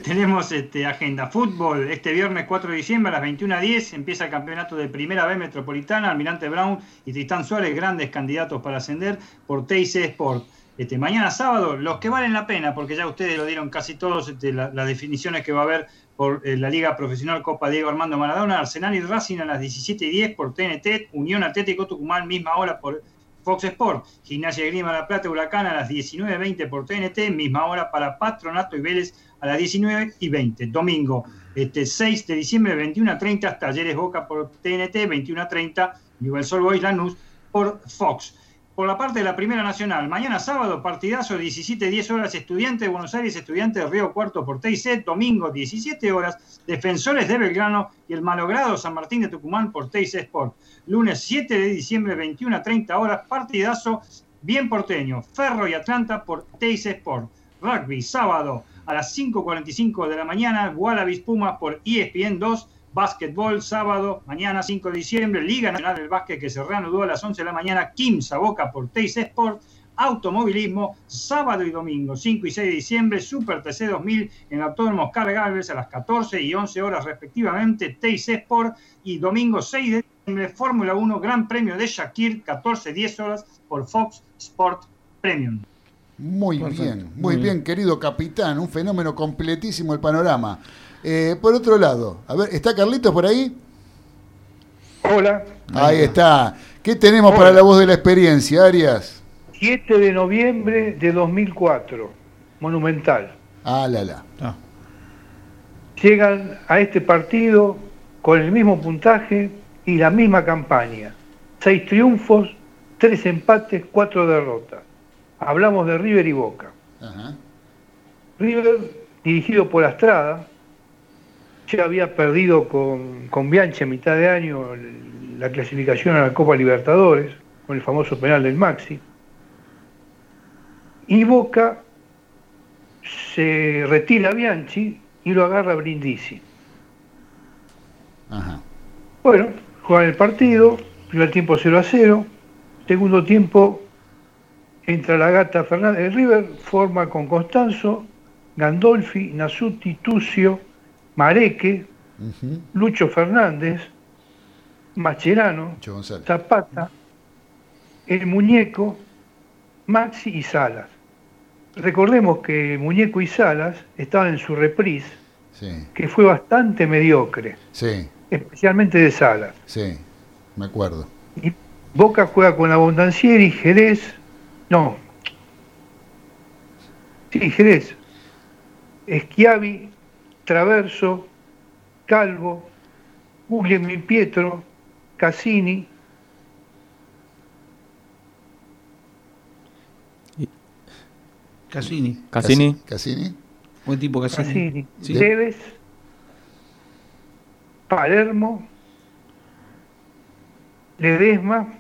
D: tenemos este, agenda fútbol. Este viernes 4 de diciembre a las 21.10 empieza el campeonato de Primera B Metropolitana. Almirante Brown y Tristán Suárez, grandes candidatos para ascender por TIC Sport. Este, mañana sábado, los que valen la pena, porque ya ustedes lo dieron casi todos, este, la- las definiciones que va a haber por eh, la Liga Profesional Copa Diego Armando Maradona, Arsenal y Racing a las 17 y 10 por TNT, Unión Atlético Tucumán, misma hora por Fox Sport, Gimnasia y Grima La Plata Huracán a las 19.20 por TNT, misma hora para Patronato y Vélez a las 19 y 20. Domingo, este 6 de diciembre, 21.30, Talleres Boca por TNT, 21.30, Newell's Sol Boys Lanús por Fox. Por la parte de la Primera Nacional, mañana sábado, partidazo 17-10 horas, Estudiante de Buenos Aires, Estudiante de Río Cuarto por TIC, domingo 17 horas, Defensores de Belgrano y el malogrado San Martín de Tucumán por TIC Sport. Lunes 7 de diciembre, 21 a 30 horas, partidazo bien porteño, Ferro y Atlanta por TIC Sport. Rugby, sábado a las 5.45 de la mañana, Wallabies Pumas por ESPN 2. Básquetbol, sábado, mañana 5 de diciembre, Liga Nacional del Básquet que se reanudó a las 11 de la mañana, Kimsa Boca por TIC Sport. Automovilismo, sábado y domingo, 5 y 6 de diciembre, Super TC 2000 en Autódromo Oscar Galvez a las 14 y 11 horas respectivamente, TIC Sport. Y domingo 6 de diciembre, Fórmula 1, Gran Premio de Shakir, 14-10 horas por Fox Sport Premium.
A: Muy
D: Perfecto.
A: bien, muy
D: Muy
A: bien,
D: bien.
A: querido capitán, un fenómeno completísimo el panorama. Eh, por otro lado, a ver, ¿está Carlitos por ahí?
E: Hola.
A: Ahí está. ¿Qué tenemos para la voz de la experiencia, Arias?
E: 7 de noviembre de 2004, Monumental.
A: Ah, la, la.
E: Llegan a este partido con el mismo puntaje y la misma campaña. Seis triunfos, tres empates, cuatro derrotas. Hablamos de River y Boca.
A: Ajá.
E: River, dirigido por Astrada, ya había perdido con, con Bianchi a mitad de año la clasificación a la Copa Libertadores, con el famoso penal del Maxi. Y Boca se retira a Bianchi y lo agarra a Brindisi.
A: Ajá.
E: Bueno, juegan el partido, primer tiempo 0 a 0, segundo tiempo entra la gata Fernández. El River forma con Constanzo, Gandolfi, Nasuti, Tucio, Mareque. Lucho Fernández, Macherano. Zapata, el muñeco, Maxi y Salas. Recordemos que Muñeco y Salas estaban en su reprise,
A: Sí,
E: que fue bastante mediocre,
A: sí,
E: especialmente de Salas.
A: sí, me acuerdo.
E: Y Boca juega con Abondancieri, Jerez, no, sí, Jerez, Schiavi, Traverso, Calvo, Guglielmi Pietro, Cassini,
C: Cassini.
B: Cassini.
A: Cassini.
C: Buen tipo Cassini.
E: Cassini,
C: Sí.
E: Palermo, Ledesma.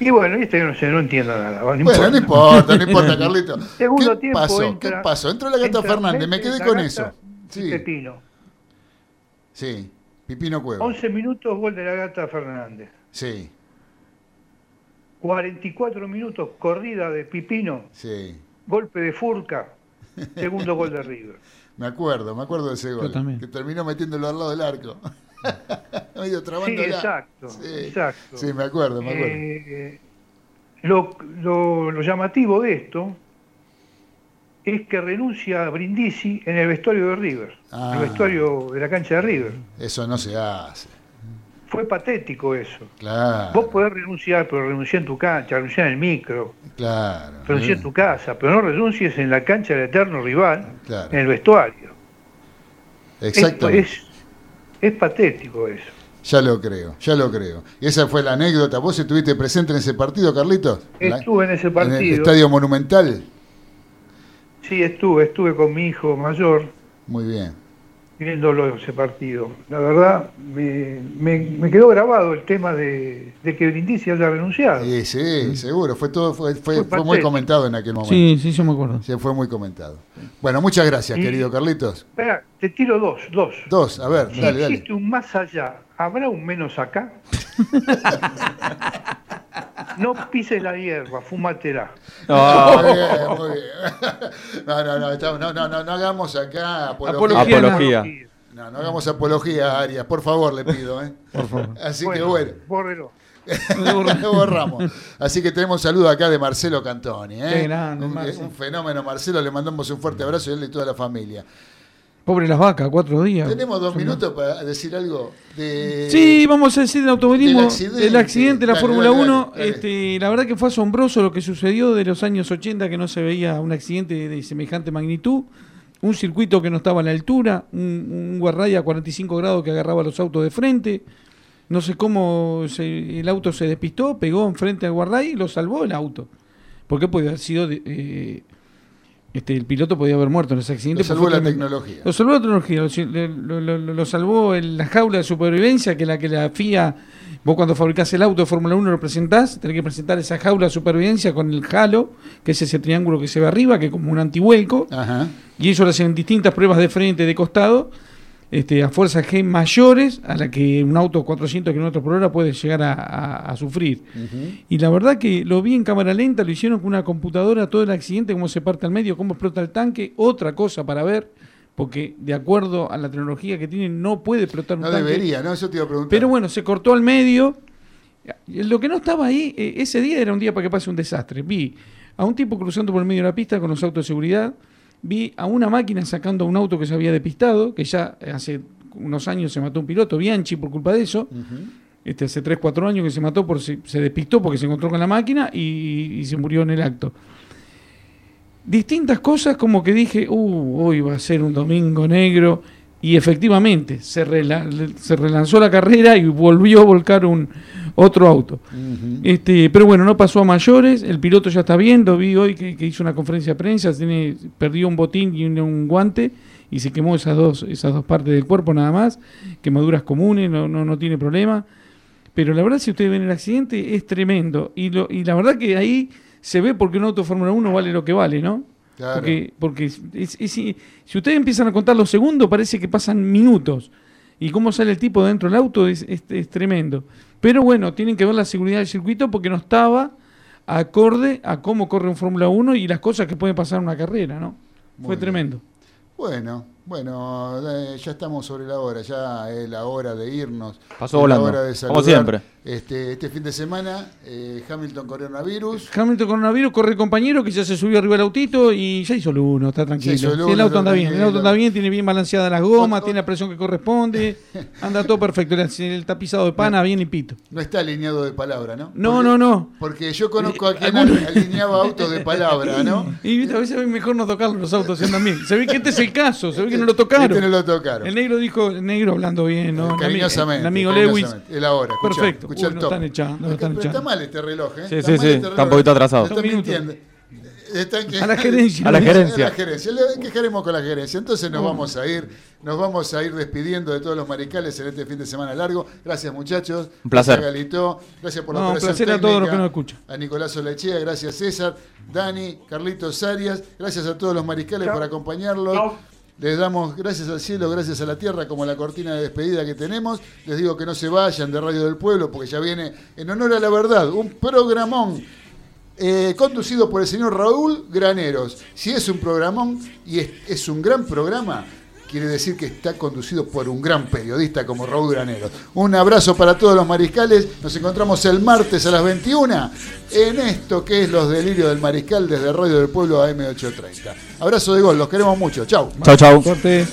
E: Y bueno, este yo no sé, no entiendo nada. No
A: Bueno, no importa, no importa, Carlito.
E: Segundo
A: ¿Qué
E: tiempo
A: pasó?
E: entra-
A: ¿Qué pasó? Entró la gata Fernández, me quedé con eso. Sí,
E: Pepino.
A: sí, Pipino Cueva.
E: 11 minutos, gol de la gata Fernández.
A: Sí,
E: 44 minutos, corrida de Pipino,
A: sí.
E: golpe de Furca, segundo gol de River.
A: Me acuerdo, me acuerdo de ese gol.
C: también.
A: Que terminó metiéndolo al lado del arco. Medio
E: Sí, exacto,
A: Sí,
E: exacto.
A: Sí, me acuerdo, me acuerdo.
E: Eh, lo, lo- lo llamativo de esto es que renuncia a Brindisi en el vestuario de River,
A: Ah.
E: el vestuario de la cancha de River.
A: Eso no se hace.
E: Fue patético eso.
A: Claro,
E: Vos podés renunciar, pero renunciar en tu cancha, renunciar en el micro,
A: claro.
E: renunciar en tu casa, pero no renuncies en la cancha del eterno rival,
A: Claro.
E: en el vestuario.
A: Exactamente.
E: Es, es patético eso.
A: Ya lo creo, ya lo creo. Y esa fue la anécdota. ¿Vos estuviste presente en ese partido, Carlitos?
E: Estuve en ese
A: En el
E: partido.
A: Estadio Monumental.
E: Sí, estuve, estuve con mi hijo mayor
A: Muy bien.
E: Viéndolo ese partido. La verdad, me, me- me quedó grabado el tema de, de que Brindisi haya renunciado.
A: Sí, sí, seguro. Fue todo, fue, fue, muy comentado en aquel momento.
C: Sí, sí, yo me acuerdo.
A: Sí, fue muy comentado. Bueno, muchas gracias,
E: Y-
A: querido Carlitos.
E: Espera, te tiro dos, dos.
A: Dos, a ver,
E: Si
A: dale, dale.
E: existe un más allá, ¿habrá un menos acá? no pises la hierba, fúmatela.
B: Ah.
A: Muy bien, muy bien. No, no, no, no, no, no, no hagamos acá apología.
C: Apología, no.
B: Apología.
A: No, no hagamos apología, Arias, por favor, le pido. ¿eh?
C: Por favor.
A: Así
E: Bueno,
A: que bueno.
E: bórrelo.
A: lo borramos. Así que tenemos saludo acá de Marcelo Cantoni. ¿eh?
C: Qué grande,
A: un, un fenómeno, Marcelo. Le mandamos un fuerte abrazo a él y toda la familia.
C: Pobre las vacas, cuatro días.
A: Tenemos dos minutos para decir algo de.
C: Sí, vamos a decir del automovilismo,
A: del accidente.
C: del accidente de la Fórmula
A: dale,
C: 1.
A: dale, dale.
C: Este, la verdad que fue asombroso lo que sucedió de los años 80, que no se veía un accidente de, semejante magnitud. Un circuito que no estaba a la altura, un, un guarray a 45 grados que agarraba los autos de frente. No sé cómo se- el auto se despistó, pegó enfrente al guarray y lo salvó el auto. Porque podía haber sido. de- eh, este, el piloto podía haber muerto en ese accidente.
A: Lo salvó la tecnología.
C: Lo salvó la tecnología, lo, lo- lo- lo salvó la jaula de supervivencia que la que la FIA, vos cuando fabricás el auto de Fórmula 1 lo presentás, tenés que presentar esa jaula de supervivencia con el halo, que es ese triángulo que se ve arriba, que es como un antivuelco,
A: Ajá.
C: y eso lo hacen en distintas pruebas de frente, de costado, este, a fuerzas G mayores a la que un auto a 400 km por hora puede llegar a, a- a sufrir. Y la verdad que lo vi en cámara lenta, lo hicieron con una computadora, todo el accidente, cómo se parte al medio, cómo explota el tanque, otra cosa para ver, porque de acuerdo a la tecnología que tienen no puede explotar un
A: No
C: tanque.
A: debería, ¿no? Eso te iba a preguntar.
C: Pero bueno, se cortó al medio. Lo que no estaba ahí, eh, ese día era un día para que pase un desastre. Vi a un tipo cruzando por el medio de la pista con los autos de seguridad. Vi a una máquina sacando un auto que se había despistado, que ya hace unos años se mató un piloto, Bianchi, por culpa de eso. Este, hace 3, 4 años que se mató, por, se, se despistó porque se encontró con la máquina y, y se murió en el acto. Distintas cosas como que dije, uh, hoy va a ser un domingo negro. Y efectivamente, se, rela- se relanzó la carrera y volvió a volcar un otro auto. Este, pero bueno, no pasó a mayores, el piloto ya está bien, lo vi hoy que, que hizo una conferencia de prensa, tiene, perdió un botín y un, un guante y se quemó esas dos, esas dos partes del cuerpo nada más, quemaduras comunes, no, no, no tiene problema. Pero la verdad, si ustedes ven el accidente, es tremendo. Y, lo, y la verdad que ahí se ve porque un auto de Fórmula 1 vale lo que vale, ¿no?
A: Claro.
C: Porque, porque es- es- es- si ustedes empiezan a contar los segundos, parece que pasan minutos. Y cómo sale el tipo dentro del auto es, es- es tremendo. Pero bueno, tienen que ver la seguridad del circuito porque no estaba acorde a cómo corre un Fórmula 1 y las cosas que pueden pasar en una carrera, ¿no?
A: Muy
C: Fue
A: bien.
C: tremendo.
A: Bueno, bueno, eh, ya estamos sobre la hora, ya es la hora de irnos.
B: Pasó volando,
A: La hora de
B: como
A: saludar.
B: siempre.
A: Este, este fin de semana, eh, Hamilton coronavirus.
C: Hamilton coronavirus, corre el compañero que ya se subió arriba del autito y ya hizo el uno, está tranquilo.
A: el
C: Sí, el auto anda bien, el auto anda bien, tiene bien balanceadas las gomas, tiene la presión que corresponde, anda todo perfecto, el el tapizado de pana bien limpito.
A: No está alineado de palabra, ¿no?
C: No,
A: Porque-
C: no, no.
A: Porque yo conozco a quien
C: algunos-
A: alineaba autos de palabra, ¿no?
C: Y a veces es mejor no tocarlos los autos si andan bien. Se ve que este es el caso, se ve que no lo tocaron.
A: Este no lo tocaron.
C: El negro dijo, el negro hablando bien, ¿no?
A: Cariñosamente.
C: El amigo Lewis.
A: El ahora, escuchá,
C: Perfecto.
A: escuchá
C: Uy,
A: el
C: no
A: top.
C: están echando, no
A: Pero
C: están
A: está
C: echando.
A: mal este reloj, ¿eh?
B: Sí,
A: Está
B: sí,
A: mal
B: sí,
A: este
B: está un poquito atrasado.
A: Está mintiendo. Está que-
C: A la gerencia.
B: A la gerencia.
A: A la gerencia. Le quejaremos con la gerencia. Entonces nos vamos a ir, nos vamos a ir despidiendo de todos los maricales en este fin de semana largo. Gracias muchachos.
B: Un placer.
A: Gracias Galito. Gracias por la
C: No, un placer a
A: técnica.
C: todos los que nos escuchan.
A: A Nicolás Olechea, gracias César, Dani, Carlitos Arias, gracias a todos los mariscales por acompañarlos. Les damos gracias al cielo, gracias a la tierra, como la cortina de despedida que tenemos. Les digo que no se vayan de Radio del Pueblo, porque ya viene en honor a la verdad, un programón eh, conducido por el señor Raúl Graneros. Si es un programón y es, es un gran programa, quiere decir que está conducido por un gran periodista como Raúl Graneros. Un abrazo para todos los mariscales. Nos encontramos el martes a las 21 en esto que es Los Delirios del Mariscal desde Radio del Pueblo AM830. Abrazo de gol, los queremos mucho. Chau.
B: Chau, chau.
C: Suerte.